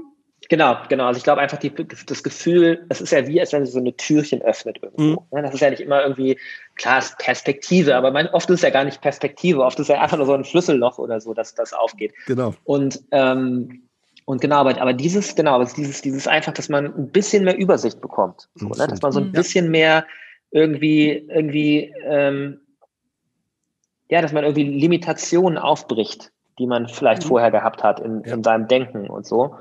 Genau, genau. Also ich glaube einfach die, das Gefühl, es ist ja wie, als wenn sie so eine Türchen öffnet irgendwo. Mhm. Das ist ja nicht immer irgendwie, klar, ist Perspektive, aber mein, oft ist es ja gar nicht Perspektive, oft ist es ja einfach nur so ein Schlüsselloch oder so, dass das aufgeht. Genau. Und, ähm, und genau, aber, aber dieses, genau, dieses, dieses einfach, dass man ein bisschen mehr Übersicht bekommt. So, ne? Dass man so ein bisschen mehr irgendwie, irgendwie, ähm, ja, dass man irgendwie Limitationen aufbricht, die man vielleicht mhm. vorher gehabt hat in, ja. in seinem Denken und so.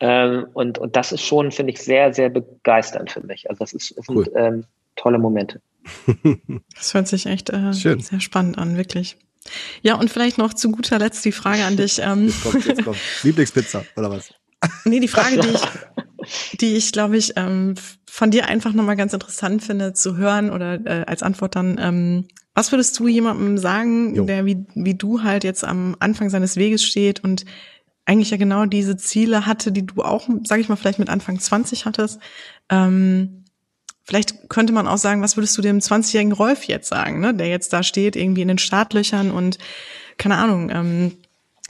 Ähm, und, und das ist schon, finde ich, sehr, sehr begeisternd für mich. Also das, ist, das cool. sind ähm, tolle Momente. das hört sich echt äh, sehr spannend an, wirklich. Ja, und vielleicht noch zu guter Letzt die Frage an dich. Ähm, jetzt kommt, jetzt kommt. Lieblingspizza, oder was? Nee, die Frage, die ich, die ich, glaube ich, ähm, von dir einfach nochmal ganz interessant finde zu hören oder äh, als Antwort dann, ähm, was würdest du jemandem sagen, jo. der wie, wie du halt jetzt am Anfang seines Weges steht und eigentlich ja genau diese Ziele hatte, die du auch, sag ich mal, vielleicht mit Anfang 20 hattest. Ähm, vielleicht könnte man auch sagen, was würdest du dem 20-jährigen Rolf jetzt sagen, ne? der jetzt da steht, irgendwie in den Startlöchern und keine Ahnung, ähm,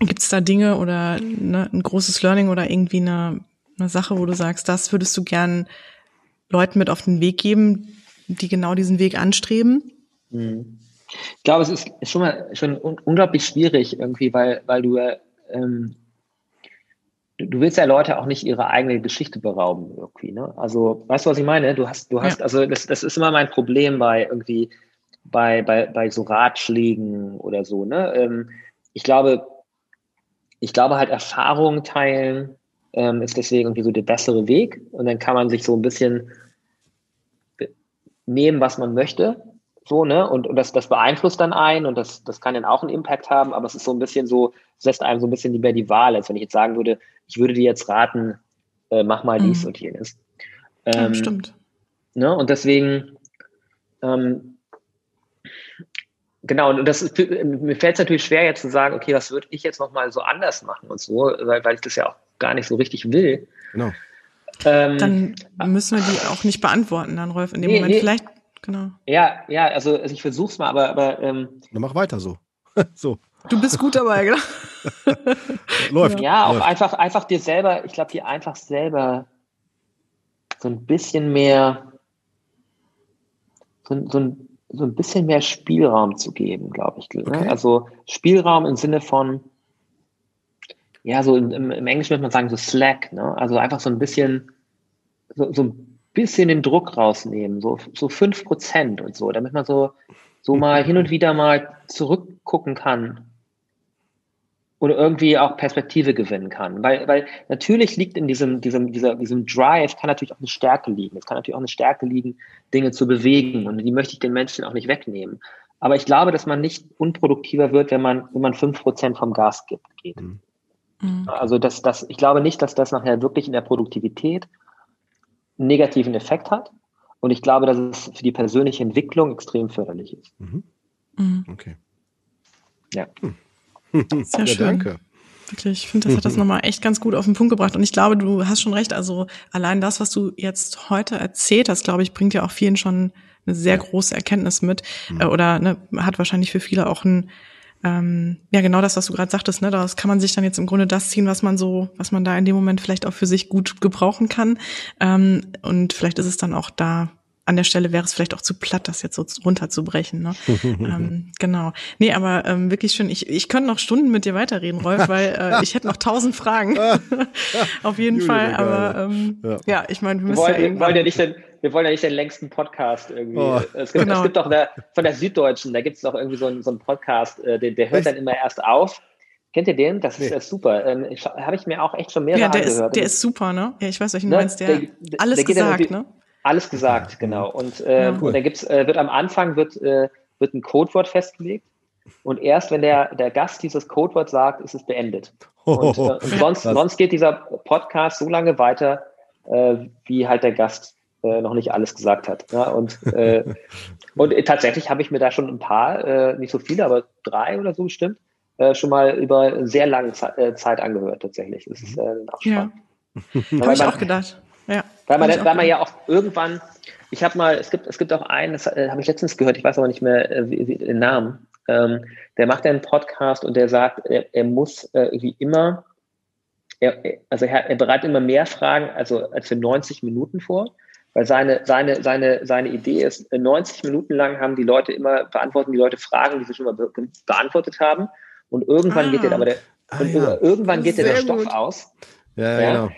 gibt es da Dinge oder ne, ein großes Learning oder irgendwie eine, eine Sache, wo du sagst, das würdest du gern Leuten mit auf den Weg geben, die genau diesen Weg anstreben? Hm. Ich glaube, es ist schon mal schon unglaublich schwierig irgendwie, weil, weil du ähm, du willst ja Leute auch nicht ihre eigene Geschichte berauben irgendwie, ne? Also, weißt du, was ich meine? Du hast, du hast, ja. also das, das ist immer mein Problem bei irgendwie, bei, bei, bei so Ratschlägen oder so, ne? Ähm, ich glaube, ich glaube halt Erfahrungen teilen ähm, ist deswegen irgendwie so der bessere Weg und dann kann man sich so ein bisschen nehmen, was man möchte so, ne? Und, und das, das beeinflusst dann einen und das, das kann dann auch einen Impact haben, aber es ist so ein bisschen so, es lässt einem so ein bisschen lieber die Wahl, als wenn ich jetzt sagen würde, ich würde dir jetzt raten, äh, mach mal dies mhm. und jenes. Ähm, ja, stimmt. Ne? Und deswegen, ähm, genau, und das ist, mir fällt es natürlich schwer, jetzt zu sagen, okay, was würde ich jetzt nochmal so anders machen und so, weil, weil ich das ja auch gar nicht so richtig will. Genau. Ähm, dann müssen wir die auch nicht beantworten, dann Rolf, in dem nee, Moment. Nee, Vielleicht genau. Ja, ja, also, also ich versuch's mal, aber, aber ähm, Dann mach weiter so. so. Du bist gut dabei, genau. läuft. Ja, läuft. auch einfach, einfach dir selber, ich glaube, dir einfach selber so ein bisschen mehr, so, so, ein, so ein bisschen mehr Spielraum zu geben, glaube ich. Ne? Okay. Also Spielraum im Sinne von, ja, so im, im Englischen würde man sagen, so Slack, ne? Also einfach so ein bisschen, so, so ein bisschen den Druck rausnehmen, so, so fünf Prozent und so, damit man so, so mal hin und wieder mal zurückgucken kann oder irgendwie auch Perspektive gewinnen kann. Weil, weil natürlich liegt in diesem, diesem, dieser, diesem Drive, kann natürlich auch eine Stärke liegen. Es kann natürlich auch eine Stärke liegen, Dinge zu bewegen und die möchte ich den Menschen auch nicht wegnehmen. Aber ich glaube, dass man nicht unproduktiver wird, wenn man, wenn man fünf Prozent vom Gas gibt, geht. Mhm. Also das, das, ich glaube nicht, dass das nachher wirklich in der Produktivität negativen Effekt hat. Und ich glaube, dass es für die persönliche Entwicklung extrem förderlich ist. Mhm. Mhm. Okay. Ja. Hm. Sehr schön. Ja, danke. Wirklich, ich finde, das hat das nochmal echt ganz gut auf den Punkt gebracht. Und ich glaube, du hast schon recht. Also allein das, was du jetzt heute erzählt hast, glaube ich, bringt ja auch vielen schon eine sehr große Erkenntnis mit. Mhm. Äh, oder ne, hat wahrscheinlich für viele auch ein ähm, ja genau das, was du gerade sagtest, ne, daraus kann man sich dann jetzt im Grunde das ziehen, was man so, was man da in dem Moment vielleicht auch für sich gut gebrauchen kann. Ähm, und vielleicht ist es dann auch da an der Stelle wäre es vielleicht auch zu platt, das jetzt so runterzubrechen. Ne? ähm, genau. Nee, aber ähm, wirklich schön. Ich, ich könnte noch Stunden mit dir weiterreden, Rolf, weil äh, ich hätte noch tausend Fragen. Auf jeden Julia Fall. Aber ähm, ja. ja. ich meine, wir müssen wollen, ja irgendwann... wollen ja nicht den, wir wollen ja nicht den längsten Podcast irgendwie. Oh. Es, gibt, genau. es gibt doch eine, von der Süddeutschen, da gibt es doch irgendwie so einen, so einen Podcast, äh, der, der hört Was? dann immer erst auf. Kennt ihr den? Das ist nee. super. Ähm, Habe ich mir auch echt schon mehrere ja, der angehört. Ist, der ist super, ne? Ja, ich weiß, welchen ne? meinst. Der, der alles der gesagt, ne? Alles gesagt, genau. Und, äh, ja, cool. und da gibt's, äh, wird am Anfang wird, äh, wird ein Codewort festgelegt. Und erst wenn der, der Gast dieses Codewort sagt, ist es beendet. Und, äh, und sonst, sonst geht dieser Podcast so lange weiter, äh, wie halt der Gast äh, noch nicht alles gesagt hat. Ja? Und, äh, und tatsächlich habe ich mir da schon ein paar, äh, nicht so viele, aber drei oder so bestimmt, äh, schon mal über sehr lange Ze äh, Zeit angehört tatsächlich. Das ist äh, auch spannend. Ja. Habe ich auch gedacht. Ja, weil man, weil man ja auch irgendwann, ich habe mal, es gibt, es gibt auch einen, das äh, habe ich letztens gehört, ich weiß aber nicht mehr äh, wie, wie, den Namen, ähm, der macht einen Podcast und der sagt, er, er muss äh, irgendwie immer, er, also er, er bereitet immer mehr Fragen, also als für 90 Minuten vor, weil seine, seine, seine, seine Idee ist, 90 Minuten lang haben die Leute immer, beantworten die Leute Fragen, die sie schon mal be beantwortet haben und irgendwann ah, geht der, aber der, ah, ja. irgendwann geht der, der Stoff aus. Ja, ja, genau.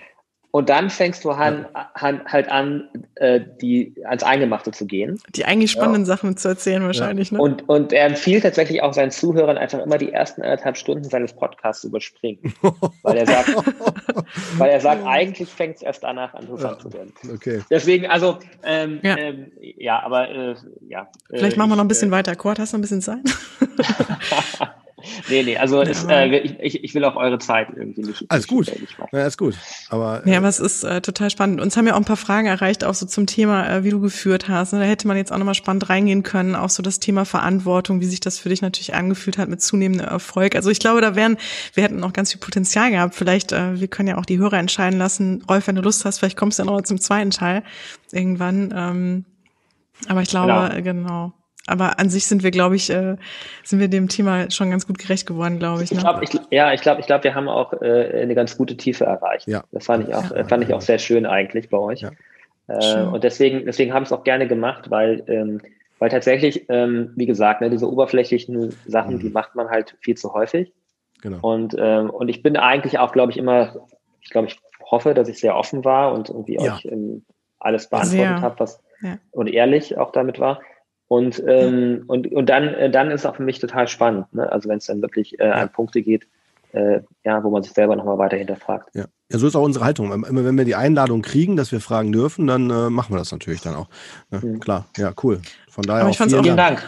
Und dann fängst du an, an, halt an, äh, die ans Eingemachte zu gehen. Die eigentlich spannenden ja. Sachen zu erzählen wahrscheinlich. Ja. Ne? Und, und er empfiehlt tatsächlich auch seinen Zuhörern einfach immer die ersten anderthalb Stunden seines Podcasts zu überspringen. weil er sagt, weil er sagt, eigentlich fängt es erst danach an, interessant ja. zu werden. Okay. Deswegen, also, ähm, ja. Ähm, ja, aber äh, ja. Vielleicht äh, machen wir noch ein bisschen äh, weiter. Kurt, hast du noch ein bisschen Zeit? nee, nee, also ja. es, äh, ich, ich will auch eure Zeit irgendwie nicht. Alles gut. Ja, alles gut. Aber, ja, aber es ist äh, total spannend. Uns haben ja auch ein paar Fragen erreicht, auch so zum Thema, äh, wie du geführt hast. Da hätte man jetzt auch nochmal spannend reingehen können, auch so das Thema Verantwortung, wie sich das für dich natürlich angefühlt hat mit zunehmendem Erfolg. Also ich glaube, da wären, wir hätten noch ganz viel Potenzial gehabt. Vielleicht, äh, wir können ja auch die Hörer entscheiden lassen. Rolf, wenn du Lust hast, vielleicht kommst du ja noch zum zweiten Teil irgendwann. Ähm, aber ich glaube, genau. genau aber an sich sind wir, glaube ich, äh, sind wir dem Thema schon ganz gut gerecht geworden, glaube ich. Ne? ich glaub, ich, ja, ich glaube, ich glaube, wir haben auch äh, eine ganz gute Tiefe erreicht. Ja. Das fand ich auch, ja. fand ich auch sehr schön eigentlich bei euch. Ja. Äh, und deswegen, deswegen habe ich es auch gerne gemacht, weil, ähm, weil tatsächlich, ähm, wie gesagt, ne, diese oberflächlichen Sachen, mhm. die macht man halt viel zu häufig. Genau. Und, ähm, und ich bin eigentlich auch, glaube ich, immer, ich glaube, ich hoffe, dass ich sehr offen war und irgendwie ja. euch ähm, alles beantwortet habe, was ja. und ehrlich auch damit war. Und, ähm, und, und dann, äh, dann ist es auch für mich total spannend, ne? also wenn es dann wirklich äh, an Punkte geht, äh, ja, wo man sich selber nochmal weiter hinterfragt. Ja. ja, so ist auch unsere Haltung. Immer wenn wir die Einladung kriegen, dass wir fragen dürfen, dann äh, machen wir das natürlich dann auch. Ja, mhm. Klar, ja, cool. Von daher auch vielen Dank.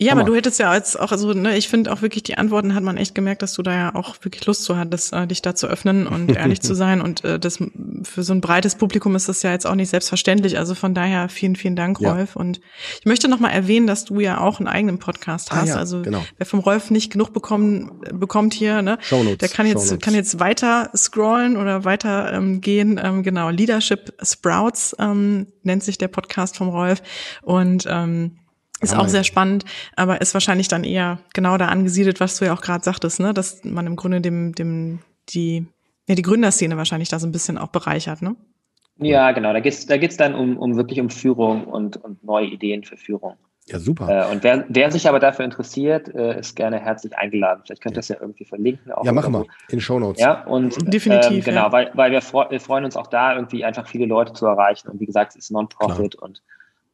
Ja, aber du hättest ja als auch, also ne, ich finde auch wirklich die Antworten hat man echt gemerkt, dass du da ja auch wirklich Lust zu hattest, äh, dich da zu öffnen und ehrlich zu sein. Und äh, das für so ein breites Publikum ist das ja jetzt auch nicht selbstverständlich. Also von daher vielen, vielen Dank, Rolf. Ja. Und ich möchte noch mal erwähnen, dass du ja auch einen eigenen Podcast hast. Ah, ja, also genau. wer vom Rolf nicht genug bekommen bekommt hier, ne, Shownotes, der kann jetzt Shownotes. kann jetzt weiter scrollen oder weiter ähm, gehen. Ähm, genau, Leadership Sprouts ähm, nennt sich der Podcast vom Rolf und ähm, ist auch sehr spannend, aber ist wahrscheinlich dann eher genau da angesiedelt, was du ja auch gerade sagtest, ne? dass man im Grunde dem, dem, die, ja, die Gründerszene wahrscheinlich da so ein bisschen auch bereichert, ne? Ja, genau. Da geht's da geht's dann um, um wirklich um Führung und, und neue Ideen für Führung. Ja, super. Äh, und wer, wer sich aber dafür interessiert, äh, ist gerne herzlich eingeladen. Vielleicht könnt ihr das ja irgendwie verlinken. Ja, machen wir. In Show Notes. Ja, und definitiv. Ähm, genau, ja. weil, weil wir, freu wir freuen uns auch da, irgendwie einfach viele Leute zu erreichen. Und wie gesagt, es ist Non-Profit und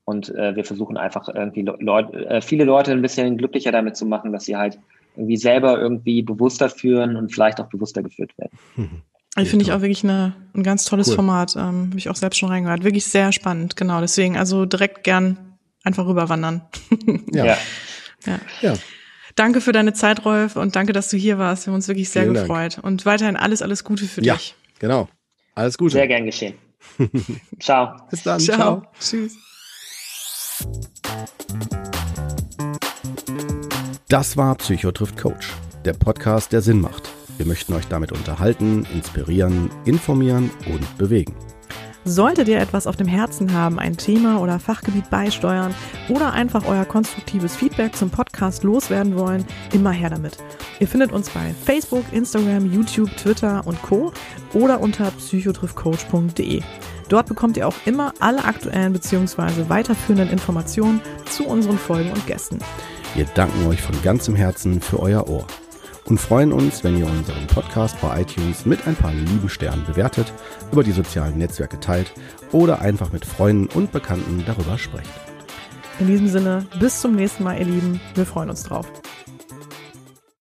und äh, wir versuchen einfach irgendwie Leut, äh, viele Leute ein bisschen glücklicher damit zu machen, dass sie halt irgendwie selber irgendwie bewusster führen und vielleicht auch bewusster geführt werden. Mhm. Ich finde ich auch wirklich eine, ein ganz tolles cool. Format. Ähm, Habe ich auch selbst schon reingehört. Wirklich sehr spannend, genau. Deswegen, also direkt gern einfach rüberwandern. ja. ja. ja. ja. Danke für deine Zeit, Rolf, und danke, dass du hier warst. Wir haben uns wirklich sehr Vielen gefreut. Dank. Und weiterhin alles, alles Gute für ja, dich. Genau. Alles Gute. Sehr gern geschehen. Ciao. Bis dann. Ciao. Ciao. Tschüss. Das war Psycho trifft Coach, der Podcast, der Sinn macht. Wir möchten euch damit unterhalten, inspirieren, informieren und bewegen. Solltet ihr etwas auf dem Herzen haben, ein Thema oder Fachgebiet beisteuern oder einfach euer konstruktives Feedback zum Podcast loswerden wollen, immer her damit. Ihr findet uns bei Facebook, Instagram, YouTube, Twitter und Co. oder unter psychotriffcoach.de. Dort bekommt ihr auch immer alle aktuellen bzw. weiterführenden Informationen zu unseren Folgen und Gästen. Wir danken euch von ganzem Herzen für euer Ohr und freuen uns, wenn ihr unseren Podcast bei iTunes mit ein paar lieben Sternen bewertet, über die sozialen Netzwerke teilt oder einfach mit Freunden und Bekannten darüber sprecht. In diesem Sinne, bis zum nächsten Mal, ihr Lieben. Wir freuen uns drauf.